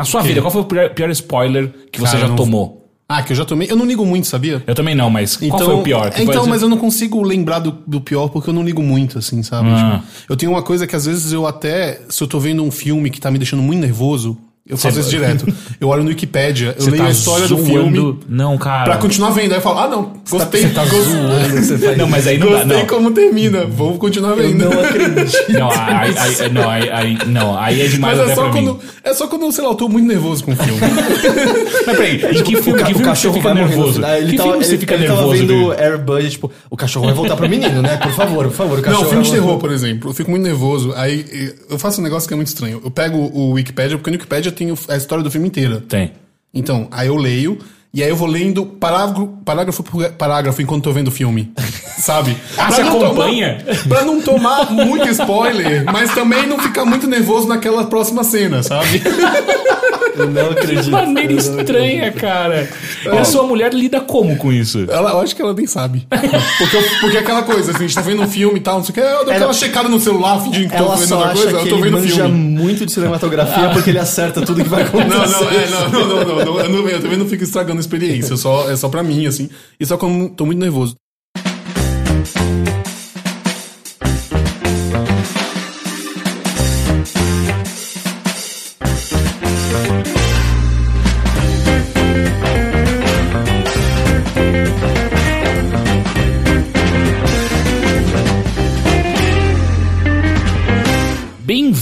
Na sua vida, qual foi o pior, pior spoiler que você Cara, já não- tomou? Ah, que eu já tomei. Eu não ligo muito, sabia? Eu também não, mas qual foi o pior? Que então, pode ser- mas eu não consigo lembrar do, do pior porque eu não ligo muito, assim, sabe? Ah. Tipo, eu tenho uma coisa que às vezes eu até, se eu tô vendo um filme que tá me deixando muito nervoso, eu faço isso direto. Eu olho no Wikipedia, eu leio tá a história do zoando? filme Não, cara. pra continuar vendo. Aí eu falo, ah, não, gostei. Você tá gostei, zoando, você faz Não, mas aí não dá. gostei Não. como termina, vou continuar vendo. Não acredito. Não, aí, aí, não, aí, aí- não, aí é demais Mas até é só, pra quando, mim. é só quando, sei lá, eu tô muito nervoso com o filme. Mas peraí, em que filme, ca- que filme você fica nervoso? final. Ele que tava, filme você ele, fica ele nervoso? tava vendo? Air Budget, tipo, o cachorro vai voltar pro menino, né? Por favor, por favor, o cachorro Não, filme de terror, por exemplo. Eu fico muito nervoso. Aí eu faço um negócio que é muito estranho. Eu pego o Wikipedia, porque no Wikipedia tem a história do filme inteira. Tem. Então, aí eu leio, e aí eu vou lendo parágrafo, parágrafo por parágrafo enquanto tô vendo o filme. Sabe? Ah, Pra você acompanha? Tomar, pra não tomar muito spoiler, mas também não ficar muito nervoso naquela próxima cena, sabe? Eu não acredito. Que maneira estranha, cara. E a sua mulher lida como com isso? Ela, eu acho que ela nem sabe. Porque, eu- porque é aquela coisa, assim, a gente tá vendo um filme e tal, não sei o que, eu dou aquela Ela- checada no celular, fingindo que tô Ela vendo outra acha coisa, eu tô ele vendo filme. muito de cinematografia porque ele acerta tudo que vai acontecer. Não, não, é, não, não, não, não, não, eu, não, eu também não fico estragando a experiência, eu só, é só pra mim, assim, e só quando eu tô muito nervoso.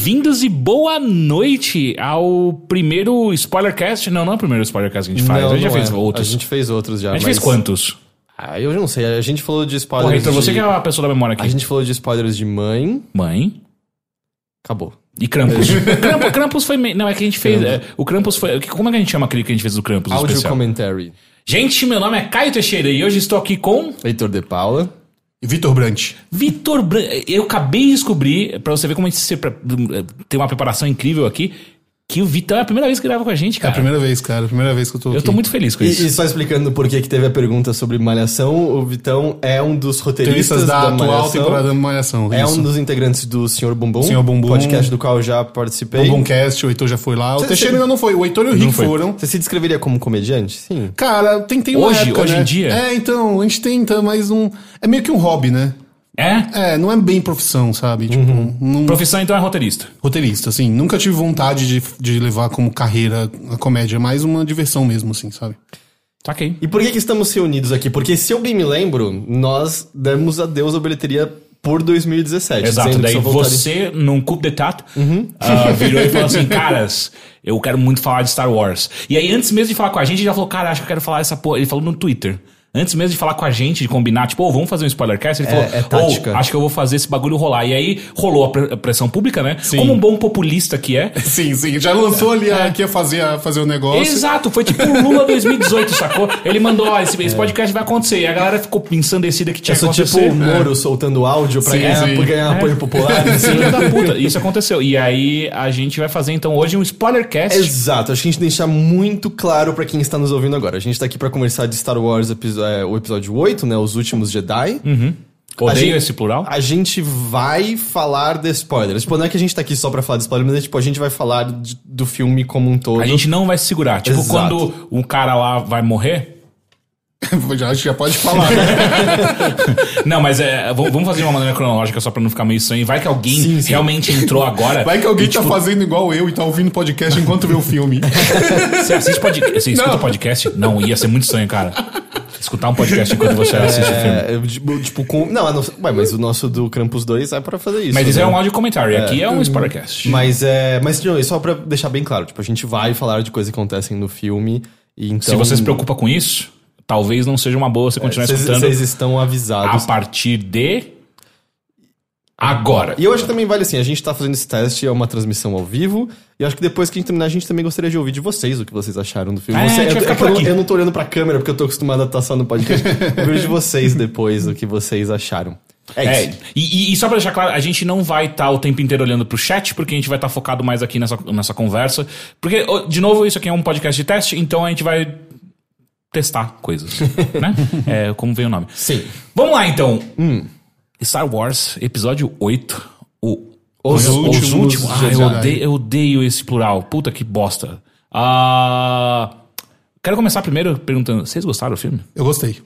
Bem-vindos e boa noite ao primeiro Spoilercast. Não, não é o primeiro Spoilercast que a gente faz. Não, a gente já não fez é. outros. A gente fez outros já. A gente mas- fez quantos? Ah, eu não sei. A gente falou de spoilers. Porra, então você de... que é a pessoa da memória aqui. A gente falou de spoilers de mãe. Mãe. Acabou. E Krampus. Krampus, Krampus foi meio. Não, é que a gente fez. é, o Krampus foi. Como é que a gente chama aquele que a gente fez do Krampus? Audio especial? commentary. Gente, meu nome é Caio Teixeira e hoje estou aqui com Heitor de Paula. Vitor Brant. Vitor Bran... Eu acabei de descobrir, pra você ver como a gente tem uma preparação incrível aqui, que o Vitor é a primeira vez que grava com a gente, É a cara. primeira vez, cara, a primeira vez que eu tô Eu aqui. tô muito feliz com E, isso. e só explicando por que teve a pergunta sobre Malhação, o Vitão é um dos roteiristas da, da, atual Malhação. temporada da Malhação. É isso. um dos integrantes do Senhor Bumbum, Senhor Bumbum. podcast do qual eu já participei. Bumbumcast, o Heitor já foi lá. O Você- Teixeira ainda não foi, o Heitor e o Rick foram. Você se descreveria como comediante? Sim. Cara, tentei uma Hoje- época, hoje né? em dia? É, então, a gente tenta, mas um... É meio que um hobby, né? É? É, não é bem profissão, sabe? Tipo, Uhum. não... Profissão então é roteirista. roteirista, assim. Nunca tive vontade de, de levar como carreira a comédia, é mais uma diversão mesmo, assim, sabe? Saquei. E por que, que estamos reunidos aqui? Porque se eu bem me lembro, nós demos adeus à bilheteria por 2017. Exato, daí você, num coup d'etat, Uhum. ah, virou e falou assim, caras, eu quero muito falar de Star Wars. E aí, antes mesmo de falar com a gente, ele já falou, cara, acho que eu quero falar essa porra. Ele falou no Twitter. Antes mesmo de falar com a gente, de combinar, tipo, ô, vamos fazer um spoilercast, ele É- falou, é tática. "Ô, acho que eu vou fazer esse bagulho rolar. E aí, rolou a pre- a pressão pública, né? Sim. Como um bom populista que é. Sim, sim. Já lançou ali a, que ia fazer, a, fazer o negócio. Exato, foi tipo o Lula 2018, sacou? Ele mandou, ó, esse, esse podcast vai acontecer. E a galera ficou ensandecida que tinha Eu sou tipo o Moro soltando áudio pra Sim, ganhar, sim. ganhar apoio popular. assim. Filho da puta, isso aconteceu. E aí a gente vai fazer então hoje um spoilercast. Exato, acho que a gente deixar muito claro pra quem está nos ouvindo agora. A gente tá aqui pra conversar de Star Wars, episo- é, o episódio 8, né? Os últimos Jedi. Odeio A gente- esse plural. A gente vai falar de spoilers. Tipo, não é que a gente tá aqui só pra falar de spoilers, mas é, tipo, a gente vai falar de- do filme como um todo. A gente não vai se segurar. Tipo, Exato. quando um cara lá vai morrer. já, acho que já pode falar, né? Não, mas é, vamos fazer de uma maneira cronológica só pra não ficar meio estranho. Vai que alguém Sim, sim. realmente entrou agora. Vai que alguém e, tá tipo, fazendo igual eu e tá ouvindo podcast enquanto vê o filme. Você assiste podcast? Você escuta podcast? Não, ia ser muito estranho, cara. Escutar um podcast enquanto você assiste o filme. É, tipo, tipo, com... Não, a ué, mas o nosso do Krampus 2 é pra fazer isso. Mas isso né? é um áudio comentário. Aqui é um spoilercast. Mas é. Mas não, só pra deixar bem claro, tipo, a gente vai falar de coisas que acontecem no filme. E então. Se você se preocupa com isso, talvez não seja uma boa você continuar Vocês escutando vocês estão a avisados. partir de agora. E eu acho que também vale assim, a gente tá fazendo esse teste, é uma transmissão ao vivo, e acho que depois que a gente terminar, a gente também gostaria de ouvir de vocês o que vocês acharam do filme. É, Você- é que eu, não, eu não tô olhando pra câmera, porque eu tô acostumado a estar só no podcast. eu vejo de vocês depois o que vocês acharam. É É, isso. e, e- e só pra deixar claro, a gente não vai estar o tempo inteiro olhando pro chat, porque a gente vai estar focado mais aqui nessa, nessa conversa. Porque, de novo, isso aqui é um podcast de teste, então a gente vai testar coisas, né? É, como veio o nome. Sim. Vamos lá, então. Star Wars, episódio 8. O, Os os últimos últimos. Ah, eu odeio, eu odeio esse plural. Puta que bosta. Ah, quero começar primeiro perguntando: vocês gostaram do filme? Eu gostei.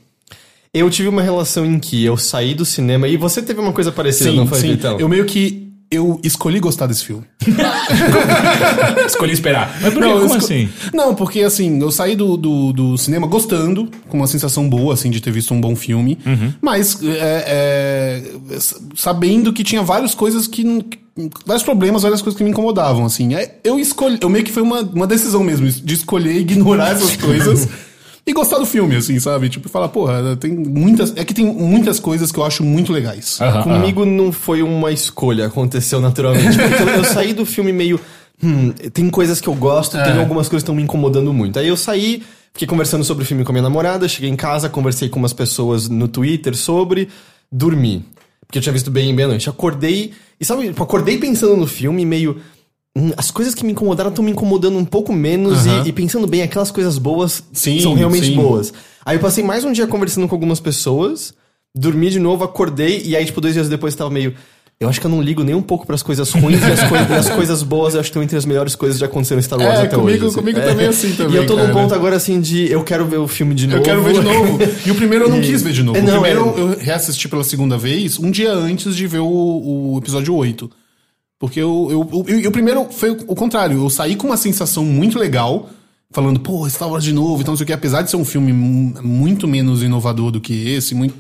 Eu tive uma relação em que eu saí do cinema e você teve uma coisa parecida, Sim, não foi, sim. Vitão? Eu meio que. Eu escolhi gostar desse filme. Escolhi esperar. Mas por eu Como esco- assim? Não, porque assim, eu saí do, do, do cinema gostando, com uma sensação boa, assim, de ter visto um bom filme, Uhum. mas é, é, sabendo que tinha várias coisas que. vários problemas, várias coisas que me incomodavam, assim. É, Eu escolhi. Eu meio que foi uma, uma decisão mesmo, de escolher ignorar essas coisas. E gostar do filme, assim, sabe? Tipo, falar, porra, tem muitas. É que tem muitas coisas que eu acho muito legais. Comigo não foi uma escolha, aconteceu naturalmente. Porque eu, eu saí do filme meio. Hum, tem coisas que eu gosto, É. tem algumas coisas que estão me incomodando muito. Aí eu saí, fiquei conversando sobre o filme com a minha namorada, cheguei em casa, conversei com umas pessoas no Twitter sobre, dormi. Porque eu tinha visto bem bem à noite. Acordei, e sabe, tipo, acordei pensando no filme, meio. Hum, As coisas que me incomodaram estão me incomodando um pouco menos, Aham. e, e pensando bem, aquelas coisas boas Sim, são realmente sim. boas. Aí eu passei mais um dia conversando com algumas pessoas, dormi de novo, acordei, e aí, tipo, dois dias depois tava meio. Eu acho que eu não ligo nem um pouco pras coisas ruins e as, coi- e as coisas boas eu acho que estão entre as melhores coisas que já aconteceram em Star Wars É, até comigo- hoje. comigo também é assim também, E eu tô num ponto agora assim de eu quero ver o filme de novo. Eu quero ver de novo. E o primeiro eu não E- quis ver de novo. É, o não, primeiro é- eu reassisti pela segunda vez, um dia antes de ver o, o episódio 8. Porque eu, eu, eu- e o primeiro foi o, contrário. Eu saí com uma sensação muito legal, falando, pô, Star Wars de novo, então não sei o que. Apesar de ser um filme mu- muito menos inovador do que esse, muito,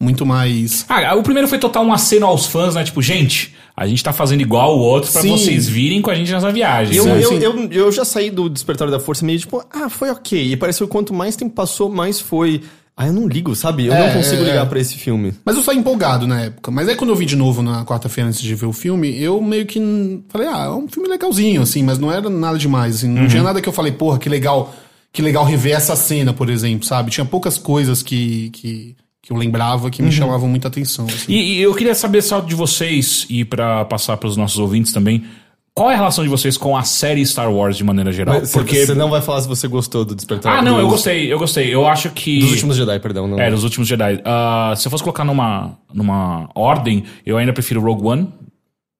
muito mais. Ah, o primeiro foi total um aceno aos fãs, né? Tipo, gente, a gente tá fazendo igual o outro pra Sim. vocês virem com a gente nessa viagem. Eu, né? eu, eu, eu já saí do Despertar da Força meio tipo, ah, foi ok. E pareceu que quanto mais tempo passou, mais foi. Ah, eu não ligo, sabe? Eu É, não consigo é, ligar é. pra esse filme. Mas eu saí empolgado na época. Mas aí quando eu vi de novo na quarta-feira antes de ver o filme, eu meio que falei, ah, é um filme legalzinho, assim, mas não era nada demais, assim. Não tinha nada que eu falei, porra, que legal, que legal rever essa cena, por exemplo, sabe? Tinha poucas coisas que, que, que eu lembrava que me chamavam muita atenção. assim. E, e eu queria saber só de vocês, e pra passar pros nossos ouvintes também, qual é a relação de vocês com a série Star Wars de maneira geral? Mas Porque. Você não vai falar se você gostou do Despertar Ah, não, dos- eu gostei, eu gostei. Eu acho que. Dos últimos Jedi, perdão. Não. É, dos últimos Jedi. Ah, se eu fosse colocar numa, numa ordem, eu ainda prefiro Rogue One,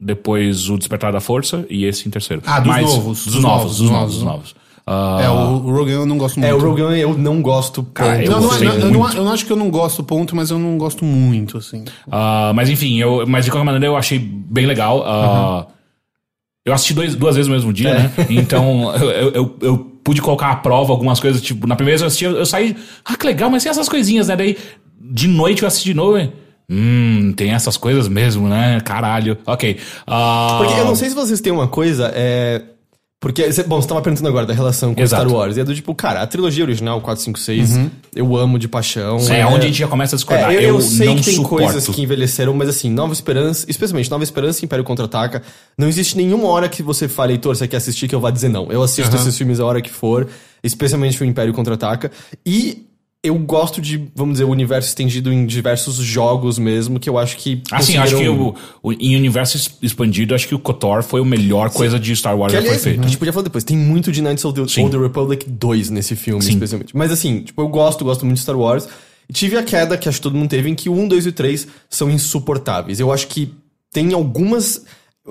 depois o Despertar da Força e esse em terceiro. Ah, dos Mas- novos, Dos dos novos, novos, dos novos, dos novos. Ah, É, o, o Rogan eu não gosto muito. É, o Rogue One eu não gosto. Cara, eu Não, não, é- eu, não, eu não acho que eu não gosto, ponto, mas eu não gosto muito, assim. ah, mas enfim, eu, mas de qualquer maneira eu achei bem legal. Ah, Eu assisti dois, duas vezes no mesmo dia, né? Então eu, eu, eu- pude colocar à prova algumas coisas. Tipo, na primeira vez eu assisti, eu, eu saí. Ah, que legal, mas tem essas coisinhas, né? Daí de noite eu assisti de novo. e, Hum, tem essas coisas mesmo, né? Caralho. Ok. Ah, Porque eu não sei se vocês têm uma coisa, é. Porque, cê- bom, você tava perguntando agora da relação com Exato. Star Wars. E é do tipo, cara, a trilogia original, 4, 5, 6, eu amo de paixão. É, onde a gente já começa a discordar. É, eu, eu, eu sei não que tem suporto. coisas que envelheceram, mas assim, Nova Esperança, especialmente Nova Esperança e Império Contra-Ataca, não existe nenhuma hora que você fale, Heitor, você quer assistir, que eu vá dizer não. Eu assisto Aham. esses filmes a hora que for, especialmente o Império Contra-Ataca. E eu gosto de, vamos dizer, o universo estendido em diversos jogos mesmo, que eu acho que. Assim, eu acho que conseguiram- o, o- em universo expandido, acho que o KOTOR foi a melhor coisa de Star Wars Que, já foi aliás, feita. a gente podia falar depois. Tem muito de Knights of the Sim. Old Republic 2 nesse filme, Sim. especialmente. Mas assim, tipo, eu gosto, gosto muito de Star Wars. E tive a queda que acho que todo mundo teve, em que o 1, 2 e o 3 são insuportáveis. Eu acho que tem algumas...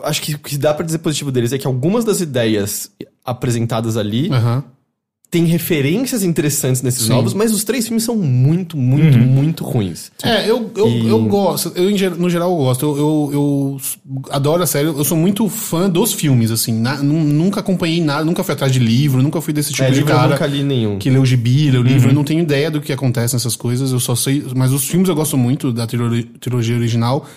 Acho que o que dá pra dizer positivo deles é que algumas das ideias apresentadas ali Aham. Têm referências interessantes nesses Sim. novos, mas os três filmes são muito, muito, muito ruins. É, eu, eu, E- eu gosto. Eu, no geral, eu gosto. Eu, eu, eu adoro a série. Eu sou muito fã dos filmes, assim. Na- nu- nunca acompanhei nada, nunca fui atrás de livro, nunca fui desse tipo É, de livro eu cara nunca li nenhum. que lê o gibi, lê o Uhum. livro. Eu não tenho ideia do que acontece nessas coisas. Eu só sei. Mas os filmes eu gosto muito da trilo- trilogia original.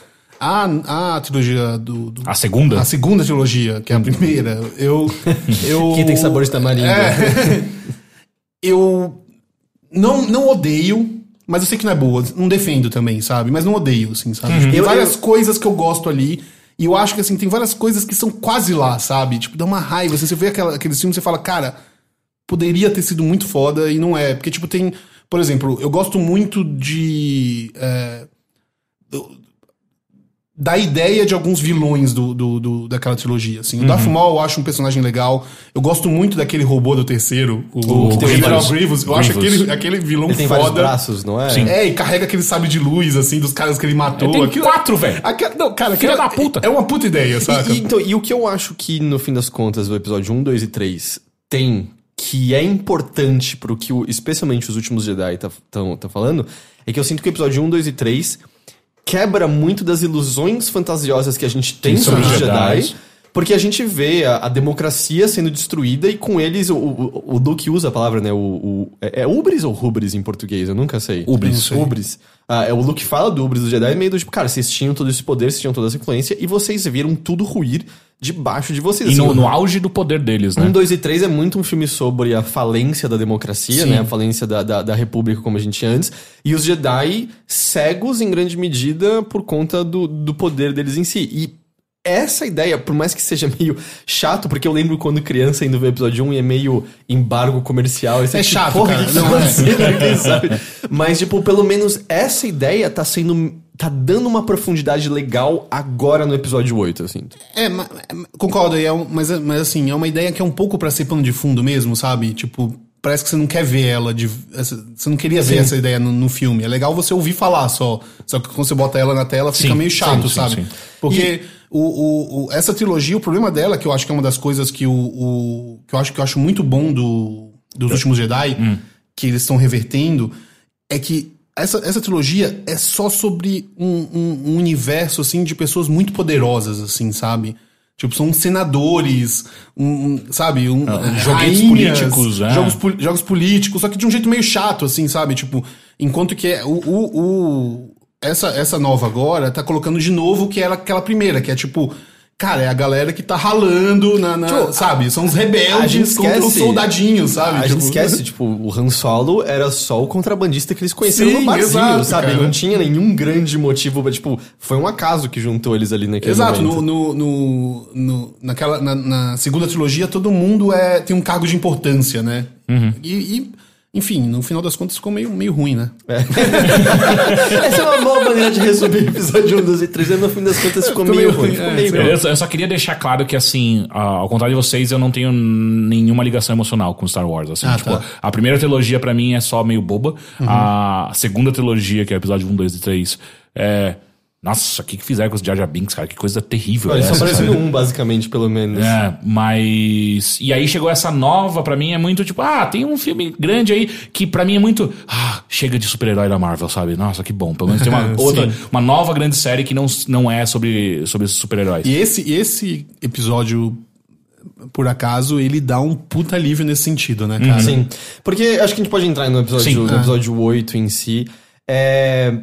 A, a trilogia do. do- A segunda? a segunda trilogia, que é a primeira. Eu. eu Que tem sabor de tamarindo. É. eu não, não odeio, mas eu sei que não é boa. Não defendo também, sabe? Mas não odeio, assim, sabe? Tipo, tem várias eu- coisas que eu gosto ali. E eu acho que, assim, tem várias coisas que são quase lá, sabe? Tipo, dá uma raiva. Assim, você vê aquela, aqueles filmes e você fala, cara, poderia ter sido muito foda e não é. Porque, tipo, tem. Por exemplo, eu gosto muito de. é, da ideia de alguns vilões do, do, do- daquela trilogia, assim. O Darth Maul eu acho um personagem legal. Eu gosto muito daquele robô do terceiro, o, O o. General Grievous. Eu acho Grievous. aquele, aquele vilão Ele tem vários foda. braços, não é? Sim. É, e carrega aquele sabre de luz, assim, dos caras que ele matou. Tem Aquilo- quatro, velho. Não, cara, Filha aquela- da puta. É uma puta ideia, saca? E, então, e o que eu acho que, no fim das contas, o episódio 1, 2 e 3 tem que é importante pro que, o- especialmente os últimos Jedi tá, tão, tá falando, é que eu sinto que o episódio 1, 2 e 3 quebra muito das ilusões fantasiosas que a gente tem sobre sobre os Jedi. Jedis. Porque a gente vê a, a democracia sendo destruída e com eles o, o, o Luke usa a palavra, né? O, o- é, é ubris ou rubris em português? Eu nunca sei. Ubris. Ubris. É, o Luke fala do ubris do Jedi meio do tipo, cara, vocês tinham todo esse poder, vocês tinham toda essa influência e vocês viram tudo ruir debaixo de vocês. E Assim, no, o- no auge do poder deles, né? um, dois e três é muito um filme sobre a falência da democracia, Sim. né? A falência da, da, da república como a gente tinha antes. E os Jedi cegos, em grande medida, por conta do, do poder deles em si. E essa ideia, por mais que seja meio chato, porque eu lembro quando criança indo ver o episódio 1 e é meio embargo comercial. esse É tipo, chato, porra, cara. que que Não, é. sabe? Mas, tipo, pelo menos essa ideia tá sendo... Tá dando uma profundidade legal agora no episódio 8, assim. É, ma- concordo, é um- mas, mas assim, é uma ideia que é um pouco pra ser pano de fundo mesmo, sabe? Tipo, parece que você não quer ver ela, de, você não queria ver essa ideia no, no filme. É legal você ouvir falar só. Só que quando você bota ela na tela, fica Sim, meio chato, sim, sim, sabe? sim. Porque o, o- o- essa trilogia, o problema dela, que eu acho que é uma das coisas que o. o- que eu acho que eu acho muito bom do, dos últimos Jedi, que eles estão revertendo, é que essa, essa trilogia é só sobre um, um- um universo, assim, de pessoas muito poderosas, assim, sabe? Tipo, são senadores, um, sabe? Um, joguetes políticos, é. Jogos, jogos políticos, só que de um jeito meio chato, assim, sabe? Tipo, enquanto que é o, o- essa, essa nova agora tá colocando de novo o que era aquela primeira, que é tipo... Cara, é a galera que tá ralando na... na- Tipo, sabe? São os gente rebeldes contra os soldadinhos, sabe? A gente Tipo, esquece, tipo, o Han Solo era só o contrabandista que eles conheceram Sim, no barzinho, exato, sabe? cara. Não tinha nenhum grande motivo, pra, tipo, foi um acaso que juntou eles ali naquele Exato, momento. no, no, no, no- naquela, na, na segunda trilogia todo mundo é, tem um cargo de importância, né? E, e, enfim, no final das contas ficou meio, meio ruim, né? Essa é uma boa maneira de resumir o episódio 1, 2 e 3, e no fim das contas ficou Ficou meio meio ruim. Ficou é, meio sim. ruim. Eu, eu só queria deixar claro que, assim, ao contrário de vocês, eu não tenho nenhuma ligação emocional com Star Wars. Assim, Ah, tipo, tá. a primeira trilogia pra mim é só meio boba. A segunda trilogia, que é o episódio 1, 2 e 3, é. Nossa, o que, que fizeram com os Jar Binks, cara? Que coisa terrível. Olha, é só apareceu sabe? 1, basicamente, pelo menos. É, mas. E aí chegou essa nova, pra mim é muito tipo, ah, tem um filme grande aí que pra mim é muito. Ah, chega de super-herói da Marvel, sabe? Nossa, que bom. Pelo menos tem uma outra, uma nova grande série que não, não é sobre, sobre super-heróis. E esse, esse episódio, por acaso, ele dá um puta alívio nesse sentido, né, cara? Sim. Porque acho que a gente pode entrar no episódio, Sim. no Ah. episódio 8 em si. É.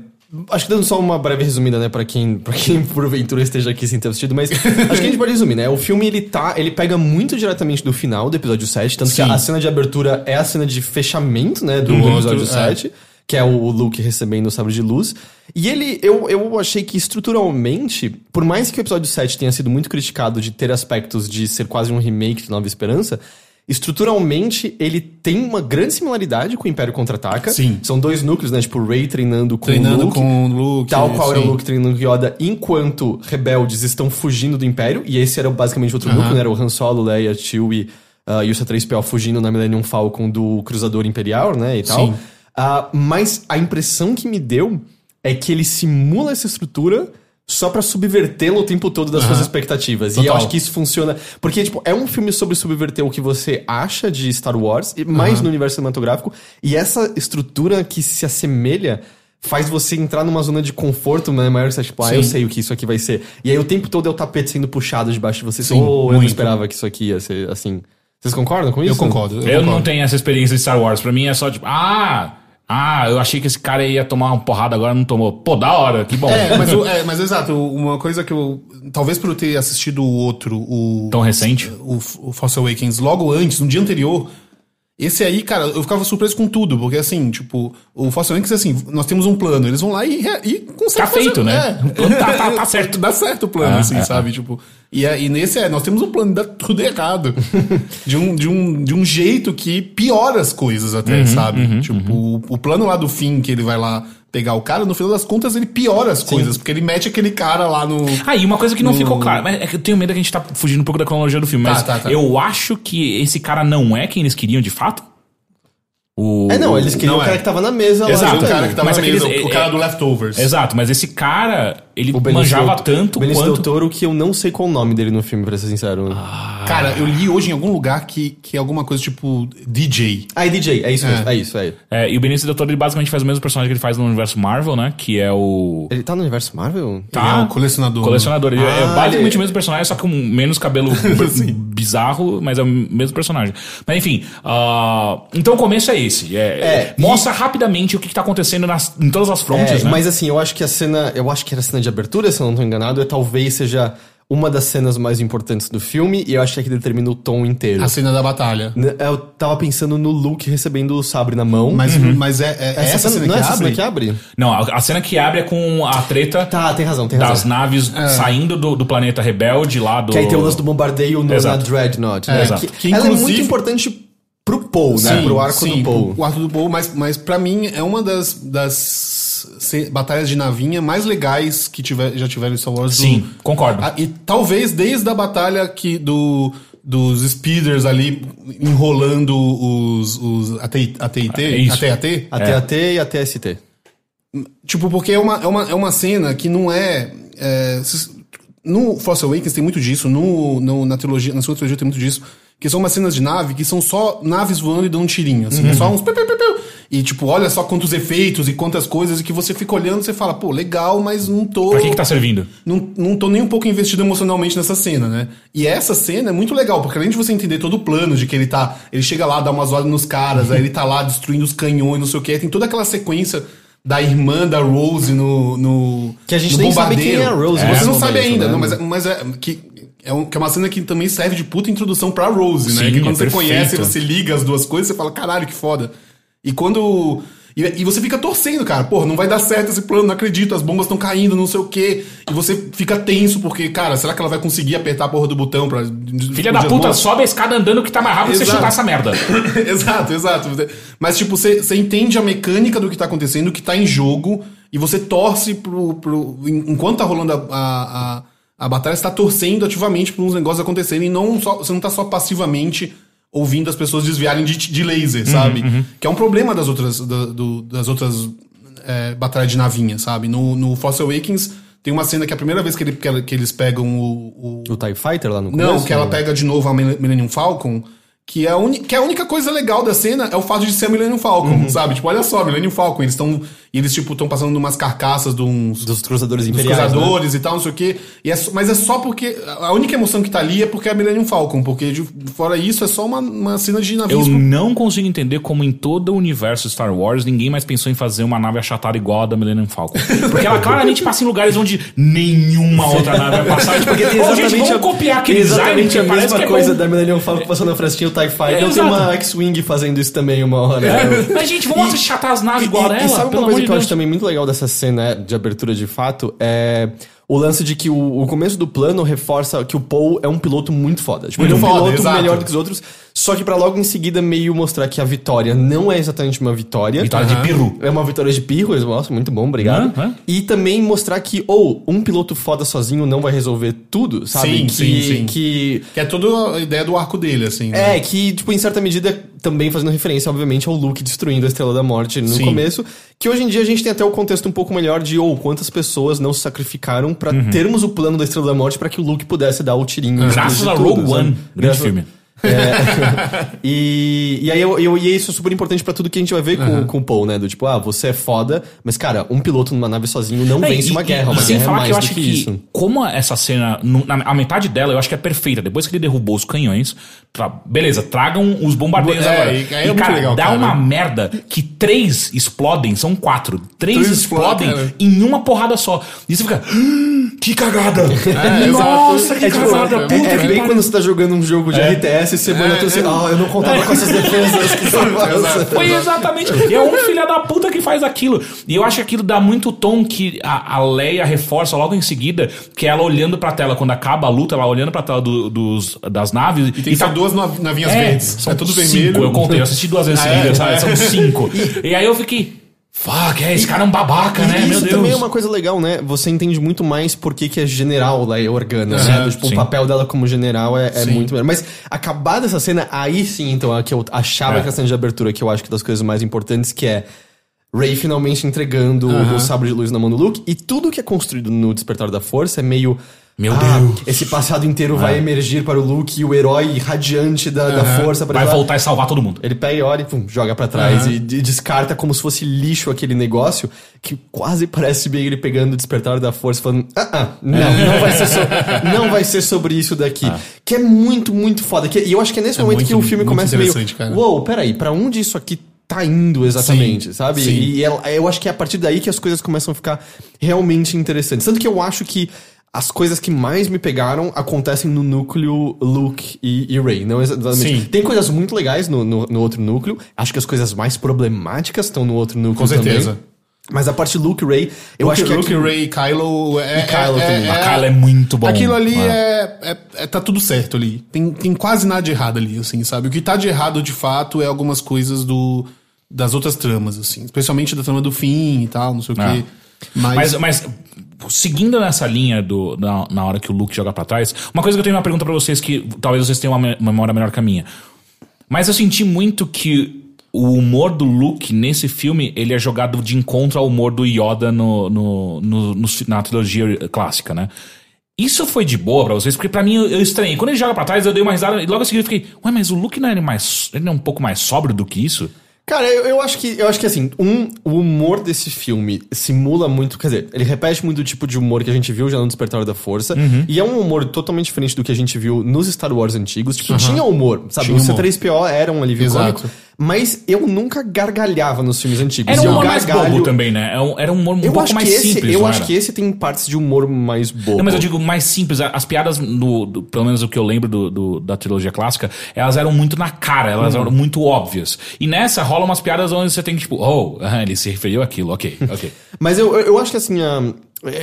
Acho que dando só uma breve resumida, né, pra quem, pra quem porventura esteja aqui sem ter assistido, mas acho que a gente pode resumir, né? O filme ele tá. Ele pega muito diretamente do final do episódio 7, tanto Sim. que a cena de abertura é a cena de fechamento, né, do Do episódio outro, é. 7. Que é o Luke recebendo o sabre de luz. E ele, eu, eu achei que estruturalmente, por mais que o episódio 7 tenha sido muito criticado de ter aspectos de ser quase um remake de Nova Esperança, estruturalmente ele tem uma grande similaridade com o Império Contra-Ataca. Sim. São dois núcleos, né? Tipo, o Rey treinando com Treinando o Luke. com o Luke. Tal qual era o. Luke treinando com Yoda, enquanto rebeldes estão fugindo do Império. E esse era basicamente outro núcleo, né? Era o Han Solo, Leia, Chewie uh, e o C-3PO fugindo na Millennium Falcon do Cruzador Imperial, né? E tal. Sim. Ah, mas a impressão que me deu é que ele simula essa estrutura só pra subvertê-lo o tempo todo das suas Aham. expectativas. E eu Total. acho que isso funciona. Porque, tipo, é um filme sobre subverter o que você acha de Star Wars, e mais no universo cinematográfico. E essa estrutura que se assemelha faz você entrar numa zona de conforto né, maior. Você, tipo, ah, eu sei o que isso aqui vai ser. E aí o tempo todo é o tapete sendo puxado debaixo de você. Sim, oh, eu não esperava que isso aqui ia ser assim. Vocês concordam com isso? Eu concordo. Eu, Eu não concordo. tenho essa experiência de Star Wars. Pra mim é só tipo, ah, ah, eu achei que esse cara ia tomar uma porrada, agora não tomou. Pô, da hora, que bom. É, mas, o- é, mas exato, uma coisa que eu. Talvez por eu ter assistido o outro, o. Tão recente. O, o Force Awakens logo antes, no dia anterior. Esse aí, cara, eu ficava surpreso com tudo, porque assim, tipo, o Force Awakens, assim, nós temos um plano, eles vão lá e, e conseguem. Tá feito, né? É. O plano tá- tá- tá certo. Dá certo o plano, Ah, assim, é, sabe? Tipo, e, é- e nesse é, nós temos um plano, dá tudo errado. de, um, de, um, de um jeito que piora as coisas até, Uhum, sabe? tipo, o, o plano lá do fim, que ele vai lá pegar o cara, no final das contas ele piora as coisas, porque ele mete aquele cara lá no. Ah, e uma coisa que não No- ficou clara, mas é que eu tenho medo que a gente tá fugindo um pouco da cronologia do filme, Tá, mas tá, tá. eu acho que esse cara não é quem eles queriam de fato. O, É, não, eles queriam Não o cara é. que tava na mesa lá. Exato, o cara que tava Mas na aqueles- mesa, o é- cara é- do Leftovers. Exato, mas esse cara, ele O manjava Del- tanto Benício quanto... Del Toro, que eu não sei qual o nome dele no filme, pra ser sincero. Ah, Cara, eu li hoje em algum lugar que, que é alguma coisa tipo DJ. é DJ, é isso mesmo, é isso, é. É, e o Benício Del Toro, ele basicamente faz o mesmo personagem que ele faz no universo Marvel, né? Que é o... Ele tá no universo Marvel? Tá. Ele é o colecionador. Colecionador. Ele é Ah, basicamente ele- o mesmo personagem, só com menos cabelo bizarro, mas é o mesmo personagem. Mas enfim, ah, então o começo é esse. É, É, mostra rapidamente o que, que tá acontecendo nas, em todas as frontes, É, né? Mas assim, eu acho que a cena. Eu acho que era a cena de abertura, se eu não tô enganado, é talvez seja uma das cenas mais importantes do filme, e eu acho que é que determina o tom inteiro. A cena da batalha. N- Eu tava pensando no Luke recebendo o sabre na mão. Mas, mas é, é essa, cena, não que é essa abre? cena que abre? Não, a, cena que abre é com a treta Tá, tem razão, tem das razão. naves saindo do, do planeta rebelde lá do. Que aí tem o lance do bombardeio no, na Exato. Dreadnought, É, né? exato. Que, Que ela é muito importante pro Paul, né? Pro arco do Paul. O arco do Paul, mas, mas pra mim é uma das, das batalhas de navinha mais legais que tiver, já tiveram em Star Wars. do- Sim, concordo. Ah, e talvez desde a batalha que do, dos speeders ali enrolando os, os AT&T, É isso. AT&T, A TAT e a TST. Tipo, porque é uma, é uma, é uma cena que não é. é, no Force Awakens tem muito disso, no, no- na trilogia, na sua trilogia tem muito disso, que são umas cenas de nave que são só naves voando e dando um tirinho, assim, é só uns. piu, piu, piu, piu. E, tipo, olha só quantos efeitos e quantas coisas, e que você fica olhando e você fala, pô, legal, mas não tô. Pra que, que tá servindo? Não, não tô nem um pouco investido emocionalmente nessa cena, né? E essa cena é muito legal, porque além de você entender todo o plano de que ele tá. Ele chega lá, dá umas horas nos caras, aí ele tá lá destruindo os canhões, não sei o que, tem toda aquela sequência da irmã da Rose no. no Que a gente no nem sabe bombardeiro. quem é a Rose Você nesse não sabe ainda, né? não, mas, é- mas é. Que, é, um- que é uma cena que também serve de puta introdução pra Rose, né? Sim, Que quando é você perfeito. conhece, você liga as duas coisas, você fala, caralho, que foda. E quando. E, e você fica torcendo, cara. Porra, não vai dar certo esse plano, não acredito, as bombas estão caindo, não sei o quê. E você fica tenso, porque, cara, será que ela vai conseguir apertar a porra do botão pra. Filha da puta, sobe a escada andando que tá mais rápido que você chutar essa merda. exato, exato. Mas, tipo, você, você entende a mecânica do que tá acontecendo, o que tá em jogo, e você torce pro. pro en- enquanto tá rolando a, a, a, a batalha, você tá torcendo ativamente pra uns negócios acontecerem, e não só, você não tá só passivamente ouvindo as pessoas desviarem de, de laser, sabe? Que é um problema das outras, da- do- das outras é, batalhas de navinha, sabe? No, no Force Awakens tem uma cena que é a primeira vez que, ele- que que eles pegam o- o, O TIE Fighter lá no começo? não, que ela né? pega de novo a Mil- Millennium Falcon. Que, é a uni- que a única coisa legal da cena é o fato de ser a Millennium Falcon, Uhum. sabe? Tipo, olha só, Millennium Falcon, eles estão. Eles, tipo, estão passando numas carcaças de uns. Dos cruzadores dos imperiais, né? cruzadores e tal, não sei o quê. E é mas é só porque. A única emoção que tá ali é porque é a Millennium Falcon. Porque, de, fora isso, é só uma, uma cena de Eu navios. não consigo entender como em todo o universo Star Wars ninguém mais pensou em fazer uma nave achatada igual a da Millennium Falcon. Porque ela claramente passa em lugares onde nenhuma outra nave vai passar. Tipo, Porque tem "Ô, gente, exatamente, vamos a, copiar aquele tem design, exatamente a mesma que é coisa bom." da Millennium Falcon passando na frestinha o TIE Fighter. É, tem uma X-Wing fazendo isso também uma hora. É, Mas, gente, vamos achatar as naves igual a e, ela, e sabe pelo uma coisa que eu acho também muito legal dessa cena de abertura de fato? É o lance de que o, o começo do plano reforça que o Paul é um piloto muito foda. Tipo, ele é um foda, piloto exato. melhor do que os outros, só que pra logo em seguida meio mostrar que a vitória não é exatamente uma vitória. Vitória de pirro. É uma vitória de pirro, nossa, muito bom, obrigado. Hã? E também mostrar que, ou, um piloto foda sozinho não vai resolver tudo, sabe? Sim, que, sim, sim. que Que é toda a ideia do arco dele, assim. né? é, que, tipo, em certa medida, também fazendo referência, obviamente, ao Luke destruindo a Estrela da Morte no Sim. começo. Que hoje em dia a gente tem até o contexto um pouco melhor de, ou, quantas pessoas não se sacrificaram pra Uhum. termos o plano da Estrela da Morte pra que o Luke pudesse dar o tirinho. Graças a Rogue sabe? One. Grande filme. É. e, e aí eu, eu- e isso é super importante pra tudo que a gente vai ver com, com o Paul, né? Do tipo, ah, você é foda, mas cara, um piloto numa nave sozinho não É, vence e- uma guerra. e Uma sem guerra é falar mais que eu acho que, que, isso. como essa cena, na, a metade dela, eu acho que é perfeita. Depois que ele derrubou os canhões, tra- beleza, tragam os bombardeios É, agora. e aí é cara, legal, dá cara. uma merda que três explodem, são quatro. Três, Três explodem cara. em uma porrada só. E você fica, "Ah, que cagada! É, Nossa, que É, tipo, cagada! é, puta é que bem pariu." quando você tá jogando um jogo de É. RTS e você manda tudo assim, ah, eu não contava com essas defesas que você Exato. Foi exatamente. E é um filho da puta que faz aquilo. E eu acho que aquilo dá muito tom que a, a Leia reforça logo em seguida, que é ela olhando pra tela, quando acaba a luta, ela olhando pra tela do- dos, das naves. E tem que tá duas nav- navinhas É, verdes. São é tudo cinco, vermelho. eu contei, eu assisti duas vezes Ah, seguidas, é? sabe? São cinco. E aí eu fiquei. Fuck, é, esse cara é um babaca, E né? Meu isso Deus. também é uma coisa legal, né? Você entende muito mais por que, que é general lá é Organa, né? Aham, Tipo, sim. o papel dela como general é, é muito melhor. Mas acabada essa cena, aí sim, então, é que eu achava É. que a cena de abertura, que eu acho que é das coisas mais importantes, que é Ray finalmente entregando o sabre de luz na mão do Luke, e tudo que é construído no Despertar da Força é meio. Meu ah, Deus. Esse passado inteiro vai emergir para o Luke e o herói radiante da, da Aham. força. pra Vai voltar e salvar todo mundo. Ele pega e olha e pum, joga pra trás Aham. e, de- descarta como se fosse lixo aquele negócio que quase parece bem ele pegando o despertar da força e falando: ah, ah, não, não vai, ser so- não vai ser sobre isso daqui. Que é muito, muito foda. Que- e eu acho que é nesse É momento muito- que o filme começa meio. cara. Uou, peraí, pra onde isso aqui tá indo exatamente, Sim, sabe? sim. E ela- eu acho que é a partir daí que as coisas começam a ficar realmente interessantes. Tanto que eu acho que. As coisas que mais me pegaram acontecem no núcleo Luke e, e Ray, não exatamente. Sim. Tem coisas muito legais no, no, no outro núcleo. Acho que as coisas mais problemáticas estão no outro núcleo Com certeza. também. Mas a parte Luke e Ray, eu Luke, acho que Luke, aqui- Ray e Kylo é. E Kylo é, também. é- A Kyla é muito bom. Aquilo ali é, é- é- Tá tudo certo ali. Tem, tem quase nada de errado ali, assim, sabe? O que tá de errado, de fato, é algumas coisas do das outras tramas, assim. Especialmente da trama do fim e tal, não sei o Ah. quê. Mas. Mas, mas seguindo nessa linha do, na, hora que o Luke joga pra trás, uma coisa que eu tenho uma pergunta pra vocês que talvez vocês tenham uma, me- uma memória melhor que a minha. Mas eu senti muito que o humor do Luke nesse filme ele é jogado de encontro ao humor do Yoda no, no, no- no- na trilogia clássica, né? Isso foi de boa pra vocês, porque pra mim eu, estranhei. Quando ele joga pra trás, eu dei uma risada e logo a seguir eu fiquei, ué, mas o Luke não é mais. Ele é um pouco mais sóbrio do que isso? Cara, eu, eu acho que eu acho que assim, um, o humor desse filme simula muito, quer dizer, ele repete muito o tipo de humor que a gente viu já no Despertar da Força, Uhum. e é um humor totalmente diferente do que a gente viu nos Star Wars antigos. Tipo, tinha humor, sabe? Tinha o humor. C3PO era um alívio Exato. cômico, mas eu nunca gargalhava nos filmes antigos. Era um humor mais bobo também, né? É um- Era um humor um Eu pouco acho mais que esse, simples. eu acho era? que esse tem partes de humor mais bobo. Não, mas eu digo mais simples. As piadas, no, do- pelo menos o que eu lembro do, do- da trilogia clássica, elas eram muito na cara, elas Uhum. eram muito óbvias. E nessa rola umas piadas onde você tem que, tipo, oh, ele se referiu àquilo, ok, ok. Mas eu, eu acho que assim,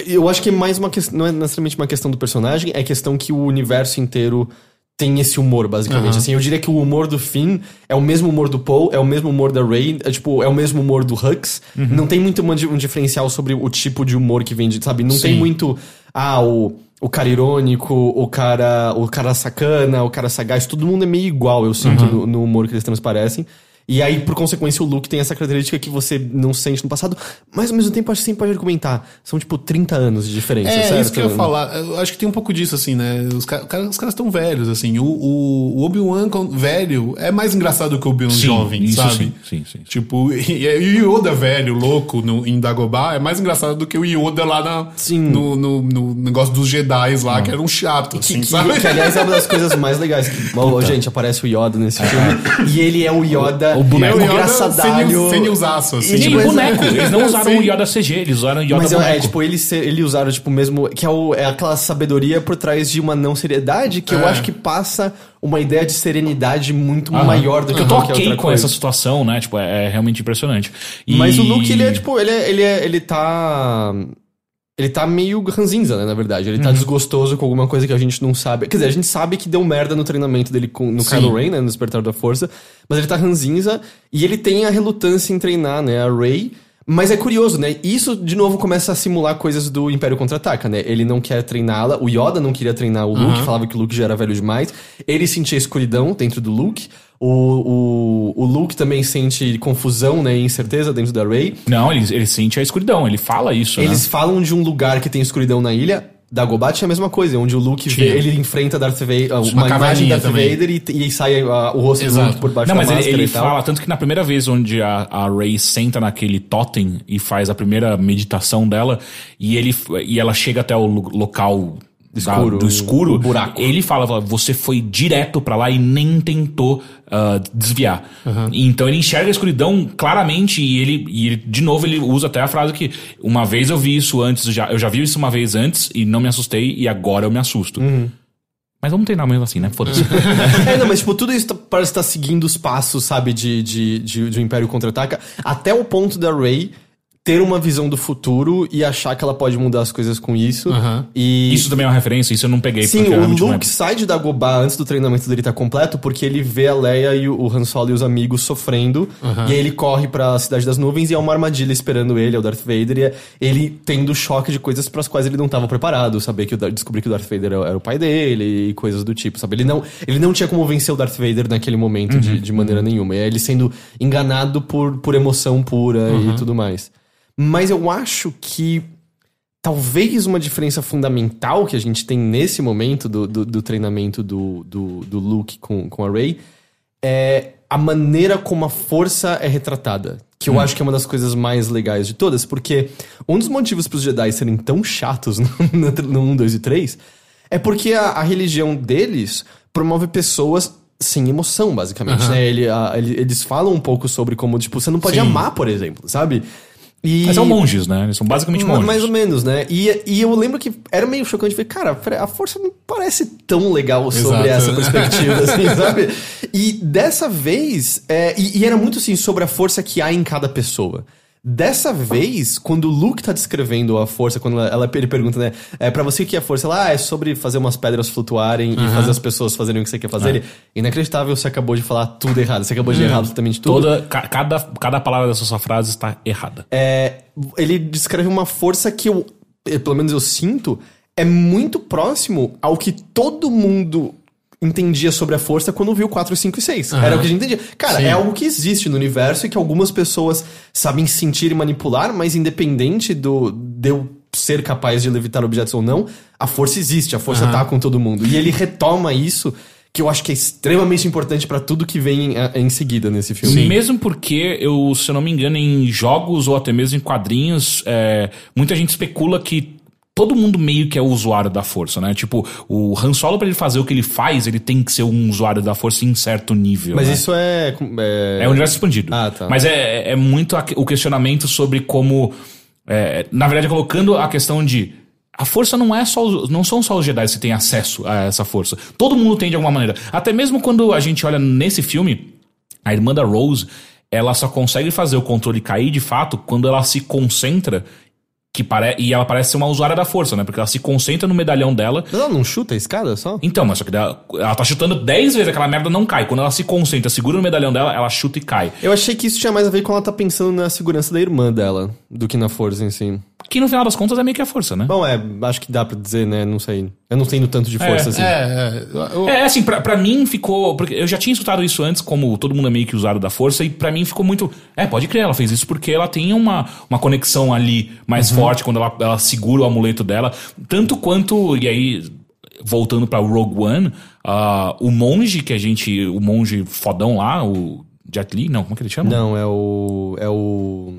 eu acho que é mais uma questão, não é necessariamente uma questão do personagem, é questão que o universo inteiro tem esse humor, basicamente. Aham. Assim, eu diria que o humor do Finn é o mesmo humor do Poe, é o mesmo humor da Rey, é tipo, é o mesmo humor do Hux. Uhum. Não tem muito uma um diferencial sobre o tipo de humor que vem de, sabe? Não tem Sim. muito, ah, o, o cara irônico, o cara, o cara sacana, o cara sagaz, todo mundo é meio igual, eu sinto, Uhum. no, no humor que eles transparecem. E aí, por consequência, o Luke tem essa característica que você não sente no passado, mas ao mesmo tempo acho que sempre pode argumentar. São, tipo, 30 anos de diferença, É, certo? isso que eu ia falar. Eu acho que tem um pouco disso, assim, né? Os, ca- cara- os caras estão velhos, assim. O, o, o Obi-Wan velho é mais engraçado que o Obi-Wan Sim, jovem, isso sabe? sim, sim, sim. Tipo, e, e o Yoda velho, louco, no, em Dagobah, é mais engraçado do que o Yoda lá na, Sim. No, no, no negócio dos Jedi lá, que era um chato, Que, assim, que- sabe? que, aliás, é uma das coisas mais legais. Que, gente, aparece o Yoda nesse filme. E ele é o Yoda. O boneco. É o Yoda engraçadalho. sem, sem usaço, assim. Tipo, o boneco, eles não usaram o Yoda CG, eles usaram o Yoda Mas é, boneco. é, tipo, eles, eles usaram, tipo, mesmo. Que é, o- é aquela sabedoria por trás de uma não seriedade que eu É. acho que passa uma ideia de serenidade muito Aham. maior do que Eu tô qualquer ok outra com coisa. essa situação, né? Tipo, é, é realmente impressionante. E- Mas o Luke, ele é, tipo, ele, é, ele, é, ele tá. Ele tá meio ranzinza, né, na verdade. Ele tá Uhum. desgostoso com alguma coisa que a gente não sabe. Quer dizer, a gente sabe que deu merda no treinamento dele com, no Sim. Kylo Ren, né, no Despertar da Força. Mas ele tá ranzinza e ele tem a relutância em treinar, né, a Rey. Mas é curioso, né? Isso, de novo, começa a simular coisas do Império Contra-Ataca, né? Ele não quer treiná-la. O Yoda não queria treinar o Luke, falava que o Luke já era velho demais. Ele sentia escuridão dentro do Luke. O, o, o Luke também sente confusão, né? E incerteza dentro da Rey. Não, ele, ele sente a escuridão, ele fala isso, Eles né? falam de um lugar que tem escuridão na ilha. Dagobah tinha a mesma coisa, onde o Luke vê, ele enfrenta Darth Vader, uma, imagem de Darth também. Vader e, e sai ah, o rosto do Exato. Luke por baixo Não, da mas ele, máscara ele e tal. fala, tanto que na primeira vez onde a, a Ray senta naquele totem e faz a primeira meditação dela, e, ele, e ela chega até o lo- local da- Escuro, do escuro, buraco. ele fala, fala, você foi direto pra lá e nem tentou ah, desviar. E Então ele enxerga a escuridão claramente e ele, e ele, de novo, ele usa até a frase que uma vez eu vi isso antes, já, eu já vi isso uma vez antes e não me assustei e agora eu me assusto. Uhum. Mas vamos treinar mesmo assim, né? Foda-se. É, não, mas tipo, tudo isso tá- parece estar seguindo os passos, sabe, de, de, de, de um Império Contra-Ataca, até o ponto da Rey ter uma visão do futuro e achar que ela pode mudar as coisas com isso. Aham. E Isso também é uma referência, isso eu não peguei. Sim, eu o Luke sai de Dagobah antes do treinamento dele estar completo, porque ele vê a Leia e o Han Solo e os amigos sofrendo, e aí ele corre pra Cidade das Nuvens e é uma armadilha esperando ele, é o Darth Vader, e é ele tendo choque de coisas para as quais ele não estava preparado, saber que o, descobrir que o Darth Vader era, o pai dele e coisas do tipo, sabe? Ele não, ele não tinha como vencer o Darth Vader naquele momento de, de maneira nenhuma, e é ele sendo enganado por, por emoção pura e tudo mais. Mas eu acho que talvez uma diferença fundamental que a gente tem nesse momento do, do, do treinamento do, do, do Luke com, com a Rey é a maneira como a força é retratada. Que eu acho que é uma das coisas mais legais de todas, porque um dos motivos para os Jedi serem tão chatos no, no, no 1, 2 e 3 é porque a, a religião deles promove pessoas sem emoção, basicamente. né? Ele- a- ele- eles falam um pouco sobre como, tipo, você não pode Sim. amar, por exemplo, sabe? E... Mas são monges, né? Eles são basicamente monges. Mais ou menos, né? E, e eu lembro que era meio chocante ver, cara, a força não parece tão legal sobre Exato. essa perspectiva, assim, sabe? E dessa vez, é, e, e era muito assim, sobre a força que há em cada pessoa. Dessa vez, quando o Luke tá descrevendo a força, quando ela, ela- ele pergunta, né? É, pra você o que é força? Ela, ah, é sobre fazer umas pedras flutuarem e fazer as pessoas fazerem o que você quer fazer. Ele, Inacreditável, você acabou de falar tudo errado. Você acabou de errar absolutamente tudo. Toda, ca- cada, cada palavra dessa sua frase está errada. É, ele descreve uma força que eu, eh, pelo menos eu sinto, é muito próximo ao que todo mundo entendia sobre a força quando viu 4, 5 e 6. Era o que a gente entendia. Cara, Sim. é algo que existe no universo e que algumas pessoas sabem sentir e manipular, mas independente do de eu ser capaz de levitar objetos ou não, a força existe, a força tá com todo mundo. E ele retoma isso, que eu acho que é extremamente importante pra tudo que vem em, em seguida nesse filme. Mesmo porque, eu, se eu não me engano, em jogos ou até mesmo em quadrinhos, é, muita gente especula que todo mundo meio que é o usuário da força, né? Tipo, o Han Solo, pra ele fazer o que ele faz, ele tem que ser um usuário da força em certo nível. Mas né? isso é. é... É o universo expandido. Ah, tá. Mas é, é muito a- o questionamento sobre como. é, na verdade, colocando a questão de. A força não é só. Não são só os Jedi que têm acesso a essa força. Todo mundo tem de alguma maneira. Até mesmo quando a gente olha nesse filme, a irmã da Rose, ela só consegue fazer o controle cair de fato quando ela se concentra. Que pare... E ela parece ser uma usuária da força, né? Porque ela se concentra no medalhão dela Mas ela não chuta a escada só? então, mas só que ela, ela tá chutando 10 vezes, aquela merda não cai. Quando ela se concentra, segura no medalhão dela, ela chuta e cai. Eu achei que isso tinha mais a ver com ela tá pensando na segurança da irmã dela do que na força em si. Que no final das contas é meio que a força, né? Bom, é, acho que dá pra dizer, né? Não sei. Eu não tenho tanto de força assim. É, é. eu- É, assim, pra, pra mim ficou. Porque eu já tinha escutado isso antes, como todo mundo é meio que usuário da força, e pra mim ficou muito. É, pode crer, ela fez isso porque ela tem uma, uma conexão ali mais forte quando ela, ela segura o amuleto dela. Tanto quanto. E aí, voltando pra Rogue One, ah, o monge que a gente. O monge fodão lá, o Jet Li, não, como é que ele chama? Não, é o. É o.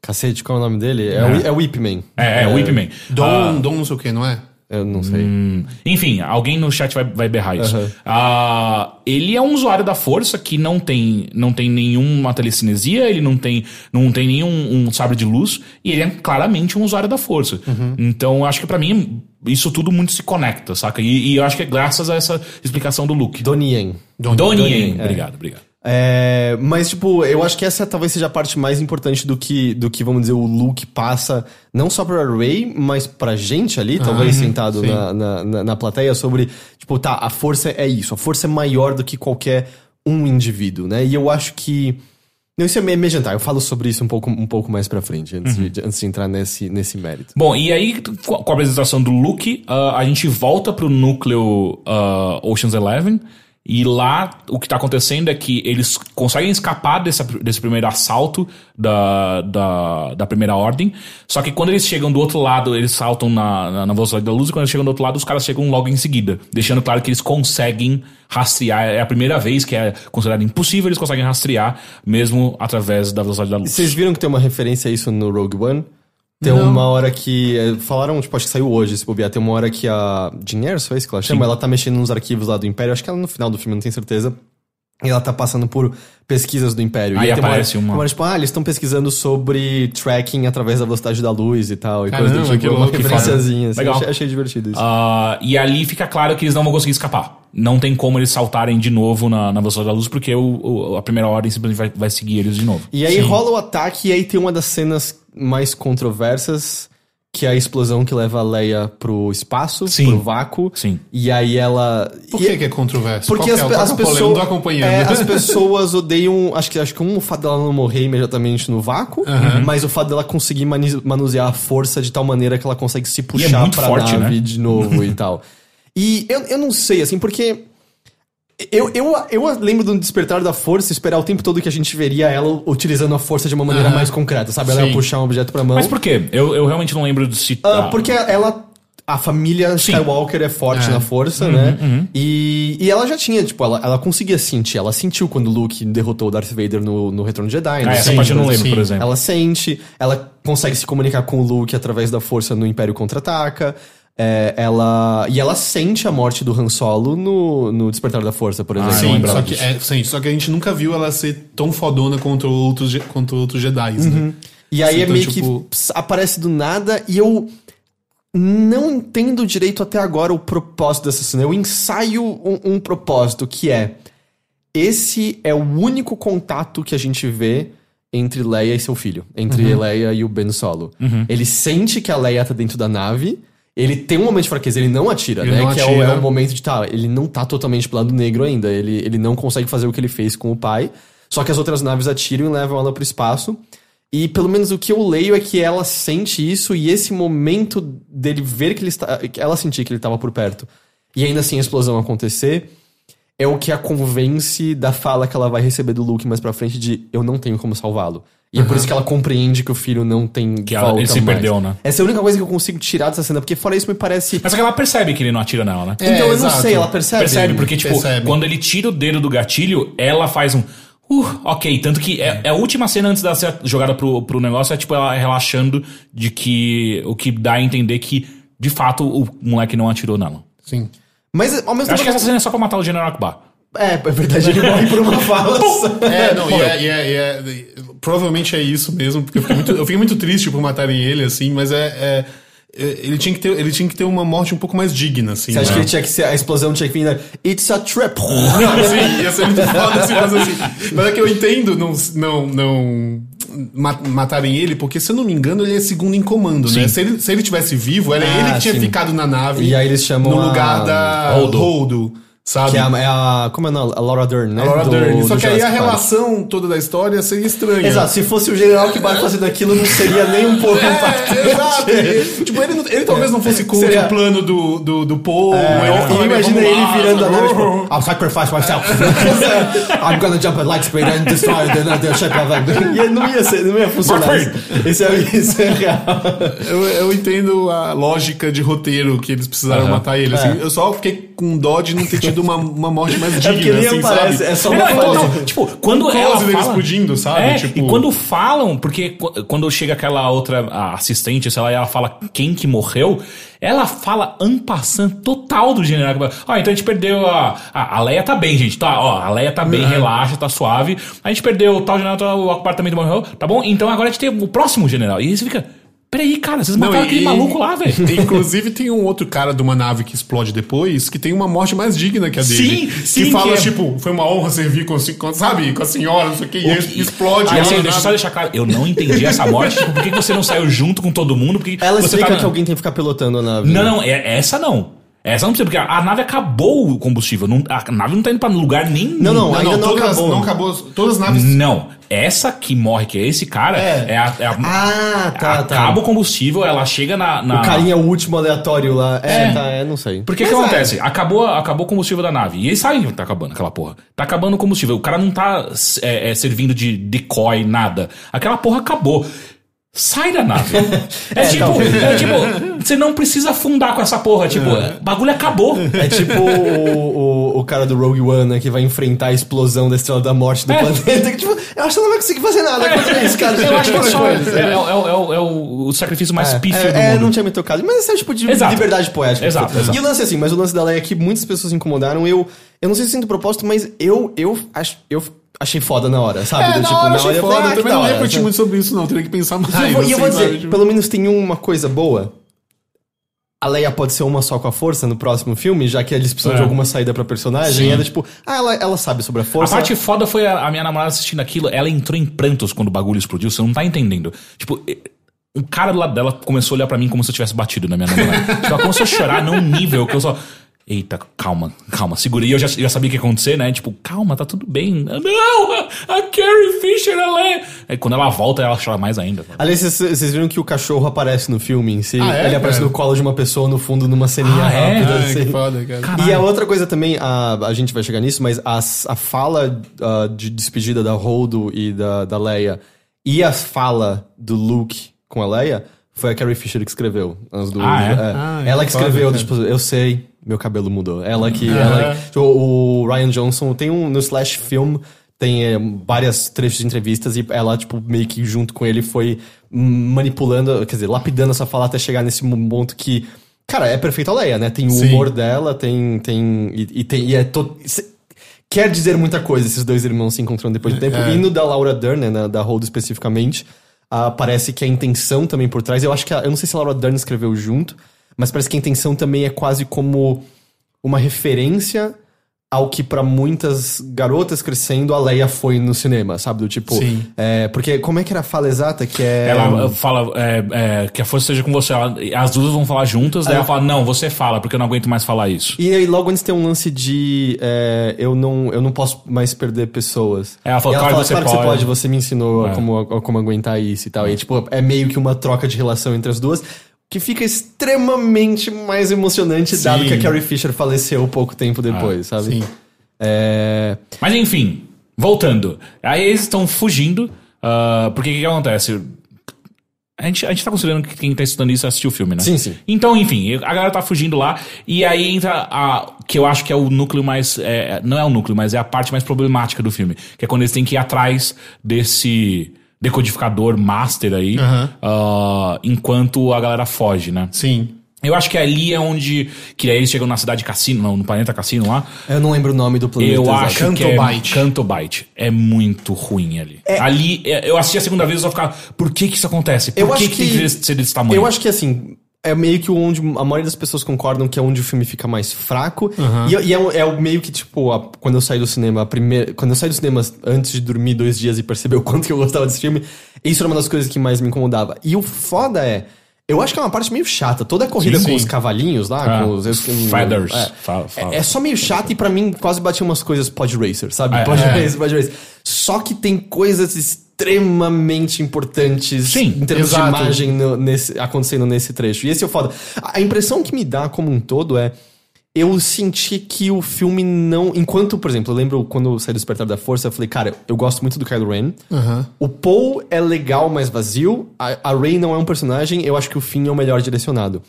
Cacete, qual é o nome dele? É, o, é o Whip Man. É, é, o Whip Man. Dom, Dom não sei o que, não é? Eu não sei. Hum, Enfim, alguém no chat vai, vai berrar isso. Aham. Ah, ele é um usuário da força que não tem, não tem nenhuma telecinesia, ele não tem, não tem nenhum um sabre de luz, e ele é claramente um usuário da força. Então, eu acho que pra mim, isso tudo muito se conecta, saca? E, e eu acho que é graças a essa explicação do Luke. Donnie Donnie. Donnie, Donnie, é. obrigado, obrigado. É, mas, tipo, eu acho que essa talvez seja a parte mais importante do que, do que vamos dizer, o Luke passa, não só pra Ray, mas pra gente ali, talvez sentado sim. na, na, na, na plateia, sobre, tipo, tá, a força é isso, a força é maior do que qualquer um indivíduo, né? E eu acho que. Não, isso é meio meio jantar, eu falo sobre isso um pouco, um pouco mais pra frente, antes, de, antes de entrar nesse, nesse mérito. Bom, e aí, com a apresentação do Luke, ah, a gente volta pro núcleo ah, Ocean's Eleven. E lá, o que tá acontecendo é que eles conseguem escapar desse, desse primeiro assalto da, da, da primeira ordem. Só que quando eles chegam do outro lado, eles saltam na, na, na velocidade da luz. E quando eles chegam do outro lado, os caras chegam logo em seguida. Deixando claro que eles conseguem rastrear. É a primeira vez que é considerado impossível, eles conseguem rastrear, mesmo através da velocidade da luz. Vocês viram que tem uma referência a isso no Rogue One? Tem Não. uma hora que. é, Falaram, tipo, acho que saiu hoje, se bobear. Tem uma hora que a. Erso, é isso que ela chama? Ela tá mexendo nos arquivos lá do Império. Acho que ela no final do filme, não tenho certeza. E ela tá passando por pesquisas do Império. Aí e uma aparece uma- uma hora, tipo, ah, eles estão pesquisando sobre tracking através da velocidade da luz e tal. E Caramba, coisa do tipo. uma referenciazinha. Assim, Legal. achei, achei divertido isso. Ah, e ali fica claro que eles não vão conseguir escapar. não tem como eles saltarem de novo na, na velocidade da luz, porque o, o- a primeira ordem simplesmente vai, vai seguir eles de novo. E aí rola o ataque, e aí tem uma das cenas mais controversas, que é a explosão que leva a Leia pro espaço, Sim. pro vácuo. Sim. E aí ela. Por e- que, que é controverso? Porque as, que é? tô as acompanhando, pessoas. é, as pessoas odeiam. Acho que, acho que um, o fato dela não morrer imediatamente no vácuo, mas o fato dela conseguir mani- manusear a força de tal maneira que ela consegue se puxar muito pra forte, nave né? de novo e tal. E eu, eu não sei, assim, porque. Eu, eu, eu lembro do Despertar da Força esperar o tempo todo que a gente veria ela utilizando a força de uma maneira mais concreta, sabe? Ela Sim. ia puxar um objeto pra mão. Mas por quê? Eu, eu realmente não lembro de se. Ah, porque ela. A família Skywalker é forte na força, né? E, e ela já tinha, tipo, ela, ela conseguia sentir. Ela sentiu quando o Luke derrotou o Darth Vader no, no Retorno de Jedi. Ah, essa Sim, parte eu não lembro, sim. por exemplo. ela sente, ela consegue se comunicar com o Luke através da força no Império Contra-Ataca. É, ela. E ela sente a morte do Han Solo no, no Despertar da Força, por exemplo. não Sim, só que, é, sim, só que a gente nunca viu ela ser tão fodona contra outros, contra outros Jedi, né? E aí é Então, meio tipo- que aparece do nada e eu não entendo direito até agora o propósito dessa cena. Eu ensaio um, um propósito que é esse é o único contato que a gente vê entre Leia e seu filho, entre Leia e o Ben Solo. Ele sente que a Leia tá dentro da nave. Ele tem um momento de fraqueza, ele não atira, Ele né? não que é o, atira. é o momento de, tá, ele não tá totalmente pro lado negro ainda. Ele, ele não consegue fazer o que ele fez com o pai. Só que as outras naves atiram e levam ela pro espaço. E pelo menos o que eu leio é que ela sente isso e esse momento dele ver que ele está. que Ela sentir que ele estava por perto. E ainda assim a explosão acontecer. É o que a convence da fala que ela vai receber do Luke mais pra frente de eu não tenho como salvá-lo. E é por isso que ela compreende que o filho não tem Que ela- ele se mais. perdeu, né? Essa é a única coisa que eu consigo tirar dessa cena, porque fora isso me parece. Mas só que ela percebe que ele não atira nela, né? então eu não exato. sei, ela percebe. Percebe, porque, tipo, Percebe. quando ele tira o dedo do gatilho, ela faz um. Uh, ok. Tanto que é, é a última cena antes dela ser jogada pro, pro negócio, é tipo ela relaxando de que. O que dá a entender que, de fato, o moleque não atirou nela. Sim. Mas ao mesmo Eu acho que tempo. essa cena é só pra matar o General Akbar. É, é verdade, ele morre por uma fala. só. É, não, e é, e é- e é- provavelmente é isso mesmo, porque eu fiquei muito, eu fiquei muito triste por matarem ele, assim, mas é, é- é- ele, tinha que ter, ele tinha que ter uma morte um pouco mais digna, assim. Você acha né? que ele tinha que ser, a explosão tinha que vir, né? It's a trap. Não, sim, ia ser muito foda se fosse assim. Mas é que eu entendo não, não, não ma- matarem ele, porque se eu não me engano, ele é segundo em comando, né? Se ele, se ele tivesse vivo, era Ah, ele que tinha sim. ficado na nave. E aí eles chamam No a- lugar da Holdo. Holdo, sabe? Que é a, é a- Como é o nome? A Laura Dern, né? A Laura Do- Dern. Só que aí a Jurassic Park. relação toda da história seria estranha. Exato, se fosse o general que vai fazendo aquilo, não seria nem um pouco. É, exato. Ele, tipo, ele, não- ele talvez não fosse contra Seria- o plano do, do, do Paul. É, ele eu "Vamos ele lá", virando a nave, tipo, I'll sacrifice myself. I'm gonna jump at light speed and destroy the, the ship of E não ia, ser, não ia funcionar. Isso é, isso é real. Eu, eu entendo a lógica de roteiro que eles precisaram Aham. matar ele. assim. Eu só fiquei com dó de não ter tido uma, uma morte mais É digna, porque nem assim, aparece, sabe? é só É, uma não, então, tipo, quando Um close ela dele fala, explodindo, sabe? É, Tipo- e quando falam, porque qu- quando chega aquela outra assistente, sei lá, e ela fala quem que morreu, ela fala ampassant total do general. Ó, então a gente perdeu a, a. A Leia tá bem, gente. Tá, ó, a Leia tá bem, relaxa, tá suave. A gente perdeu o tal general, o também morreu, tá bom? Então agora a gente tem o próximo general. E aí você fica. Peraí, cara, vocês mataram Não, aquele e- maluco lá, velho. Inclusive tem um outro cara de uma nave que explode depois que tem uma morte mais digna que a dele. Sim, sim, Que fala, que é- tipo, foi uma honra servir com, com sabe, com a senhora, não sei o que, e explode. Aí, a assim, deixa eu só deixar claro, eu não entendi essa morte. Tipo, por que você não saiu junto com todo mundo? Por que que Ela você explica tá que alguém tem que ficar pilotando a nave. Não, não, é, essa não. Essa não precisa, porque a, a nave acabou o combustível. Não, a nave não tá indo pra lugar nenhum. Não, não, Não, ainda não, não todas, acabou. não acabou. Todas as naves. Não. Essa que morre, que é esse cara, É. é, a. é a- Ah, tá, tá. acaba o combustível, ela chega na. na- O carinha último aleatório lá. É, É. tá, é, não sei. Porque o que acontece? Acabou, acabou o combustível da nave. E eles sabem que tá acabando aquela porra. Tá acabando o combustível. O cara não tá é, é, servindo de decoy, nada. Aquela porra acabou. Sai da nave. É, tipo, é tipo, você não precisa afundar com essa porra. Tipo, bagulho acabou. É tipo o, o, o cara do Rogue One, né, que vai enfrentar a explosão da Estrela da Morte do É. planeta. Que, tipo, eu acho que ela não vai conseguir fazer nada contra isso, cara. Eu acho que é só. É, é- é o- é o- é sacrifício mais pífio do É, é, mundo. não tinha me tocado. Mas esse é o tipo de Exato. liberdade poética. Exato, exato. E o lance é assim, mas o lance da Leia é que muitas pessoas incomodaram. Eu, eu não sei se sinto propósito, mas eu, eu, ach, eu achei foda na hora, sabe? É, Do na tipo, hora eu na achei hora eu foda. falei, ah, Eu também não hora, refleti sabe? muito sobre isso, não. Teria que pensar mais. E eu, vou- e eu assim, vou dizer? Tipo, pelo menos tem uma coisa boa. a Leia pode ser uma só com a força no próximo filme, já que eles precisam É. de alguma saída pra personagem. Sim. E era tipo, ah, ela, ela sabe sobre a A força. parte foda foi a, a minha namorada assistindo aquilo, ela entrou em prantos quando o bagulho explodiu, você não tá entendendo. Tipo, um cara do lado dela começou a olhar pra mim como se eu tivesse batido na minha namorada. tipo, ela começou a chorar num nível que eu só. Eita, calma, calma, segura. E eu já, já sabia o que ia acontecer, né? Tipo, calma, tá tudo bem. Não, a, a Carrie Fisher, ela é. Aí quando ela volta, ela chora mais ainda. Aliás, vocês, viram que o cachorro aparece no filme em si? Ah, é, Ele aparece cara? no colo de uma pessoa no fundo numa ceninha Ah, é? rápida. Ai, assim. que foda, cara. Caralho. E a outra coisa também, a, a gente vai chegar nisso, mas as- a, fala ah, de despedida da Holdo e da, da Leia e a fala do Luke com a Leia foi a Carrie Fisher que escreveu. As duas. Ah, é? Ah, ela é que foda, escreveu, tipo, eu sei, meu cabelo mudou. Ela que. Uhum. Ela, tipo, o Ryan Johnson tem um. No Slash Film tem é, várias trechos de entrevistas e ela, tipo, meio que junto com ele foi manipulando, quer dizer, lapidando essa fala até chegar nesse ponto que. Cara, é perfeita a Leia, né? Tem o Sim. humor dela, tem. tem e, e tem. E é to... se- Quer dizer muita coisa esses dois irmãos se encontrando depois de tempo. É. E no da Laura Dern, né, na- da Hold especificamente, ah, parece que a intenção também por trás. Eu acho que. a- eu não sei se a Laura Dern escreveu junto, mas parece que a intenção também é quase como uma referência ao que pra muitas garotas crescendo a Leia foi no cinema, sabe? Do tipo. Sim. é, porque como é que era a fala exata? Que é. Ela fala é, é, que a força esteja com você. Ela- as duas vão falar juntas, daí ela fala: Não, você fala, porque eu não aguento mais falar isso. E aí logo antes tem um lance de é, eu, não, eu não posso mais perder pessoas. É, ela falou, E "Claro que você claro que você pode." pode, você me ensinou É. como, a como aguentar isso e tal. E tipo, é meio que uma troca de relação entre as duas. Que fica extremamente mais emocionante, Sim. dado que a Carrie Fisher faleceu pouco tempo depois, sabe? Sim. É... Mas enfim, voltando. Aí eles estão fugindo, ah, porque o que, que acontece? A gente, a gente tá considerando que quem tá estudando isso assistiu o filme, né? Sim, sim. Então, enfim, a galera tá fugindo lá, e aí entra a. que eu acho que é o núcleo mais. é, não é o núcleo, mas é a parte mais problemática do filme. Que é quando eles têm que ir atrás desse decodificador master aí, Aham. ah, enquanto a galera foge, né? Sim. Eu acho que ali é onde. Que aí eles chegam na cidade Cassino, não, no planeta Cassino lá. Eu não lembro o nome do planeta. Eu acho que é Cantobite. Cantobite. É muito ruim ali. Ali, é, eu assisti a segunda vez e só ficava, por que que isso acontece? Por Eu que, acho que tem que- que ser desse tamanho? Eu acho que assim. É meio que onde a maioria das pessoas concordam que é onde o filme fica mais fraco. E, e é, o- é o meio que, tipo, a- quando eu saí do cinema, a primeira, quando eu saí do cinema antes de dormir dois dias e perceber o quanto que eu gostava desse filme, isso era uma das coisas que mais me incomodava. E o foda é. Eu acho que é uma parte meio chata. Toda a corrida Sim, com sim. os cavalinhos lá, Ah, com os. com- feathers. É, Fala- fala. É, é só meio chato e pra mim quase batia umas coisas pod racer, sabe? É, pod é. racer, pod racer. Só que tem coisas extremamente importantes Sim, em termos exato. de imagem no- nesse, acontecendo nesse trecho. E esse é o foda. A, impressão que me dá como um todo é. Eu senti que o filme não. Enquanto, por exemplo, eu lembro quando eu saí do Despertar da Força, eu falei, cara, eu gosto muito do Kylo Ren. Aham. O Paul é legal, mas vazio. A, a Rey não é um personagem, eu acho que o Finn é o melhor direcionado.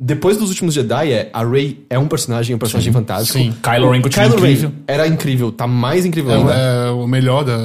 Depois dos últimos Jedi, é, a Rey é um personagem, é um personagem fantástico. sim. Kylo Ren continua Kylo incrível. Ren era incrível, tá mais incrível É, ainda. é o melhor da.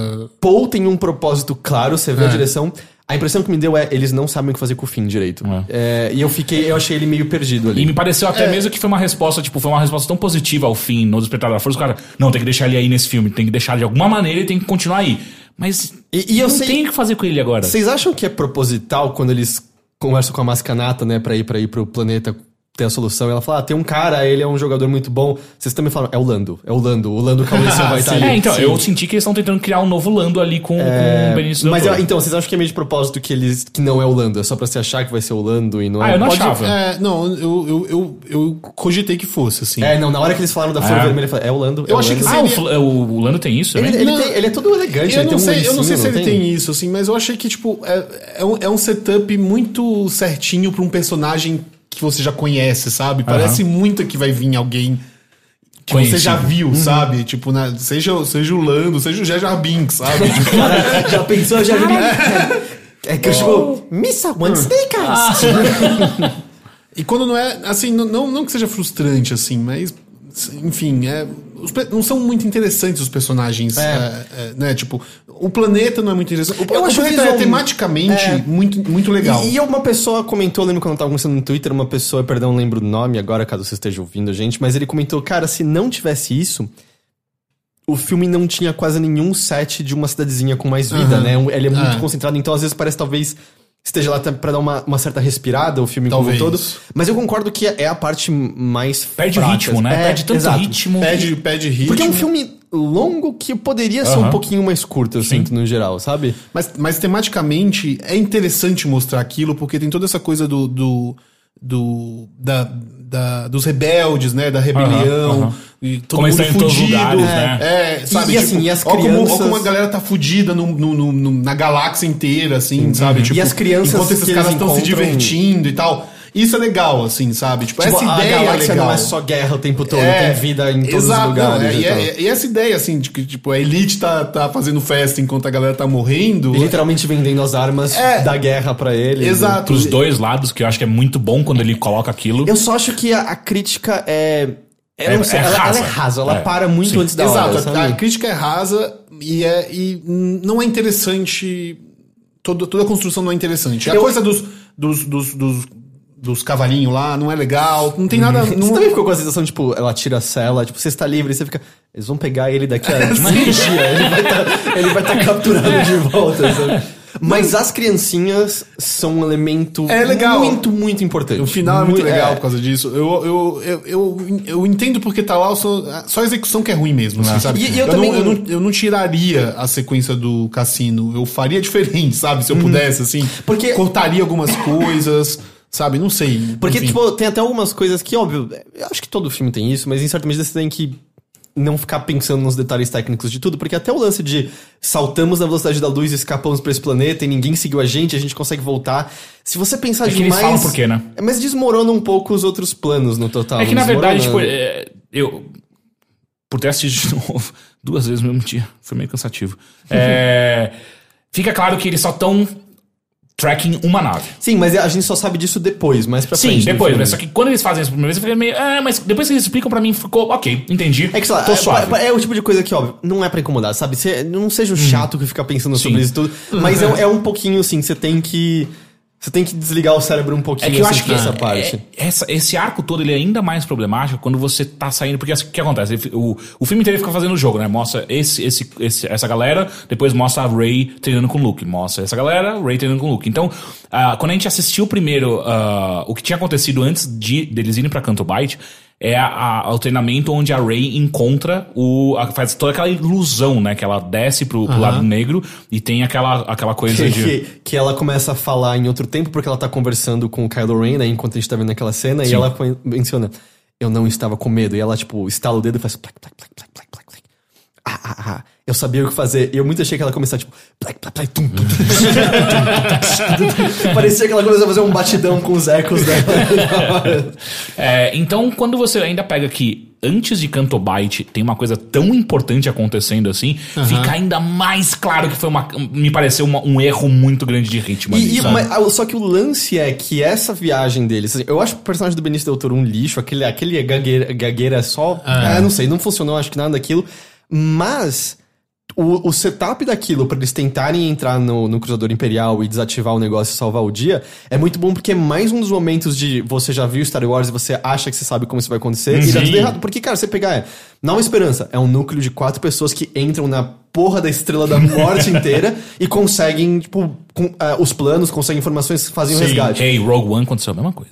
Paul tem um propósito claro, você vê a É. direção. A impressão que me deu é, eles não sabem o que fazer com o Finn direito. É, e eu fiquei, eu achei ele meio perdido ali. E me pareceu É. até mesmo que foi uma resposta, tipo, foi uma resposta tão positiva ao fim, no Despertar da Força, o cara, não, tem que deixar ele aí nesse filme, tem que deixar de alguma maneira e tem que continuar aí. Mas E, e eu não sei. tem o que fazer com ele agora. Vocês acham que é proposital quando eles conversam com a Mascanata, né, pra ir, pra ir pro planeta ter a solução? Ela fala, ah, tem um cara, ele é um jogador muito bom. Vocês também falam, é o Lando, é o Lando, o Lando Calrissian vai estar Sim. ali. É, então, Sim. eu senti que eles estão tentando criar um novo Lando ali com, com o Benício Mas eu- então, vocês acham que é meio de propósito que eles que não é o Lando? É só pra você achar que vai ser o Lando e não é? Ah, eu não Pode- achava. É, não, eu, eu, eu, eu cogitei que fosse, assim. É, não, na hora que eles falaram da flor É. vermelha, eu falei, é o Lando. é Eu o achei Lando. que Ah, o, seria- o, o Lando tem isso Ele, ele Não. tem- ele é todo elegante, Eu ele não, tem um sei, eu não sei se ele tem? tem isso, assim, mas eu achei que, tipo, é, é, um, é um setup muito certinho pra um personagem que você já conhece, sabe? Parece muito que vai vir alguém que Conhecido. você já viu, sabe? Tipo, na, seja, seja o Lando, seja o Jar Binks, sabe? Tipo, Já pensou, já É que eu tipo, Missa, one snake eyes. e quando não é, assim, não, não, não que seja frustrante, assim, mas, enfim, é, não são muito interessantes os personagens, É. é, é, né? Tipo, o planeta não é muito interessante. O, Eu o acho planeta visual- é tematicamente É. muito, muito legal. E, e uma pessoa comentou, lembro quando eu tava conversando no Twitter, uma pessoa, perdão, não lembro o nome agora, caso você esteja ouvindo a gente, mas ele comentou, cara, se não tivesse isso, o filme não tinha quase nenhum set de uma cidadezinha com mais vida, Aham. né? Ele é muito É. concentrado, então às vezes parece talvez esteja lá pra dar uma, uma certa respirada o filme Talvez. como um todo. Mas eu concordo que é a parte mais Perde o fraca. ritmo, né? É, Perde tanto exato. ritmo. Pede, pede ritmo. Porque é um filme longo que poderia ser Aham. um pouquinho mais curto, eu sinto, no geral, sabe? Mas, mas tematicamente é interessante mostrar aquilo, porque tem toda essa coisa do. do, do- da, da- dos rebeldes, né? Da rebelião. Aham, aham. E todo Como mundo estão em todos os fudido. lugares, né? É, sabe? E, assim, e as ó como, ó crianças- como a galera tá fudida no, no- no- no- na galáxia inteira, assim, sabe? Tipo, E as crianças Enquanto esses caras estão se encontram- divertindo e tal. Isso é legal, assim, sabe? Tipo, Tipo, essa a ideia galáxia é legal. não é só guerra o tempo todo, É, tem vida em todos exato, os lugares. não, é, e e, é- e essa ideia, assim, de que tipo, a elite tá, tá fazendo festa enquanto a galera tá morrendo. E literalmente vendendo as armas É. da guerra pra ele. Exato. Pros dois lados, que eu acho que é muito bom quando ele coloca aquilo. Eu só acho que a, a crítica é. eu É- não sei, é ela, ela rasa. é rasa, ela É, para muito sim. antes da Exato, hora. a- crítica é rasa e, é, e não é interessante. Todo, toda a construção não é interessante. A Eu- coisa dos, dos, dos, dos, dos cavalinhos lá não é legal. Não tem nada. Você Não, também ficou com a sensação, tipo, ela tira a cela, tipo, você está livre, você fica. Eles vão pegar ele daqui a dia, ele vai tá, vai tá capturado de volta, sabe? Mas as criancinhas são um elemento É legal. muito, muito importante. o final é muito legal é. por causa disso. Eu, eu, eu, eu, eu entendo porque tá lá, só, só a execução que é ruim mesmo, assim, sabe? E- e eu eu, também- não, eu, não, eu não tiraria a sequência do cassino. Eu faria diferente, sabe? Se eu pudesse, assim. Porque- Cortaria algumas coisas, sabe? Não sei. Porque, Enfim. tipo, tem até algumas coisas que, óbvio, eu acho que todo filme tem isso, mas em certa medida você tem que não ficar pensando nos detalhes técnicos de tudo, porque até o lance de saltamos na velocidade da luz e escapamos pra esse planeta e ninguém seguiu a gente, a gente consegue voltar. Se você pensar É que eles demais. falam por quê, né? É, Mas desmorona um pouco os outros planos no total. É que na verdade, tipo, é, eu. Por ter assistido de novo, duas vezes no mesmo dia, foi meio cansativo. É, fica claro que eles só estão tracking uma nave. Sim, mas a gente só sabe disso depois, mais pra Sim, frente. do depois, mas só que quando eles fazem isso primeira vez, eu fiquei meio. Ah, mas depois que eles explicam pra mim, ficou ok, entendi. É que, sei lá, tô é, suave. é- é o tipo de coisa que, óbvio, não é pra incomodar, sabe? Você não seja o chato que fica pensando sobre Hum. Sim. isso tudo, mas é, é um pouquinho assim, você tem que. Você tem que desligar o cérebro um pouquinho É que eu assim, acho que essa é- parte. é- essa- esse arco todo ele é ainda mais problemático quando você tá saindo. Porque assim, o que acontece? Ele- O, o filme inteiro fica fazendo o jogo, né? Mostra esse, esse, esse- essa galera, depois mostra a Ray treinando com o Luke. Mostra essa galera, Ray treinando com o Luke. Então, ah, quando a gente assistiu primeiro ah, o que tinha acontecido antes de deles irem pra Canto Bight, é a- a- o treinamento onde a Ray encontra o. a- faz toda aquela ilusão, né? Que ela desce pro, pro lado negro e tem aquela, aquela coisa Que, de. que, que ela começa a falar em outro tempo, porque ela tá conversando com o Kylo Ren, né, enquanto a gente tá vendo aquela cena, e ela menciona, eu não estava com medo, e ela, tipo, estala o dedo e faz plac, plac, plac, plac. Ah, ah, ah, eu sabia o que fazer. E eu muito achei que ela ia começar, tipo. Parecia que ela começou a fazer um batidão com os ecos dela. É, então, quando você ainda pega que antes de Canto Bight tem uma coisa tão importante acontecendo assim, fica ainda mais claro que foi uma. Me pareceu uma- um erro muito grande de ritmo. ali, E, e- sabe? mas, ah, só que o lance é que essa viagem deles, assim, eu acho o personagem do Benício Del Toro um lixo, aquele, aquele gagueira, gagueira só. É, não sei, não funcionou, acho que nada daquilo. Mas o, o setup daquilo pra eles tentarem entrar no, no Cruzador Imperial e desativar o negócio e salvar o dia é muito bom porque é mais um dos momentos de você já viu Star Wars e você acha que você sabe como isso vai acontecer e dá Sim. tudo errado. Porque, cara, você pegar é. Não Esperança é um núcleo de quatro pessoas que entram na porra da estrela da morte inteira e conseguem, tipo, com, ah, os planos, conseguem informações, fazem o Sim. resgate. Hey, Rogue One aconteceu a mesma coisa.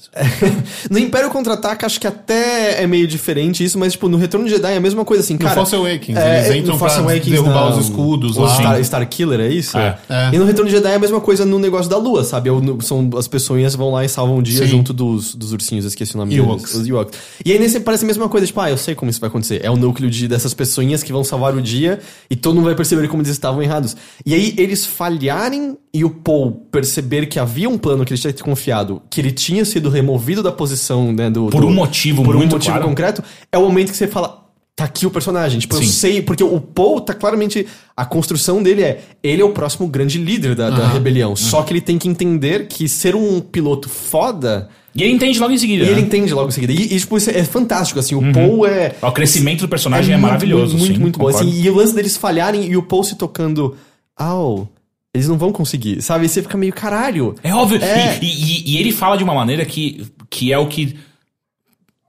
no Império Contra-Ataca, acho que até é meio diferente isso, mas, tipo, no Retorno de Jedi é a mesma coisa, assim, No cara... Force Awakens, é, eles no entram pra Awakens, derrubar os escudos lá. Star, Star Killer, é isso? É. É. E no Retorno de Jedi é a mesma coisa no negócio da Lua, sabe? É o- São, as pessoas vão lá e salvam o dia Sim. junto dos, dos ursinhos, esqueci o nome Ewoks. deles. Os Ewoks. E aí nesse parece a mesma coisa, tipo, ah, eu sei como isso vai acontecer. É o núcleo de, dessas pessoinhas que vão salvar o dia e todo mundo vai perceber como eles estavam errados. E aí eles falharem e o Paul perceber que havia um plano que ele tinha confiado, que ele tinha sido removido da posição, né, do... Por do- um motivo por muito um motivo claro. concreto, é o momento que você fala, tá aqui o personagem. Tipo, eu Sim. sei, porque o Paul tá claramente. A construção dele é. Ele é o próximo grande líder da, da rebelião. Só que ele tem que entender que ser um piloto foda. E ele entende logo em seguida. E ele né? entende logo em seguida. E, e, tipo, isso é fantástico, assim. O Paul é. O crescimento do personagem é, muito, maravilhoso. Muito, sim, muito bom. Assim, e o lance deles falharem e o Paul se tocando. Au. Eles não vão conseguir, sabe? E você fica meio caralho. É óbvio. É. E, e- e ele fala de uma maneira que, que é o que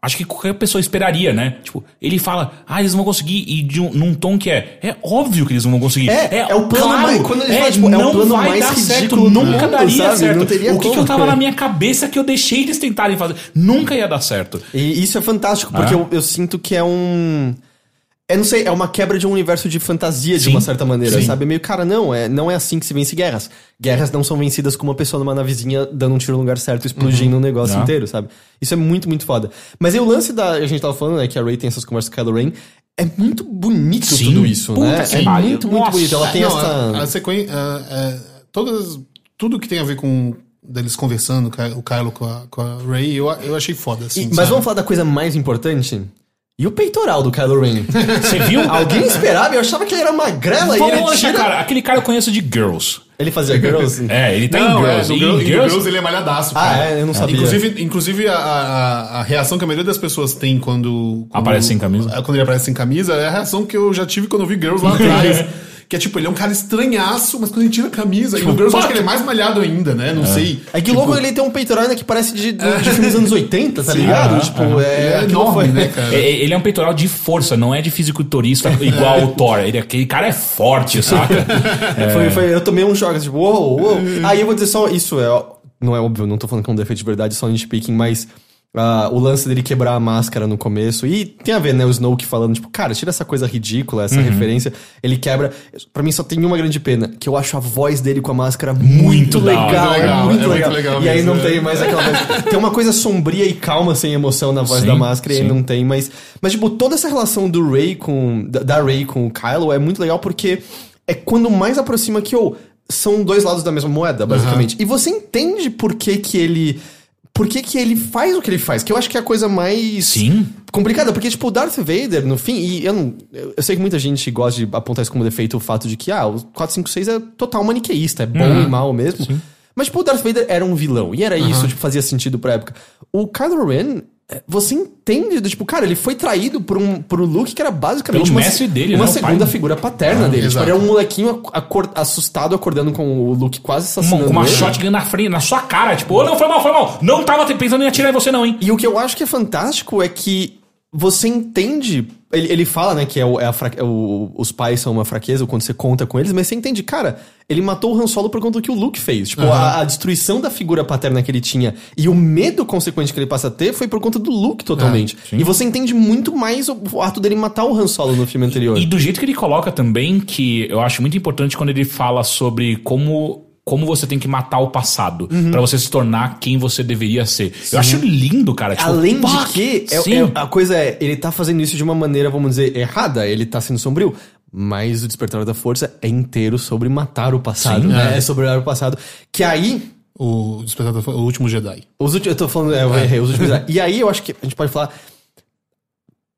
acho que qualquer pessoa esperaria, né? Tipo, ele fala, ah, eles vão conseguir, e de um, num tom que é, é óbvio que eles não vão conseguir. É, é o plano mais- quando ele é, fala, tipo, é o não plano vai dar certo, nunca mundo, daria sabe? certo. O que, que eu tava na minha cabeça que eu deixei eles tentarem fazer? Nunca ia dar certo. E isso é fantástico, porque Ah. eu, eu sinto que é um. Eu não sei, é uma quebra de um universo de fantasia de Sim, uma certa maneira, sim. sabe? Meio, cara, não, é, não é assim que se vence guerras. Guerras não são vencidas com uma pessoa numa navezinha dando um tiro no lugar certo, explodindo o negócio Ah. inteiro, sabe? Isso é muito, muito foda. Mas aí o lance da. A gente tava falando, né, que a Ray tem essas conversas com a Kylo Ren. É muito bonito Sim. tudo isso, Puta né? que É muito, muito Nossa. bonito. Ela tem Não, essa. a, a sequência. todas, tudo que tem a ver com deles conversando, o Kylo com a, com a Ray, eu, eu achei foda, assim. E- mas sabe? vamos falar da coisa mais importante? E o peitoral do Kylo Ren? Você viu? Alguém esperava? Eu achava que ele era magrela e ele tira... cara. Aquele cara eu conheço de Girls. Ele fazia girls? É, ele tá Não, em é, Girls. E Girl- em em Girls, Girls ele é malhadaço, Ah, cara. é? Eu não sabia. Inclusive, inclusive a, a, a reação que a maioria das pessoas tem quando, quando Aparece sem camisa? Quando ele aparece sem camisa é a reação que eu já tive quando eu vi Girls lá atrás. Que é tipo, ele é um cara estranhaço, mas quando ele tira a camisa. E no Girls eu acho que ele é mais malhado ainda, né? Não sei. É que Tipo, louco ele tem um peitoral ainda que parece de, de, de filmes dos anos 80, tá ligado? Ah, tipo, Ele é, é aquilo enorme, foi- né, cara? é- ele é um peitoral de força, não é de fisiculturista igual o Thor. Ele, aquele cara é forte, saca? Foi, foi- eu tomei um choque, tipo, uou, uou. Aí eu vou dizer só, isso é, não é óbvio, não tô falando que é um defeito de verdade, só nitpicking, mas ah, o lance dele quebrar a máscara no começo, e tem a ver, né, o Snoke falando, tipo, cara, tira essa coisa ridícula, essa referência, ele quebra, pra mim só tem uma grande pena, que eu acho a voz dele com a máscara muito, legal, É é legal, muito é muito legal. legal e aí não é. tem mais aquela voz, tem uma coisa sombria e calma, sem emoção na voz Sim, da máscara, e aí sim. não tem, mas, mas tipo, toda essa relação do Ray com, da, da Ray com o Kylo é muito legal, porque é quando mais aproxima que, ou são dois lados da mesma moeda, basicamente. E você entende por que que ele... Por que que ele faz o que ele faz? Que eu acho que é a coisa mais... Sim. Complicada, porque, tipo, o Darth Vader, no fim, e eu não... Eu sei que muita gente gosta de apontar isso como defeito, o fato de que, ah, o 456 é total maniqueísta, é bom e mal mesmo. Mas, tipo, o Darth Vader era um vilão, e era isso, tipo, fazia sentido pra época. O Kylo Ren, você entende, do, tipo, cara, ele foi traído por um, por um Luke que era basicamente Pelo uma, mestre dele, uma né, segunda pai. figura paterna dele. Tipo, era um molequinho acor- assustado acordando com o Luke quase Uma, assassinando com uma ele. shotgun na frente, na sua cara. Tipo, ô, não, foi mal, foi mal. Não tava pensando em atirar em você, não, hein? E o que eu acho que é fantástico é que você entende. Ele, ele fala, né, que é o, é a fra- é o- os pais são uma fraqueza quando você conta com eles, mas você entende, cara, ele matou o Han Solo por conta do que o Luke fez. Tipo, a, a destruição da figura paterna que ele tinha e o medo consequente que ele passa a ter foi por conta do Luke totalmente. sim. e você entende muito mais o, o ato dele matar o Han Solo no filme anterior. E do jeito que ele coloca também, que eu acho muito importante quando ele fala sobre como. Como você tem que matar o passado Uhum. pra você se tornar quem você deveria ser. Eu acho lindo, cara. Tipo, Além de que, é- sim. é- a coisa é, ele tá fazendo isso de uma maneira, vamos dizer, errada, ele tá sendo sombrio. Mas o Despertar da Força é inteiro sobre matar o passado, Sim, né? É sobre olhar o passado. Que aí, O Despertar da- o último Jedi. os últimos, eu tô falando, é, eu errei, os últimos. e aí eu acho que a gente pode falar.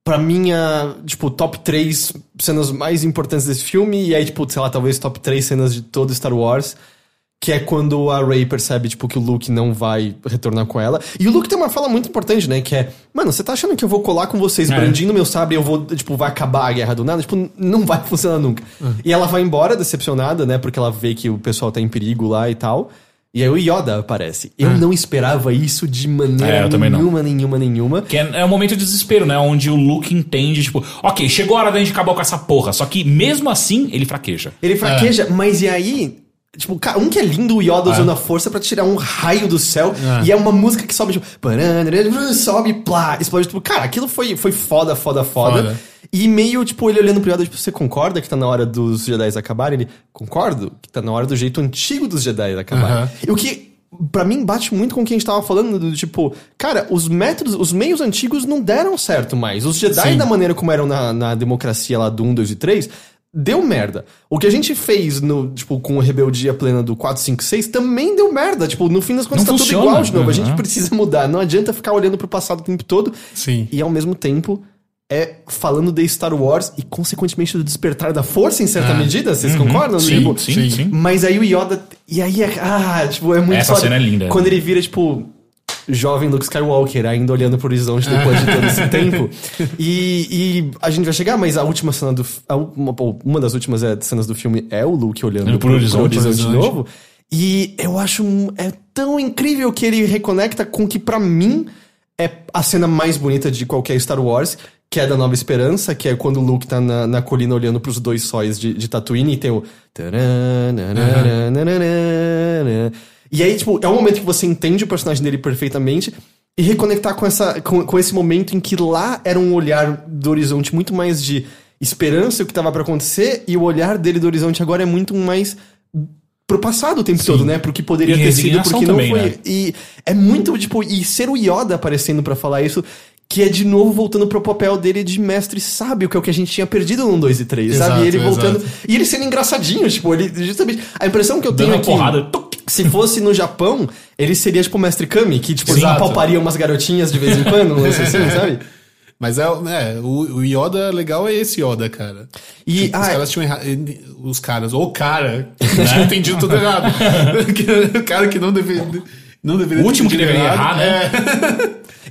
Pra minha, tipo, top 3 cenas mais importantes desse filme, e aí, tipo, sei lá, talvez top 3 cenas de todo Star Wars. Que é quando a Rey percebe, tipo, que o Luke não vai retornar com ela. E o Luke tem uma fala muito importante, né? Que é, mano, você tá achando que eu vou colar com vocês É. brandindo meu sabre e eu vou, tipo, vai acabar a guerra do nada? Tipo, não vai funcionar nunca. E ela vai embora decepcionada, né? Porque ela vê que o pessoal tá em perigo lá e tal. E aí o Yoda aparece. Eu não esperava isso de maneira É, nenhuma, nenhuma, nenhuma. Que é, é um momento de desespero, né? Onde o Luke entende, tipo, ok, chegou a hora da gente acabar com essa porra. Só que mesmo assim, ele fraqueja. Ele fraqueja, mas e aí. Tipo, um que é lindo o Yoda usando a força pra tirar um raio do céu. E é uma música que sobe, tipo. Sobe, plá, explode. Tipo, cara, aquilo foi, foi foda, foda, foda. Foda. E meio, tipo, ele olhando pro Yoda, tipo, você concorda que tá na hora dos Jedi acabarem? Ele, concordo que tá na hora do jeito antigo dos Jedi acabarem. E o que. Pra mim, bate muito com o que a gente tava falando, do tipo, cara, os métodos, os meios antigos não deram certo mais. Os Jedi, Sim. da maneira como eram na, na democracia lá do 1, 2 e 3, deu merda. O que a gente fez no, tipo, com a rebeldia plena do 4, 5, 6 também deu merda. Tipo, no fim das contas Não tá funciona. tudo igual de novo. A gente Uhum. precisa mudar. Não adianta ficar olhando pro passado o tempo todo. Sim. E ao mesmo tempo é falando de Star Wars e consequentemente do despertar da força em certa Ah. medida. Vocês concordam? Sim, Tipo, sim, sim. sim. mas aí o Yoda. E aí é. Ah, tipo, é muito Essa foda. cena é linda. Quando ele vira, tipo. Jovem Luke Skywalker, ainda olhando pro horizonte depois de todo esse tempo. E, e a gente vai chegar, mas a última cena do. uma, uma das últimas é, cenas do filme é o Luke olhando Olhando pro horizonte. de horizonte. novo. E eu acho. É tão incrível que ele reconecta com que, pra mim, é a cena mais bonita de qualquer Star Wars, que é da Nova Esperança, que é quando o Luke tá na, na colina olhando pros dois sóis de, de Tatooine e tem o. E aí, tipo, é um momento que você entende o personagem dele perfeitamente e reconectar com, essa, com, com esse momento em que lá era um olhar do horizonte muito mais de esperança o que tava para acontecer e o olhar dele do horizonte agora é muito mais pro passado o tempo Sim. todo, né? Pro que poderia E ter sido, porque não também, foi. né? E é muito, tipo, e ser o Yoda aparecendo pra falar isso, que é de novo voltando pro papel dele de mestre sábio, que é o que a gente tinha perdido no 2 e 3, sabe? Exato, E ele voltando. exato. E ele sendo engraçadinho, tipo, ele justamente. A impressão que eu Dando tenho é que. porrada. tuc, Se fosse no Japão, ele seria tipo o Mestre Kami, que tipo, Exato. apalparia umas garotinhas de vez em quando, um lance assim, sabe? Mas é, é o, o Yoda legal é esse Yoda, cara. E, Tipo, os ah, caras tinham errado. Os caras, ou o cara, tinha entendido tudo errado. o cara que não deveria. Não deveria O último que deveria errar, né?